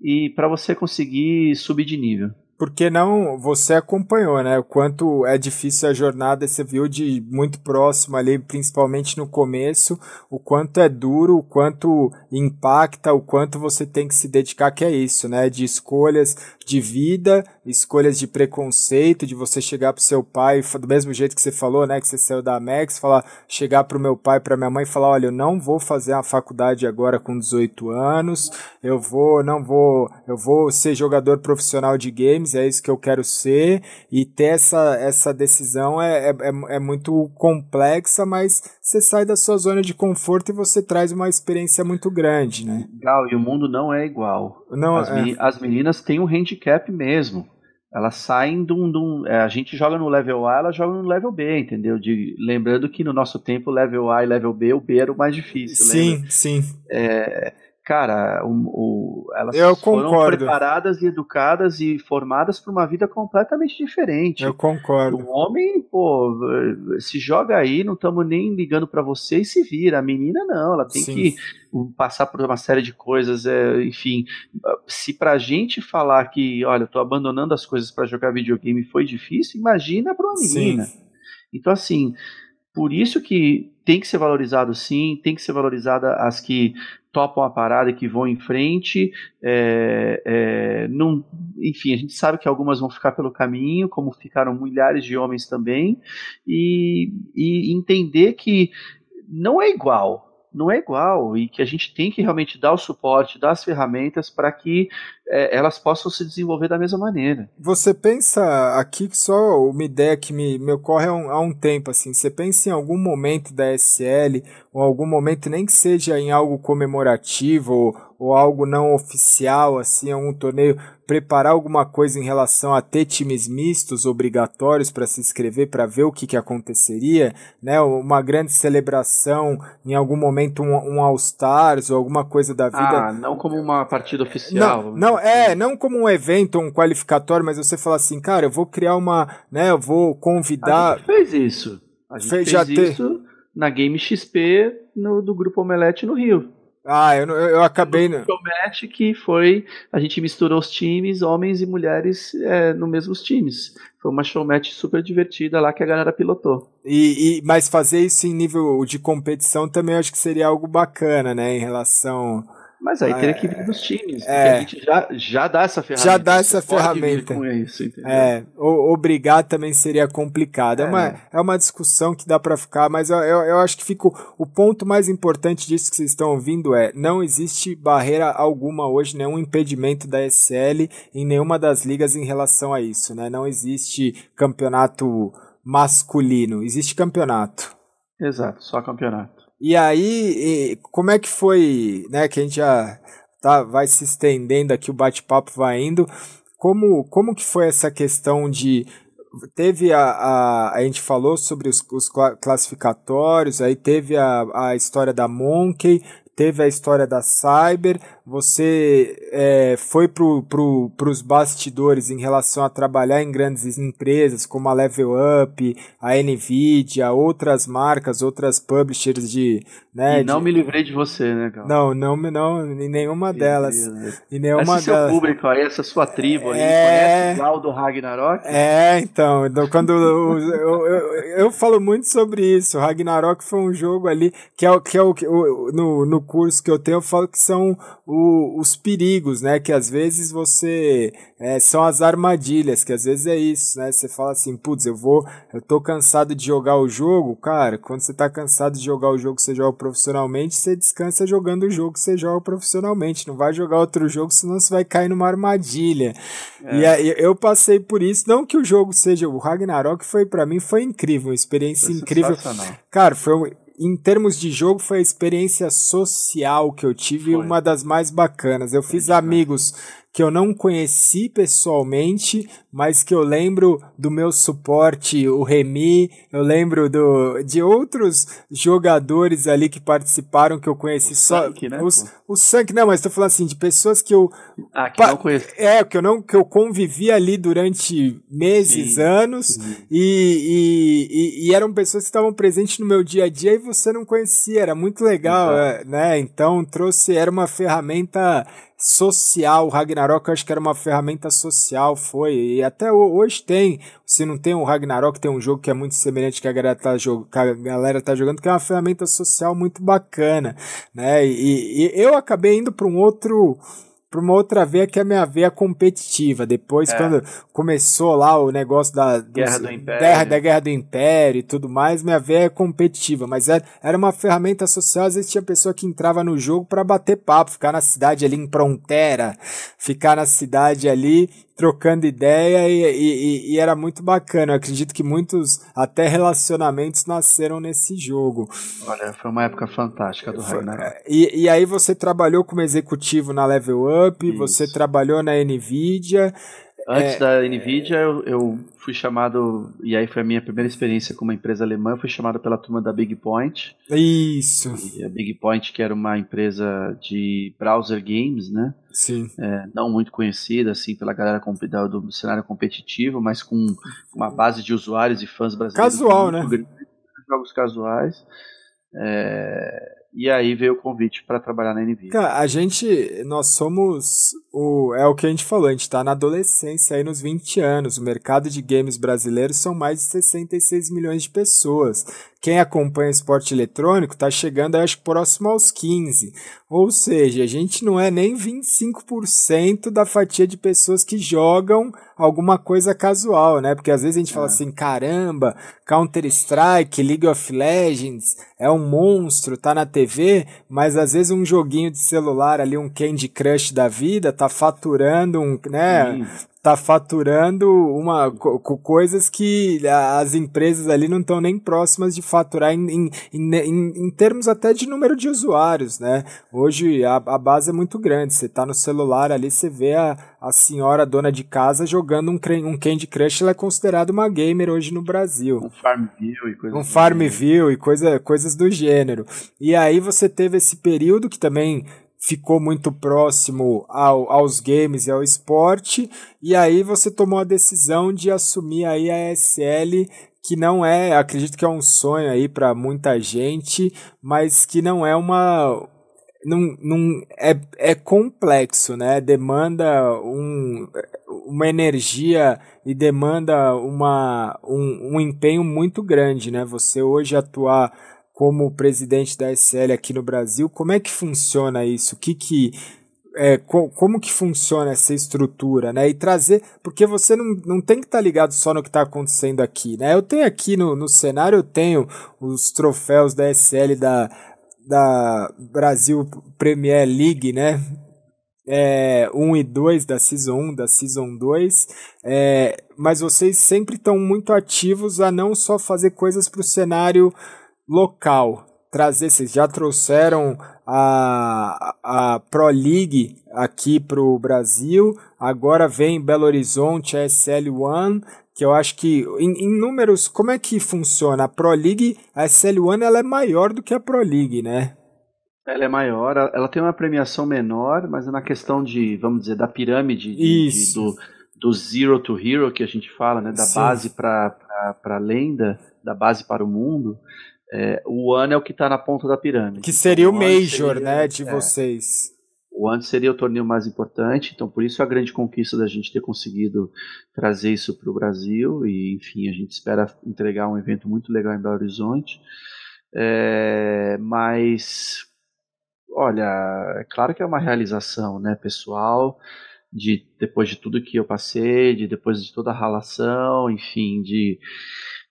e para você conseguir subir de nível porque não você acompanhou, né? O quanto é difícil a jornada, você viu de muito próximo ali, principalmente no começo, o quanto é duro, o quanto impacta, o quanto você tem que se dedicar, que é isso, né? De escolhas de vida, escolhas de preconceito, de você chegar pro seu pai, do mesmo jeito que você falou, né? Que você saiu da Max, falar, chegar pro meu pai, pra minha mãe falar, olha, eu não vou fazer a faculdade agora com 18 anos, eu vou, não vou, eu vou ser jogador profissional de games, é isso que eu quero ser, e ter essa, essa decisão é, é, é, é muito complexa, mas você sai da sua zona de conforto e você traz uma experiência muito grande, né? Legal, e o mundo não é igual. Não, as, é... as meninas têm um handicap mesmo. Elas saem de um. De um é, a gente joga no level A, elas jogam no level B, entendeu? De, lembrando que no nosso tempo, level A e level B, o B era o mais difícil. Sim, lembra? sim. É, cara, o, o, elas Eu foram concordo. preparadas e educadas e formadas para uma vida completamente diferente. Eu concordo. O homem, pô, se joga aí, não estamos nem ligando para você e se vira. A menina não, ela tem Sim. que passar por uma série de coisas, é, enfim. Se pra gente falar que, olha, eu tô abandonando as coisas para jogar videogame foi difícil, imagina para uma menina. Sim. Então, assim, por isso que tem que ser valorizado sim, tem que ser valorizada as que topam a parada que vão em frente. É, é, não, enfim, a gente sabe que algumas vão ficar pelo caminho, como ficaram milhares de homens também, e, e entender que não é igual não é igual e que a gente tem que realmente dar o suporte, dar as ferramentas para que é, elas possam se desenvolver da mesma maneira. Você pensa aqui que só uma ideia que me, me ocorre há um, há um tempo assim, você pensa em algum momento da SL ou algum momento nem que seja em algo comemorativo ou, ou algo não oficial assim, algum torneio preparar alguma coisa em relação a ter times mistos obrigatórios para se inscrever para ver o que, que aconteceria, né? Uma grande celebração, em algum momento um, um All Stars ou alguma coisa da vida. Ah, não como uma partida oficial. Não, não é, assim. não como um evento, um qualificatório, mas você fala assim, cara, eu vou criar uma, né? Eu vou convidar. A gente fez isso. A gente fez, fez isso ter... na Game XP no, do grupo Omelete no Rio. Ah, eu, eu acabei. No match que foi. A gente misturou os times, homens e mulheres, é, no mesmos times. Foi uma showmatch super divertida lá que a galera pilotou. E, e, mas fazer isso em nível de competição também acho que seria algo bacana, né? Em relação mas aí teria que vir dos times, é, a gente já, já dá essa ferramenta. Já dá essa ferramenta. Com isso, é, obrigar também seria complicado. É, é uma, é uma discussão que dá para ficar, mas eu, eu, eu, acho que fico, o ponto mais importante disso que vocês estão ouvindo é: não existe barreira alguma hoje, nenhum impedimento da SL em nenhuma das ligas em relação a isso. Né? Não existe campeonato masculino, existe campeonato. Exato, só campeonato. E aí, como é que foi, né, que a gente já tá, vai se estendendo aqui, o bate-papo vai indo, como, como que foi essa questão de teve a, a, a gente falou sobre os, os classificatórios, aí teve a, a história da Monkey, teve a história da Cyber, você é, foi para pro, os bastidores em relação a trabalhar em grandes empresas como a Level Up, a Nvidia, outras marcas, outras publishers de. Né, e não de... me livrei de você, né, cara? Não, não, não, em nenhuma delas. Em nenhuma Esse delas. seu público aí, essa sua tribo aí, é... conhece o do Ragnarok? É, então, então quando eu, eu, eu, eu, falo muito sobre isso. O Ragnarok foi um jogo ali que é, que é o, no, no curso que eu tenho, eu falo que são o, os perigos, né? Que às vezes você. É, são as armadilhas, que às vezes é isso, né? Você fala assim, putz, eu vou. Eu tô cansado de jogar o jogo. Cara, quando você tá cansado de jogar o jogo que você joga profissionalmente, você descansa jogando o jogo que você joga profissionalmente. Não vai jogar outro jogo, senão você vai cair numa armadilha. É. E aí, eu passei por isso. Não que o jogo seja. O Ragnarok foi para mim foi incrível, uma experiência foi incrível. Cara, foi em termos de jogo, foi a experiência social que eu tive foi. uma das mais bacanas. Eu fiz amigos que eu não conheci pessoalmente, mas que eu lembro do meu suporte, o Remy, eu lembro do, de outros jogadores ali que participaram que eu conheci o só. Sank, né, os, o Sank, não, mas tô falando assim, de pessoas que eu. Ah, que não conheço. É, que eu não que eu convivi ali durante meses, sim, anos, sim. E, e, e, eram pessoas que estavam presentes no meu dia a dia e você não conhecia, era muito legal, é, né? Então trouxe, era uma ferramenta social, o Ragnarok eu acho que era uma ferramenta social, foi, e até hoje tem, se não tem o Ragnarok, tem um jogo que é muito semelhante que a galera tá, jog a galera tá jogando, que é uma ferramenta social muito bacana, né, e, e eu acabei indo para um outro para uma outra veia que é a minha veia competitiva. Depois, é. quando começou lá o negócio da dos, Guerra do Império. Da, da, Guerra do Império e tudo mais, minha veia é competitiva. Mas era, era uma ferramenta social, às vezes tinha pessoa que entrava no jogo para bater papo, ficar na cidade ali em fronteira, ficar na cidade ali trocando ideia e, e, e, era muito bacana. Eu acredito que muitos até relacionamentos nasceram nesse jogo. Olha, foi uma época fantástica do Ragnarok. É, e, e aí você trabalhou como executivo na Level Up, Isso. você trabalhou na Nvidia. Antes é, da Nvidia, eu, eu, fui chamado, e aí foi a minha primeira experiência com uma empresa alemã, eu fui chamado pela turma da Big Point. Isso. E a Big Point, que era uma empresa de browser games, né? Sim. É, não muito conhecida, assim, pela galera do, do cenário competitivo, mas com uma base de usuários e fãs brasileiros. Casual, né? Jogos casuais. É, e aí veio o convite para trabalhar na NVIDIA. Cara, a gente, nós somos o, é o que a gente falou, a gente está na adolescência aí nos 20 anos. O mercado de games brasileiros são mais de 66 milhões de pessoas. Quem acompanha esporte eletrônico está chegando, acho que próximo aos 15. Ou seja, a gente não é nem 25% da fatia de pessoas que jogam alguma coisa casual, né? Porque às vezes a gente é. fala assim, caramba, Counter-Strike, League of Legends, é um monstro, tá na TV, mas às vezes um joguinho de celular ali, um Candy Crush da vida, tá faturando um, né? Sim. Tá faturando uma co coisas que as empresas ali não estão nem próximas de faturar em, em, em, em, termos até de número de usuários, né? Hoje a, a base é muito grande. Você tá no celular ali, você vê a, a senhora dona de casa jogando um, um Candy Crush, ela é considerada uma gamer hoje no Brasil. Um Farmville e coisas Um Farmville e coisa, coisas do gênero. E aí você teve esse período que também ficou muito próximo ao, aos games e ao esporte, e aí você tomou a decisão de assumir aí a SL, que não é, acredito que é um sonho aí para muita gente, mas que não é uma não, não é, é complexo, né? Demanda um, uma energia e demanda uma, um, um empenho muito grande, né? Você hoje atuar como presidente da SL aqui no Brasil, como é que funciona isso? O que que é, co como que funciona essa estrutura, né? E trazer, porque você não, não tem que estar tá ligado só no que está acontecendo aqui, né? Eu tenho aqui no, no cenário, eu tenho os troféus da SL da, da Brasil Premier League, né? É, 1 e 2 da Season 1, da Season 2, é, mas vocês sempre estão muito ativos a não só fazer coisas para o cenário local. Trazer, vocês já trouxeram a, a Pro League aqui para o Brasil, agora vem Belo Horizonte a SL One, que eu acho que em, em, números, como é que funciona? A Pro League, a SL One ela é maior do que a Pro League, né? Ela é maior, ela tem uma premiação menor, mas é na questão de, vamos dizer, da pirâmide de, de, do, do zero to hero que a gente fala, né? Da Sim. base para a lenda, da base para o mundo. É, o One é o que está na ponta da pirâmide. Que seria então, o Major, seria, né, de é, vocês. O One seria o torneio mais importante, então por isso a grande conquista da gente ter conseguido trazer isso para o Brasil e, enfim, a gente espera entregar um evento muito legal em Belo Horizonte. É, mas, olha, é claro que é uma realização, né, pessoal, de depois de tudo que eu passei, de depois de toda a relação, enfim, de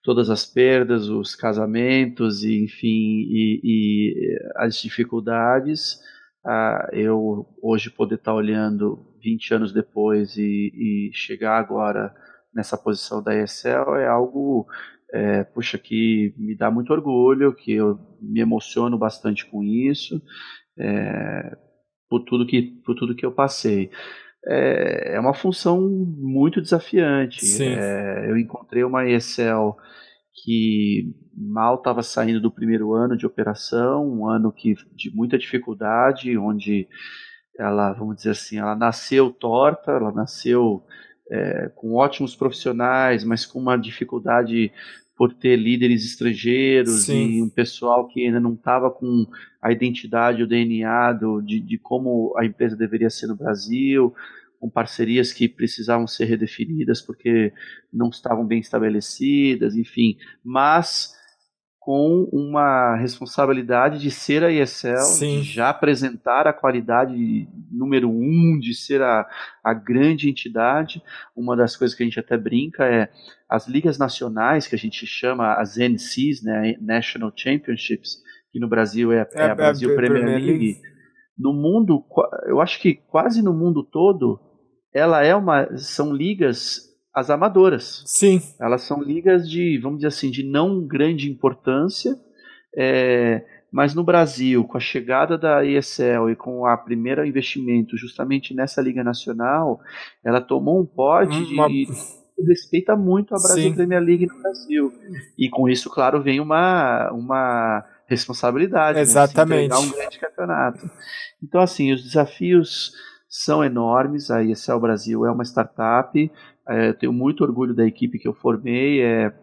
todas as perdas, os casamentos, e, enfim, e, e as dificuldades, ah, eu hoje poder estar olhando 20 anos depois e, e, chegar agora nessa posição da ESL é algo, é, puxa, que me dá muito orgulho, que eu me emociono bastante com isso, é, por tudo que por tudo que eu passei. É, é uma função muito desafiante. É, eu encontrei uma ESL que mal estava saindo do primeiro ano de operação, um ano que de muita dificuldade, onde ela, vamos dizer assim, ela nasceu torta, ela nasceu é, com ótimos profissionais, mas com uma dificuldade por ter líderes estrangeiros Sim. e um pessoal que ainda não estava com a identidade, o DNA do, de, de como a empresa deveria ser no Brasil, com parcerias que precisavam ser redefinidas porque não estavam bem estabelecidas, enfim. Mas com uma responsabilidade de ser a ESL, Sim. de já apresentar a qualidade número um, de ser a, a grande entidade. Uma das coisas que a gente até brinca é as ligas nacionais, que a gente chama as NCs, né, National Championships, que no Brasil é, é, é a Brasil é a Premier, Premier League. League. No mundo, eu acho que quase no mundo todo, ela é uma, são ligas as amadoras. Sim. Elas são ligas de, vamos dizer assim, de não grande importância, é, mas no Brasil, com a chegada da ESL e com a primeira investimento justamente nessa liga nacional, ela tomou um pote uma... de respeita muito a Brasil Sim. Premier League no Brasil. E com isso, claro, vem uma, uma responsabilidade. Né, Exatamente. Né, um grande campeonato. Então, assim, os desafios são enormes. A ESL Brasil é uma startup. É, tenho muito orgulho da equipe que eu formei. É,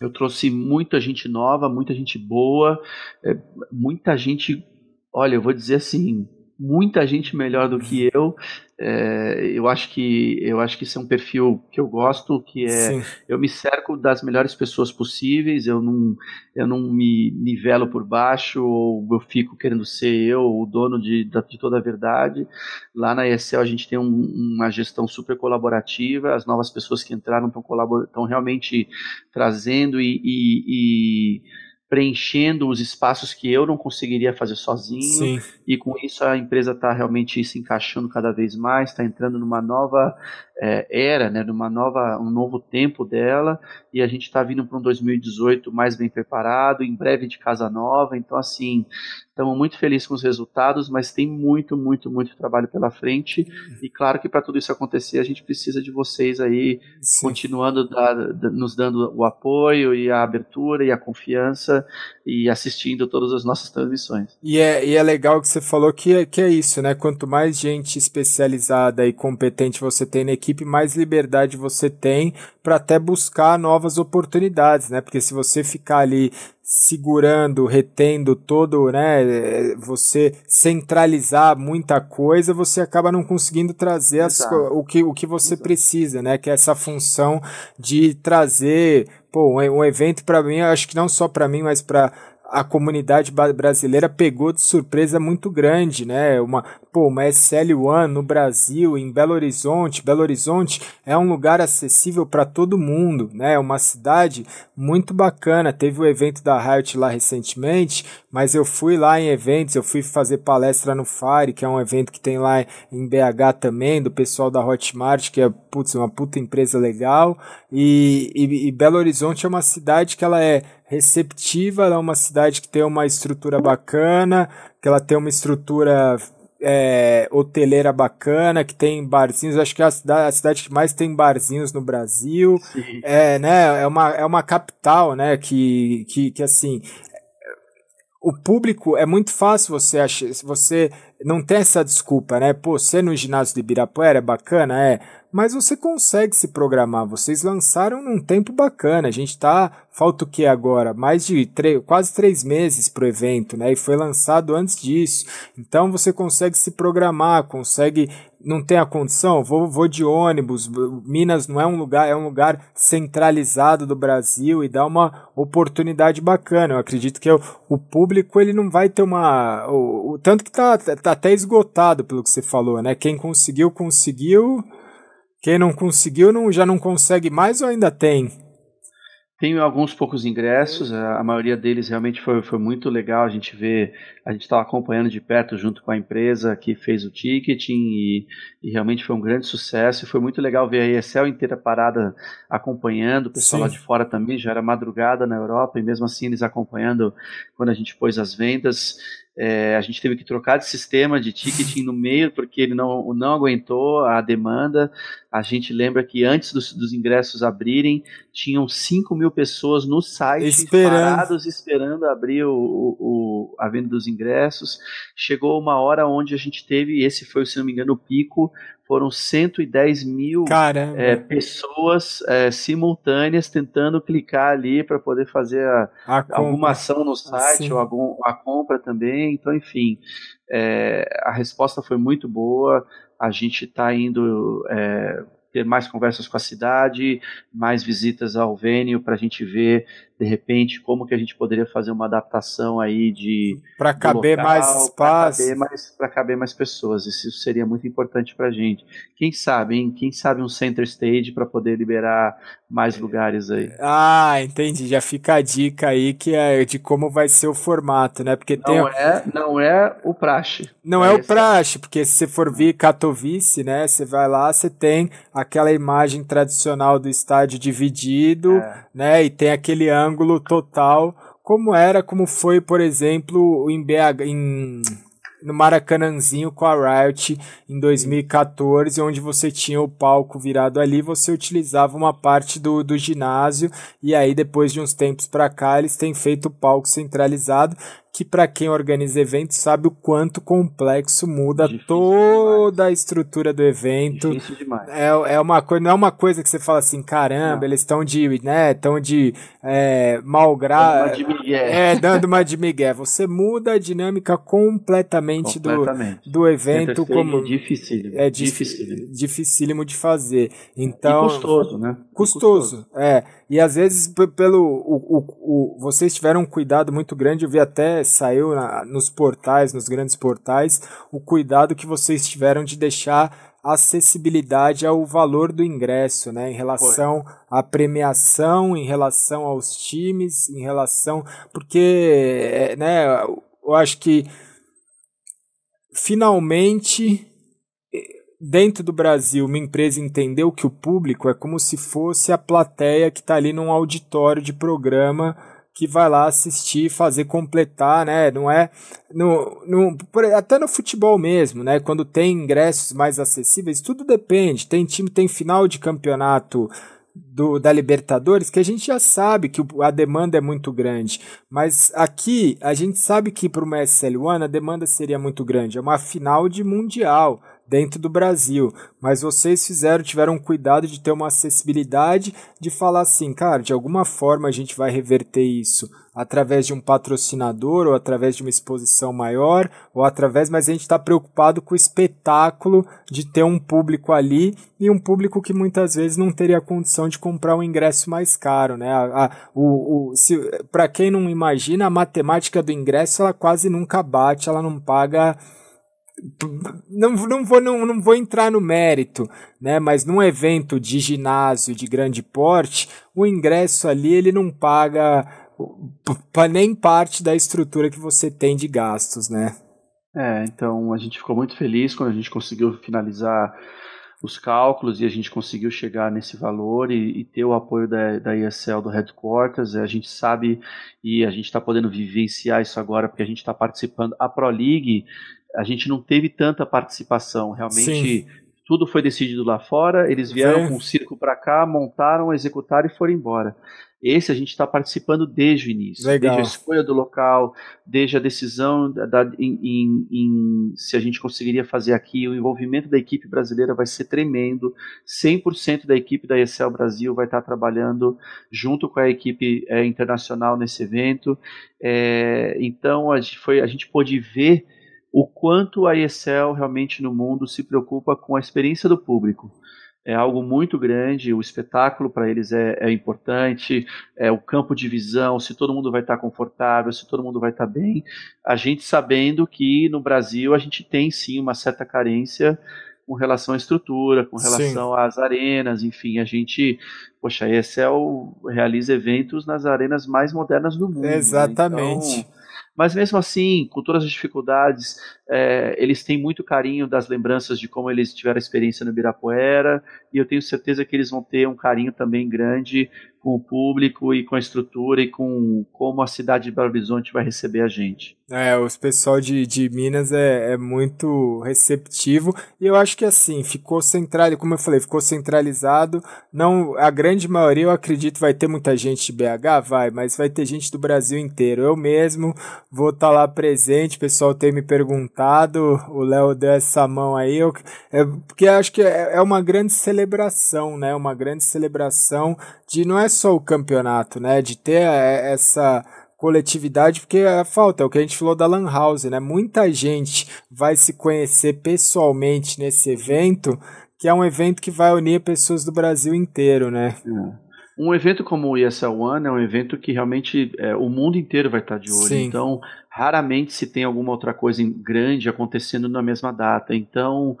eu trouxe muita gente nova, muita gente boa, é, muita gente. Olha, eu vou dizer assim, muita gente melhor do que eu. É, eu acho que eu acho que isso é um perfil que eu gosto, que é Sim. eu me cerco das melhores pessoas possíveis. Eu não eu não me nivelo por baixo ou eu fico querendo ser eu o dono de, de toda a verdade. Lá na ESL a gente tem um, uma gestão super colaborativa. As novas pessoas que entraram estão realmente trazendo e, e, e preenchendo os espaços que eu não conseguiria fazer sozinho. Sim. E com isso a empresa está realmente se encaixando cada vez mais, está entrando numa nova é, era, né, numa nova, um novo tempo dela. E a gente está vindo para um 2018 mais bem preparado, em breve de casa nova. Então, assim, Estamos muito felizes com os resultados, mas tem muito, muito, muito trabalho pela frente. E claro que para tudo isso acontecer, a gente precisa de vocês aí Sim. continuando da, da, nos dando o apoio e a abertura e a confiança e assistindo todas as nossas transmissões. E é, e é legal que você falou que é, que é isso, né? Quanto mais gente especializada e competente você tem na equipe, mais liberdade você tem para até buscar novas oportunidades, né? Porque se você ficar ali segurando, retendo todo, né, você centralizar muita coisa, você acaba não conseguindo trazer as, o, que, o que você Exato. precisa, né, que é essa função de trazer, pô, um, um evento para mim, acho que não só para mim, mas para a comunidade brasileira pegou de surpresa muito grande, né? Uma, pô, uma SL1 no Brasil, em Belo Horizonte. Belo Horizonte é um lugar acessível para todo mundo, né? É uma cidade muito bacana. Teve o evento da Riot lá recentemente, mas eu fui lá em eventos, eu fui fazer palestra no Fire, que é um evento que tem lá em BH também, do pessoal da Hotmart, que é putz, uma puta empresa legal. E, e, e Belo Horizonte é uma cidade que ela é receptiva, ela é uma cidade que tem uma estrutura bacana, que ela tem uma estrutura é, hoteleira bacana, que tem barzinhos, acho que é a cidade, a cidade que mais tem barzinhos no Brasil. Sim. É, né, é uma, é uma capital, né, que, que, que assim, o público é muito fácil você achar, você não tem essa desculpa, né? Pô, você no ginásio de Ibirapuera é bacana, é mas você consegue se programar. Vocês lançaram num tempo bacana. A gente tá. Falta o que agora? Mais de quase três meses pro evento, né? E foi lançado antes disso. Então você consegue se programar, consegue. Não tem a condição? Vou, vou de ônibus. Minas não é um lugar, é um lugar centralizado do Brasil e dá uma oportunidade bacana. Eu acredito que o, o público ele não vai ter uma. O, o, tanto que tá, tá até esgotado pelo que você falou, né? Quem conseguiu, conseguiu. Quem não conseguiu não, já não consegue mais ou ainda tem? Tenho alguns poucos ingressos, a maioria deles realmente foi, foi muito legal. A gente vê, a gente estava acompanhando de perto junto com a empresa que fez o ticketing e, e, realmente foi um grande sucesso. E foi muito legal ver a ESL inteira parada acompanhando, o pessoal Sim. lá de fora também, já era madrugada na Europa e mesmo assim eles acompanhando quando a gente pôs as vendas. É, a gente teve que trocar de sistema de ticketing no meio porque ele não, não aguentou a demanda. A gente lembra que antes dos, dos ingressos abrirem, tinham 5 mil pessoas no site esperando. parados esperando abrir o, o, a venda dos ingressos. Chegou uma hora onde a gente teve, esse foi, se não me engano, o pico, foram 110 mil é, pessoas é, simultâneas tentando clicar ali para poder fazer a, a alguma ação no site assim. ou algum, a compra também. Então, enfim, é, a resposta foi muito boa. A gente está indo ter mais conversas com a cidade, mais visitas ao venue para a gente ver de repente como que a gente poderia fazer uma adaptação aí de para caber local, mais espaço, para caber caber mais pessoas. Isso seria muito importante para a gente. Quem sabe, hein? Quem sabe um center stage para poder liberar mais lugares aí. Ah, entendi. Já fica a dica aí que é de como vai ser o formato, né? Porque não tem é não é o praxe. Não é, é o praxe, porque se você for vir Katowice, né? Você vai lá, você tem aquela imagem tradicional do estádio dividido, é. né? E tem aquele ângulo ângulo total, como era, como foi, por exemplo, em BH, em, no Maracanãzinho com a Riot em 2014, onde você tinha o palco virado ali, você utilizava uma parte do, do ginásio, e aí depois de uns tempos para cá eles têm feito o palco centralizado, que para quem organiza eventos sabe o quanto complexo muda Difícil toda demais. a estrutura do evento. Difícil demais. É, é uma coisa, não é uma coisa que você fala assim, caramba, não. eles estão de, né, estão de é, malgrado, é, dando uma de migué. Você muda a dinâmica completamente, completamente. Do, do evento como é difícil, é dificílimo. dificílimo de fazer. Então, e custoso, né? Custoso, custoso. é. E às vezes pelo o, o, o, vocês tiveram um cuidado muito grande, eu vi até saiu na, nos portais, nos grandes portais, o cuidado que vocês tiveram de deixar acessibilidade ao valor do ingresso, né, em relação Foi. à premiação, em relação aos times, em relação porque, é, né, eu acho que finalmente dentro do Brasil, uma empresa entendeu que o público é como se fosse a plateia que está ali num auditório de programa que vai lá assistir, fazer completar, né? Não é no, no até no futebol mesmo, né? Quando tem ingressos mais acessíveis, tudo depende. Tem time, tem final de campeonato do, da Libertadores que a gente já sabe que a demanda é muito grande, mas aqui a gente sabe que para o SL1 a demanda seria muito grande. É uma final de mundial dentro do Brasil, mas vocês fizeram, tiveram cuidado de ter uma acessibilidade, de falar assim, cara, de alguma forma a gente vai reverter isso através de um patrocinador ou através de uma exposição maior ou através, mas a gente está preocupado com o espetáculo de ter um público ali e um público que muitas vezes não teria condição de comprar um ingresso mais caro, né? A, a, o, o, Para quem não imagina, a matemática do ingresso ela quase nunca bate, ela não paga não, não, vou, não, não vou entrar no mérito, né? Mas num evento de ginásio de grande porte, o ingresso ali ele não paga nem parte da estrutura que você tem de gastos, né? É, então a gente ficou muito feliz quando a gente conseguiu finalizar os cálculos e a gente conseguiu chegar nesse valor e, e ter o apoio da, da ESL do Headquarters. A gente sabe e a gente está podendo vivenciar isso agora porque a gente está participando. A Pro League a gente não teve tanta participação. Realmente, Sim. tudo foi decidido lá fora. Eles vieram Sim. com o circo para cá, montaram, executaram e foram embora. Esse a gente está participando desde o início, Legal. desde a escolha do local, desde a decisão da, da em, em, em, se a gente conseguiria fazer aqui. O envolvimento da equipe brasileira vai ser tremendo. 100% da equipe da ESL Brasil vai estar trabalhando junto com a equipe é, internacional nesse evento. É, então a gente, foi, a gente pôde ver o quanto a ESL realmente no mundo se preocupa com a experiência do público. É algo muito grande, o espetáculo para eles é, é, importante, é o campo de visão, se todo mundo vai estar tá confortável, se todo mundo vai estar tá bem. A gente sabendo que no Brasil a gente tem sim uma certa carência com relação à estrutura, com relação sim. às arenas, enfim, a gente, poxa, a ESL realiza eventos nas arenas mais modernas do mundo. Exatamente. Né? Então, mas mesmo assim, com todas as dificuldades, é, eles têm muito carinho das lembranças de como eles tiveram a experiência no Ibirapuera, e eu tenho certeza que eles vão ter um carinho também grande com o público e com a estrutura e com como a cidade de Belo Horizonte vai receber a gente. É, os pessoal de, de Minas é, é muito receptivo e eu acho que assim, ficou centralizado, como eu falei, ficou centralizado. Não, a grande maioria eu acredito vai ter muita gente de BH, vai, mas vai ter gente do Brasil inteiro. Eu mesmo vou estar tá lá presente, o pessoal tem me perguntado, o Léo deu essa mão aí, eu, é, porque acho que é, é uma grande celebração, né? Uma grande celebração de não é só o campeonato, né? De ter é, essa coletividade, porque a falta, é o que a gente falou da Lan House, né? Muita gente vai se conhecer pessoalmente nesse evento, que é um evento que vai unir pessoas do Brasil inteiro, né? É. Um evento como o ESL One é um evento que realmente é, o mundo inteiro vai estar de olho. Sim. Então, raramente se tem alguma outra coisa grande acontecendo na mesma data. Então,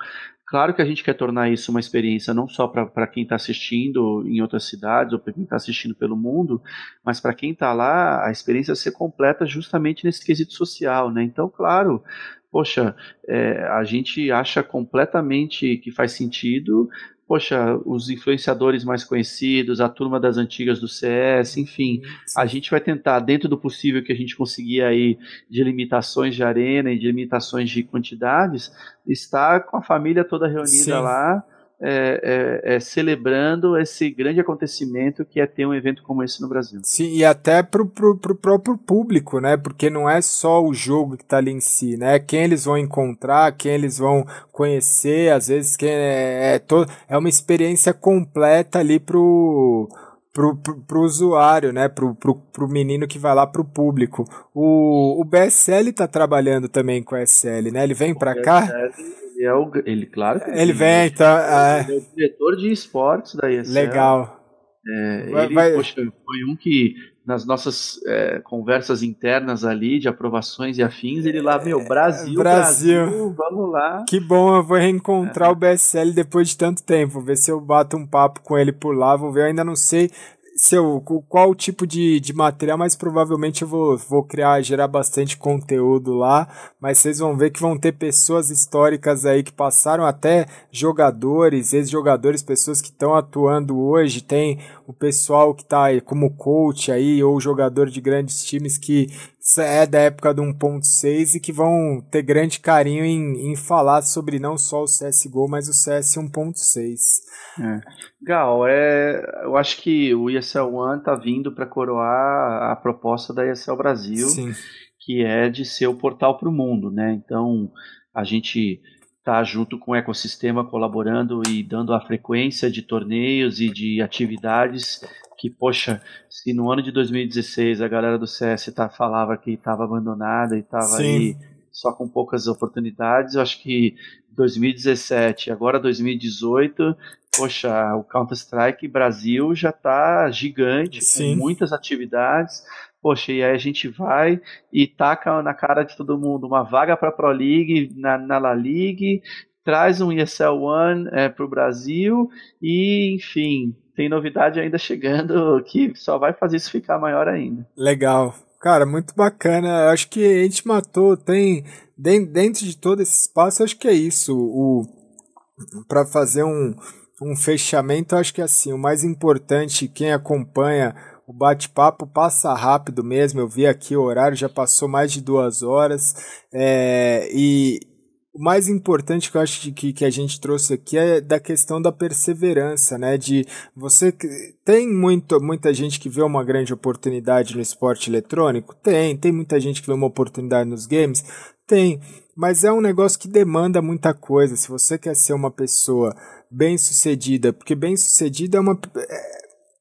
Claro que a gente quer tornar isso uma experiência não só para quem está assistindo em outras cidades ou para quem está assistindo pelo mundo, mas para quem está lá, a experiência ser completa justamente nesse quesito social, né? Então, claro, poxa, é, a gente acha completamente que faz sentido poxa, os influenciadores mais conhecidos, a turma das antigas do CS, enfim, a gente vai tentar, dentro do possível que a gente conseguir aí de limitações de arena e de limitações de quantidades, estar com a família toda reunida Sim. lá é, é, é, celebrando esse grande acontecimento que é ter um evento como esse no Brasil. Sim, e até pro, pro, pro próprio público, né? Porque não é só o jogo que está ali em si, né? Quem eles vão encontrar, quem eles vão conhecer, às vezes quem é, é, to, é uma experiência completa ali pro pro, pro, pro usuário, né? Pro, pro, pro menino que vai lá pro público. O, o BSL tá trabalhando também com a SL, né? Ele vem para cá. Ele é o. Ele, claro que ele vem, então. É... Ele é o diretor de esportes da ESL. Legal. É, vai, ele vai... Poxa, foi um que nas nossas é, conversas internas ali de aprovações e afins, ele lá, meu, Brasil, Brasil, Brasil vamos lá. Que bom, eu vou reencontrar é. o BSL depois de tanto tempo, ver se eu bato um papo com ele por lá, vou ver, eu ainda não sei seu, qual tipo de, de material, mas provavelmente eu vou, vou criar, gerar bastante conteúdo lá, mas vocês vão ver que vão ter pessoas históricas aí que passaram, até jogadores, ex-jogadores, pessoas que estão atuando hoje, tem o pessoal que está como coach aí, ou jogador de grandes times que é da época do 1.6 e que vão ter grande carinho em, em falar sobre não só o CSGO, mas o CS 1.6. É. Gal, é, eu acho que o ESL One tá vindo para coroar a proposta da ESL Brasil, Sim. que é de ser o portal para o mundo, né? Então a gente tá junto com o ecossistema colaborando e dando a frequência de torneios e de atividades que, poxa, se no ano de 2016 a galera do CS tá, falava que estava abandonada e estava aí só com poucas oportunidades, eu acho que 2017, agora 2018, poxa, o Counter-Strike Brasil já está gigante, Sim. com muitas atividades. Poxa, e aí a gente vai e taca na cara de todo mundo uma vaga para a Pro League, na, na La League, traz um ESL One é, para o Brasil e, enfim, tem novidade ainda chegando que só vai fazer isso ficar maior ainda. Legal. Cara, muito bacana. Acho que a gente matou, tem dentro de todo esse espaço, acho que é isso. O para fazer um, um fechamento, acho que é assim, o mais importante, quem acompanha o bate-papo passa rápido mesmo. Eu vi aqui o horário já passou mais de duas horas. É, e, o mais importante que eu acho que, que a gente trouxe aqui é da questão da perseverança, né? De você tem muito, muita gente que vê uma grande oportunidade no esporte eletrônico? Tem. Tem muita gente que vê uma oportunidade nos games? Tem. Mas é um negócio que demanda muita coisa. Se você quer ser uma pessoa bem sucedida, porque bem sucedida é uma. É,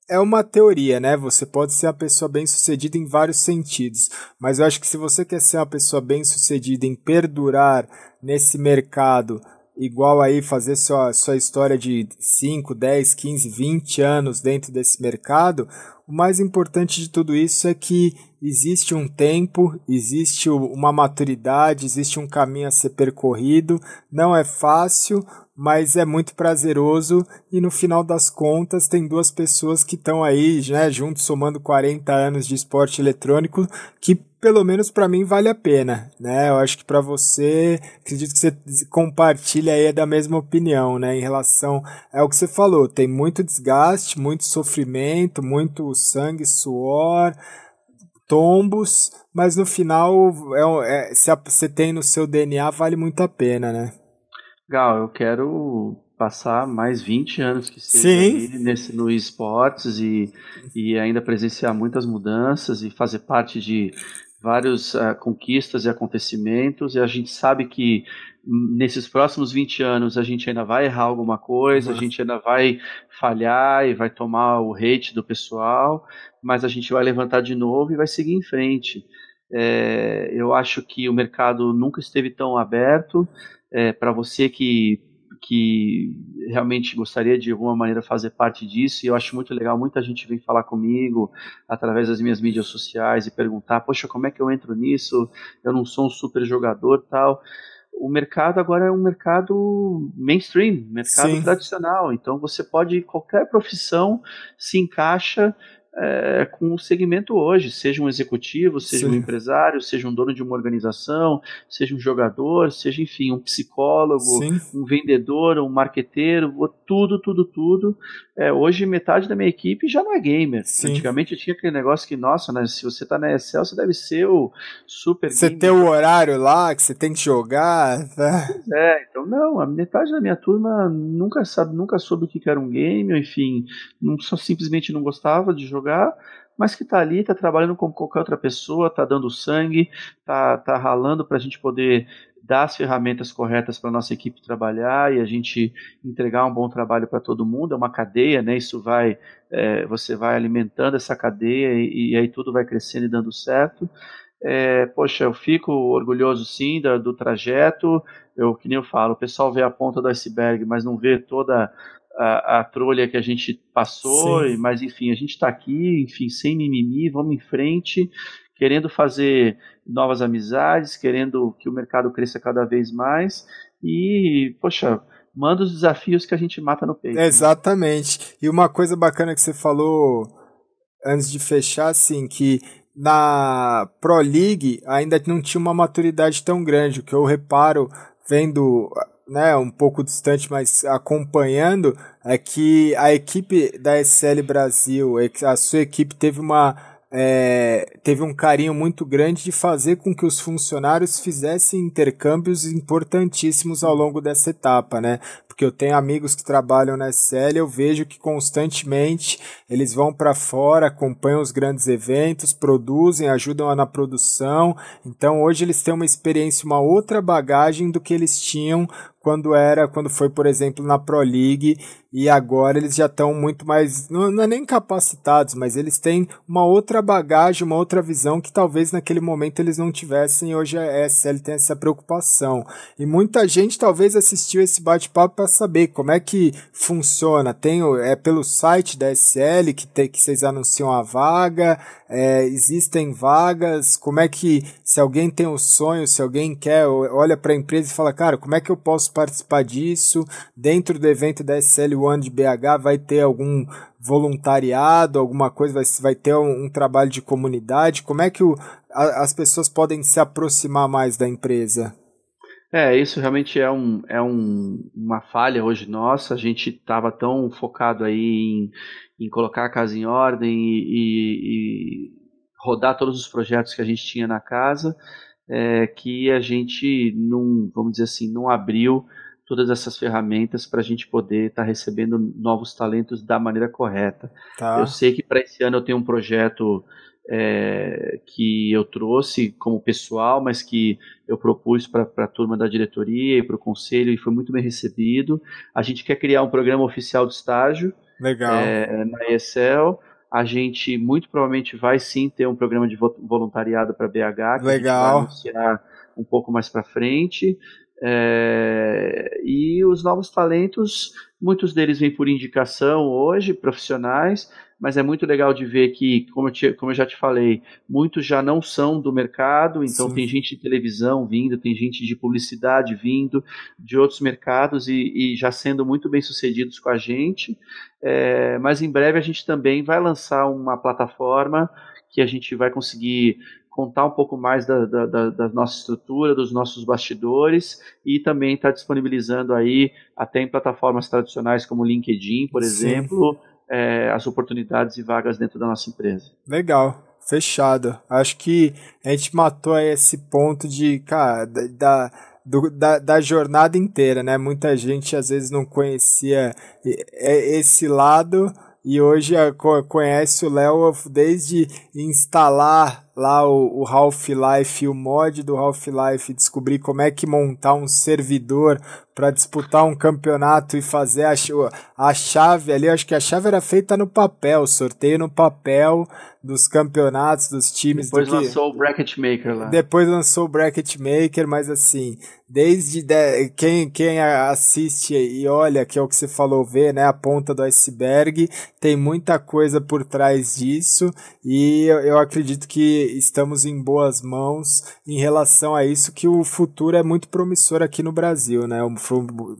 é uma teoria, né? Você pode ser uma pessoa bem sucedida em vários sentidos, mas eu acho que se você quer ser uma pessoa bem sucedida em perdurar nesse mercado, igual aí fazer sua, sua história de 5, 10, 15, 20 anos dentro desse mercado, o mais importante de tudo isso é que existe um tempo, existe uma maturidade, existe um caminho a ser percorrido, não é fácil, mas é muito prazeroso e no final das contas tem duas pessoas que estão aí, né, juntos somando 40 anos de esporte eletrônico que pelo menos para mim vale a pena, né? Eu acho que para você, acredito que você compartilha aí da mesma opinião, né? Em relação é o que você falou, tem muito desgaste, muito sofrimento, muito sangue, suor, tombos, mas no final é, é se você tem no seu DNA vale muito a pena, né? Gal, eu quero passar mais 20 anos que seja nesse, no esportes e, e ainda presenciar muitas mudanças e fazer parte de várias uh, conquistas e acontecimentos e a gente sabe que nesses próximos 20 anos a gente ainda vai errar alguma coisa, a gente ainda vai falhar e vai tomar o hate do pessoal, mas a gente vai levantar de novo e vai seguir em frente. É, eu acho que o mercado nunca esteve tão aberto. É, para você que que realmente gostaria de alguma maneira fazer parte disso, e eu acho muito legal, muita gente vem falar comigo através das minhas mídias sociais e perguntar, poxa, como é que eu entro nisso? Eu não sou um super jogador tal. O mercado agora é um mercado mainstream, mercado Sim. tradicional, então você pode, qualquer profissão se encaixa é, com o segmento hoje, seja um executivo, seja Sim. um empresário, seja um dono de uma organização, seja um jogador, seja, enfim, um psicólogo, Sim. um vendedor, um marqueteiro, tudo, tudo, tudo. É, hoje, metade da minha equipe já não é gamer. Sim. Antigamente tinha aquele negócio que, nossa, né, se você tá na Excel, você deve ser o super Você tem o horário lá que você tem que jogar. Tá? É, então, não, a metade da minha turma nunca sabe, nunca soube o que era um game, enfim, não, só simplesmente não gostava de jogar jogar, mas que está ali, está trabalhando como qualquer outra pessoa, está dando sangue, está tá ralando para a gente poder dar as ferramentas corretas para nossa equipe trabalhar e a gente entregar um bom trabalho para todo mundo. É uma cadeia, né? Isso vai, é, você vai alimentando essa cadeia e, e, aí tudo vai crescendo e dando certo. É, poxa, eu fico orgulhoso sim do, do trajeto. Eu que nem eu falo, o pessoal vê a ponta do iceberg, mas não vê toda a, a trolha que a gente passou, Sim. mas enfim, a gente está aqui, enfim, sem mimimi, vamos em frente, querendo fazer novas amizades, querendo que o mercado cresça cada vez mais e, poxa, manda os desafios que a gente mata no peito. Exatamente. Né? E uma coisa bacana que você falou antes de fechar, assim, que na Pro League ainda não tinha uma maturidade tão grande, o que eu reparo vendo né, um pouco distante, mas acompanhando, é que a equipe da SL Brasil, a sua equipe teve uma é, teve um carinho muito grande de fazer com que os funcionários fizessem intercâmbios importantíssimos ao longo dessa etapa, né? Porque eu tenho amigos que trabalham na SL, eu vejo que constantemente eles vão para fora, acompanham os grandes eventos, produzem, ajudam na produção. Então hoje eles têm uma experiência, uma outra bagagem do que eles tinham quando era, quando foi, por exemplo, na Pro League, e agora eles já estão muito mais, não, não, é nem capacitados, mas eles têm uma outra bagagem, uma outra visão que talvez naquele momento eles não tivessem, hoje a ESL tem essa preocupação. E muita gente talvez assistiu esse bate-papo para saber como é que funciona. Tem, é pelo site da SL que, tem, que vocês anunciam a vaga, é, existem vagas, como é que, se alguém tem um sonho, se alguém quer, olha para a empresa e fala, cara, como é que eu posso participar disso? Dentro do evento da SL One de BH vai ter algum voluntariado, alguma coisa, vai, vai ter um, um trabalho de comunidade? Como é que o, a, as pessoas podem se aproximar mais da empresa? É, isso realmente é, um, é um, uma falha hoje nossa. A gente estava tão focado aí em, em colocar a casa em ordem e, e, e rodar todos os projetos que a gente tinha na casa, é, que a gente não, vamos dizer assim, não abriu todas essas ferramentas para a gente poder estar tá recebendo novos talentos da maneira correta. Tá. Eu sei que para esse ano eu tenho um projeto é, que eu trouxe como pessoal, mas que eu propus para a turma da diretoria e para o conselho e foi muito bem recebido. A gente quer criar um programa oficial de estágio Legal. É, na ESL. A gente muito provavelmente vai sim ter um programa de voluntariado para BH, que Legal. a gente vai anunciar um pouco mais para frente. É, e os novos talentos, muitos deles vêm por indicação hoje, profissionais, mas é muito legal de ver que, como eu, te, como eu já te falei, muitos já não são do mercado, então Sim. tem gente de televisão vindo, tem gente de publicidade vindo, de outros mercados e, e já sendo muito bem sucedidos com a gente. É, mas em breve a gente também vai lançar uma plataforma que a gente vai conseguir contar um pouco mais da, da, da, da nossa estrutura, dos nossos bastidores e também está disponibilizando aí até em plataformas tradicionais como LinkedIn, por Sim. É, as oportunidades e vagas dentro da nossa empresa. Legal, fechado. Acho que a gente matou esse ponto de, cara, da, do, da, da jornada inteira, né? Muita gente às vezes não conhecia esse lado e hoje conhece o Léo desde instalar lá o, o Half-Life, o mod do Half-Life, descobrir como é que montar um servidor para disputar um campeonato e fazer a, a chave ali. Acho que a chave era feita no papel, sorteio no papel dos campeonatos, dos times. Depois do lançou que... o Bracket Maker lá. Depois lançou o Bracket Maker, mas assim, desde de... quem, quem assiste e olha, que é o que você falou, vê, né, a ponta do iceberg, tem muita coisa por trás disso e eu, eu acredito que estamos em boas mãos em relação a isso, que o futuro é muito promissor aqui no Brasil, né?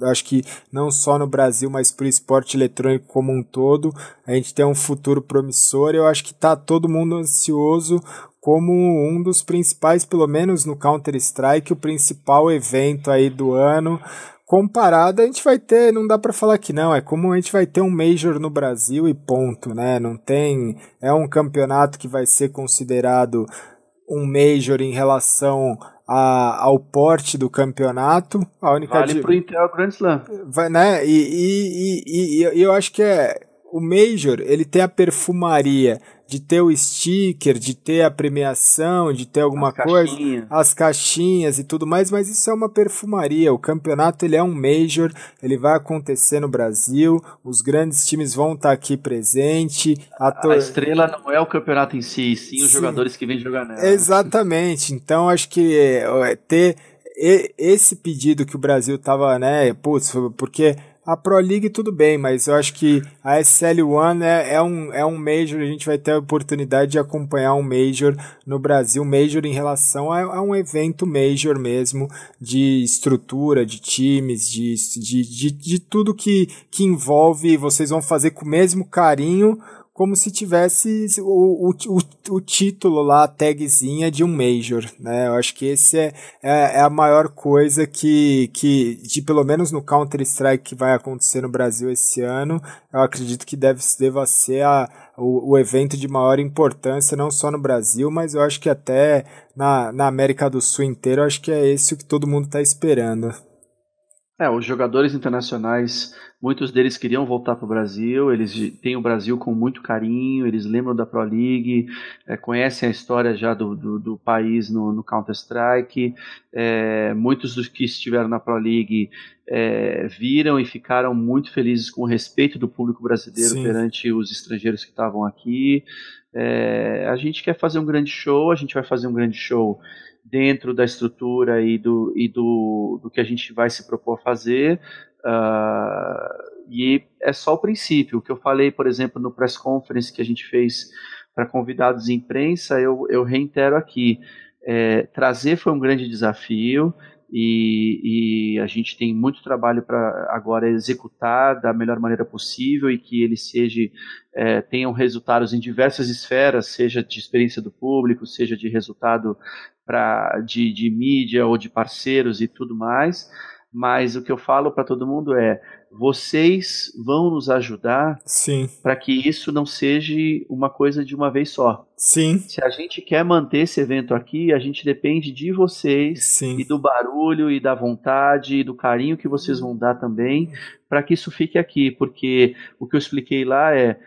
Acho que não só no Brasil, mas para o esporte eletrônico como um todo, a gente tem um futuro promissor. Eu acho que está todo mundo ansioso como um dos principais, pelo menos no Counter-Strike, o principal evento aí do ano, comparado, a gente vai ter, não dá para falar que não, é como a gente vai ter um Major no Brasil e ponto, né? Não tem, é um campeonato que vai ser considerado um Major em relação a, ao porte do campeonato. A única vale de, pro Intel Grand Slam. Vai, né? E, e, e, e, eu acho que é o Major, ele tem a perfumaria de ter o sticker, de ter a premiação, de ter alguma as coisa, as caixinhas e tudo mais, mas isso é uma perfumaria. O campeonato ele é um major, ele vai acontecer no Brasil, os grandes times vão estar aqui presente. A, tor... a estrela não é o campeonato em si, sim os sim. jogadores que vêm jogar nela. Exatamente. Então acho que é, ter esse pedido que o Brasil tava, né, putz, porque a Pro League tudo bem, mas eu acho que a SL1 é, é, um, é um Major, a gente vai ter a oportunidade de acompanhar um Major no Brasil, Major em relação a, a um evento Major mesmo, de estrutura, de times, de, de, de, de tudo que, que envolve, vocês vão fazer com o mesmo carinho como se tivesse o, o, o, título lá, a tagzinha de um Major, né? Eu acho que esse é, é, é, a maior coisa que, que de, pelo menos no Counter-Strike que vai acontecer no Brasil esse ano, eu acredito que deve, deva ser a, o, o evento de maior importância, não só no Brasil, mas eu acho que até na, na América do Sul inteira, eu acho que é esse o que todo mundo está esperando. É, os jogadores internacionais Muitos deles queriam voltar para o Brasil, eles têm o Brasil com muito carinho, eles lembram da Pro League, é, conhecem a história já do, do, do país no, no Counter-Strike. É, muitos dos que estiveram na Pro League é, viram e ficaram muito felizes com o respeito do público brasileiro Sim. perante os estrangeiros que estavam aqui. É, a gente quer fazer um grande show, a gente vai fazer um grande show dentro da estrutura e do, e do, do que a gente vai se propor a fazer. Uh, e é só o princípio. O que eu falei, por exemplo, no press conference que a gente fez para convidados de imprensa, eu, eu reitero aqui. É, trazer foi um grande desafio e, e a gente tem muito trabalho para agora executar da melhor maneira possível e que ele seja é, resultados em diversas esferas, seja de experiência do público, seja de resultado pra, de, de mídia ou de parceiros e tudo mais. Mas o que eu falo para todo mundo é: vocês vão nos ajudar para que isso não seja uma coisa de uma vez só. Sim. Se a gente quer manter esse evento aqui, a gente depende de vocês Sim. e do barulho e da vontade e do carinho que vocês vão dar também para que isso fique aqui, porque o que eu expliquei lá é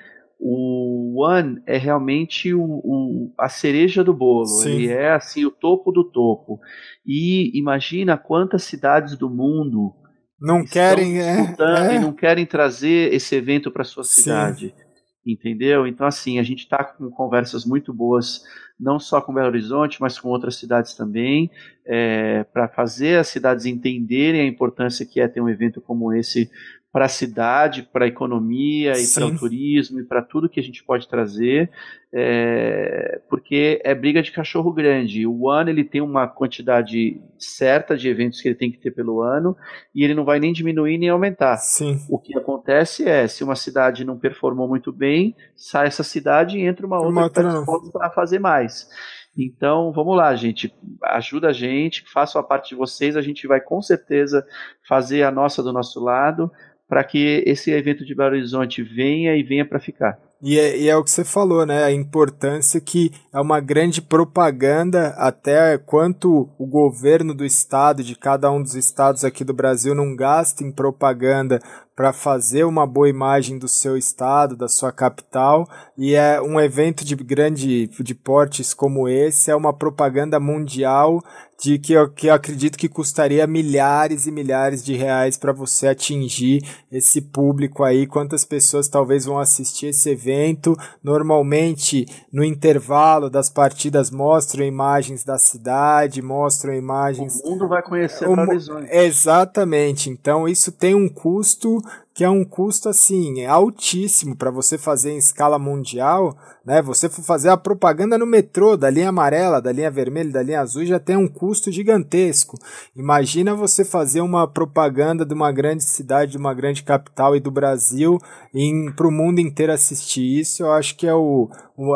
o One é realmente o, o, a cereja do bolo. Sim. Ele é assim o topo do topo. E imagina quantas cidades do mundo não querem é, é. e não querem trazer esse evento para sua cidade. Sim. Entendeu? Então, assim, a gente está com conversas muito boas, não só com Belo Horizonte, mas com outras cidades também, é, para fazer as cidades entenderem a importância que é ter um evento como esse para a cidade, para a economia e para o turismo e para tudo que a gente pode trazer, é, porque é briga de cachorro grande. O ano ele tem uma quantidade certa de eventos que ele tem que ter pelo ano e ele não vai nem diminuir nem aumentar. Sim. O que acontece é, se uma cidade não performou muito bem, sai essa cidade e entra uma outra uma que está para fazer mais. Então, vamos lá, gente. Ajuda a gente, faça a parte de vocês. A gente vai com certeza fazer a nossa do nosso lado para que esse evento de Belo Horizonte venha e venha para ficar. E é, e é, o que você falou, né? A importância que é uma grande propaganda, até quanto o governo do estado, de cada um dos estados aqui do Brasil, não gasta em propaganda para fazer uma boa imagem do seu estado, da sua capital, e é um evento de grande de portes como esse, é uma propaganda mundial de que eu, que eu acredito que custaria milhares e milhares de reais para você atingir esse público aí, quantas pessoas talvez vão assistir esse evento. Normalmente, no intervalo das partidas mostram imagens da cidade, mostram imagens. O mundo vai conhecer o, Exatamente. Então, isso tem um custo que é um custo assim altíssimo para você fazer em escala mundial, né? Você for fazer a propaganda no metrô da linha amarela, da linha vermelha, da linha azul já tem um custo gigantesco. Imagina você fazer uma propaganda de uma grande cidade, de uma grande capital e do Brasil para o mundo inteiro assistir isso. Eu acho que é o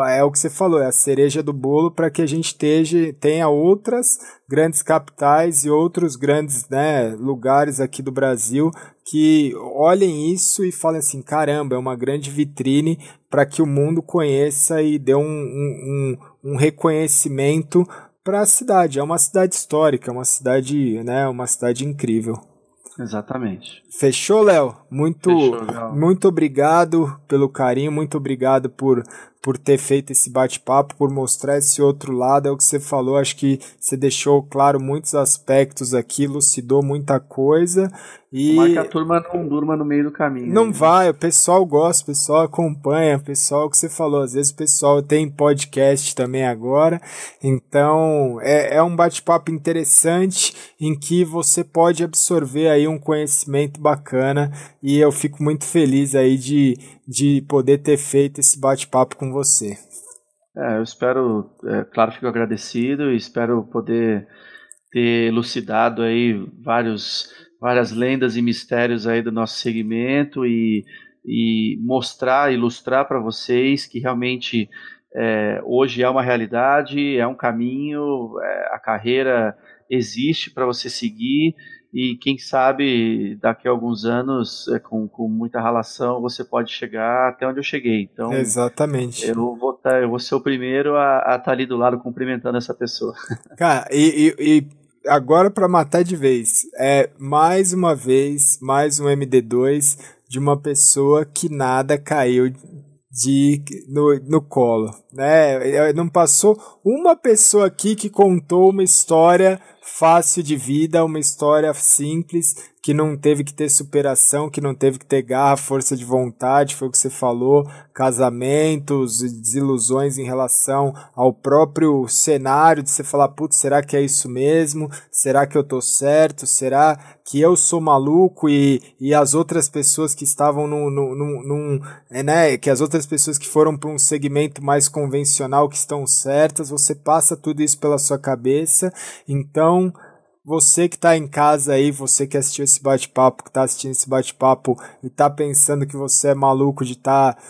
é o que você falou, é a cereja do bolo para que a gente teja, tenha outras grandes capitais e outros grandes né, lugares aqui do Brasil que olhem isso e falem assim: caramba, é uma grande vitrine para que o mundo conheça e dê um, um, um, um reconhecimento para a cidade. É uma cidade histórica, é uma cidade, né, uma cidade incrível. Exatamente. Fechou, Léo? Muito, Fechou, muito obrigado pelo carinho, muito obrigado por por ter feito esse bate-papo, por mostrar esse outro lado. É o que você falou, acho que você deixou claro muitos aspectos aqui, lucidou muita coisa. E Tomar que a turma não durma no meio do caminho. Não né? vai, o pessoal gosta, o pessoal acompanha, o pessoal que você falou, às vezes o pessoal tem podcast também agora. Então é, é um bate-papo interessante em que você pode absorver aí um conhecimento bacana e eu fico muito feliz aí de de poder ter feito esse bate-papo com você. É, eu espero, é, claro, fico agradecido e espero poder ter elucidado aí vários, várias lendas e mistérios aí do nosso segmento e, e mostrar, ilustrar para vocês que realmente é, hoje é uma realidade, é um caminho, é, a carreira existe para você seguir e quem sabe daqui a alguns anos, é, com, com muita relação, você pode chegar até onde eu cheguei. Então, Exatamente. Eu vou, tá, eu vou ser o primeiro a estar tá ali do lado cumprimentando essa pessoa. Cara, e, e, e agora para matar de vez, é mais uma vez, mais um MD2 de uma pessoa que nada caiu de no, no colo, né? Não passou uma pessoa aqui que contou uma história fácil de vida, uma história simples, que não teve que ter superação, que não teve que ter garra, força de vontade, foi o que você falou, casamentos, desilusões em relação ao próprio cenário, de você falar, putz, será que é isso mesmo? Será que eu tô certo? Será que eu sou maluco e, e as outras pessoas que estavam num, num, num é, né, que as outras pessoas que foram para um segmento mais convencional que estão certas, você passa tudo isso pela sua cabeça, então você que está em casa aí, você que assistiu esse bate-papo, que está assistindo esse bate-papo e está pensando que você é maluco de estar tá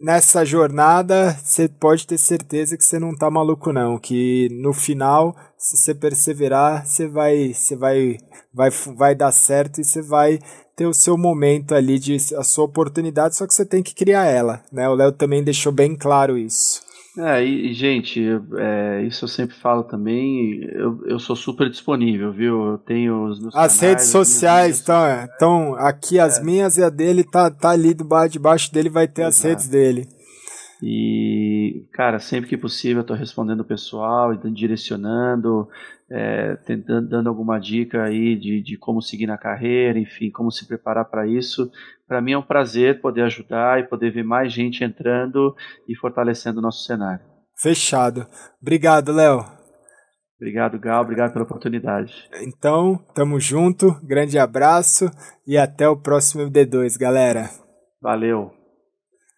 nessa jornada, você pode ter certeza que você não está maluco não, que no final, se você perseverar, você vai, você vai, vai, vai dar certo e você vai ter o seu momento ali de a sua oportunidade, só que você tem que criar ela, né? O Léo também deixou bem claro isso. É, e, gente, é, isso eu sempre falo também. Eu, eu sou super disponível, viu? Eu tenho os meus. As canais, redes sociais estão. Então, aqui as é. minhas e a dele tá, tá ali debaixo dele, vai ter Exato. as redes dele. E, cara, sempre que possível eu tô respondendo o pessoal, direcionando, é, tentando, dando alguma dica aí de, de como seguir na carreira, enfim, como se preparar para isso. Para mim é um prazer poder ajudar e poder ver mais gente entrando e fortalecendo o nosso cenário. Fechado. Obrigado, Léo. Obrigado, Gal. Obrigado pela oportunidade. Então, tamo junto. Grande abraço e até o próximo MD2, galera. Valeu.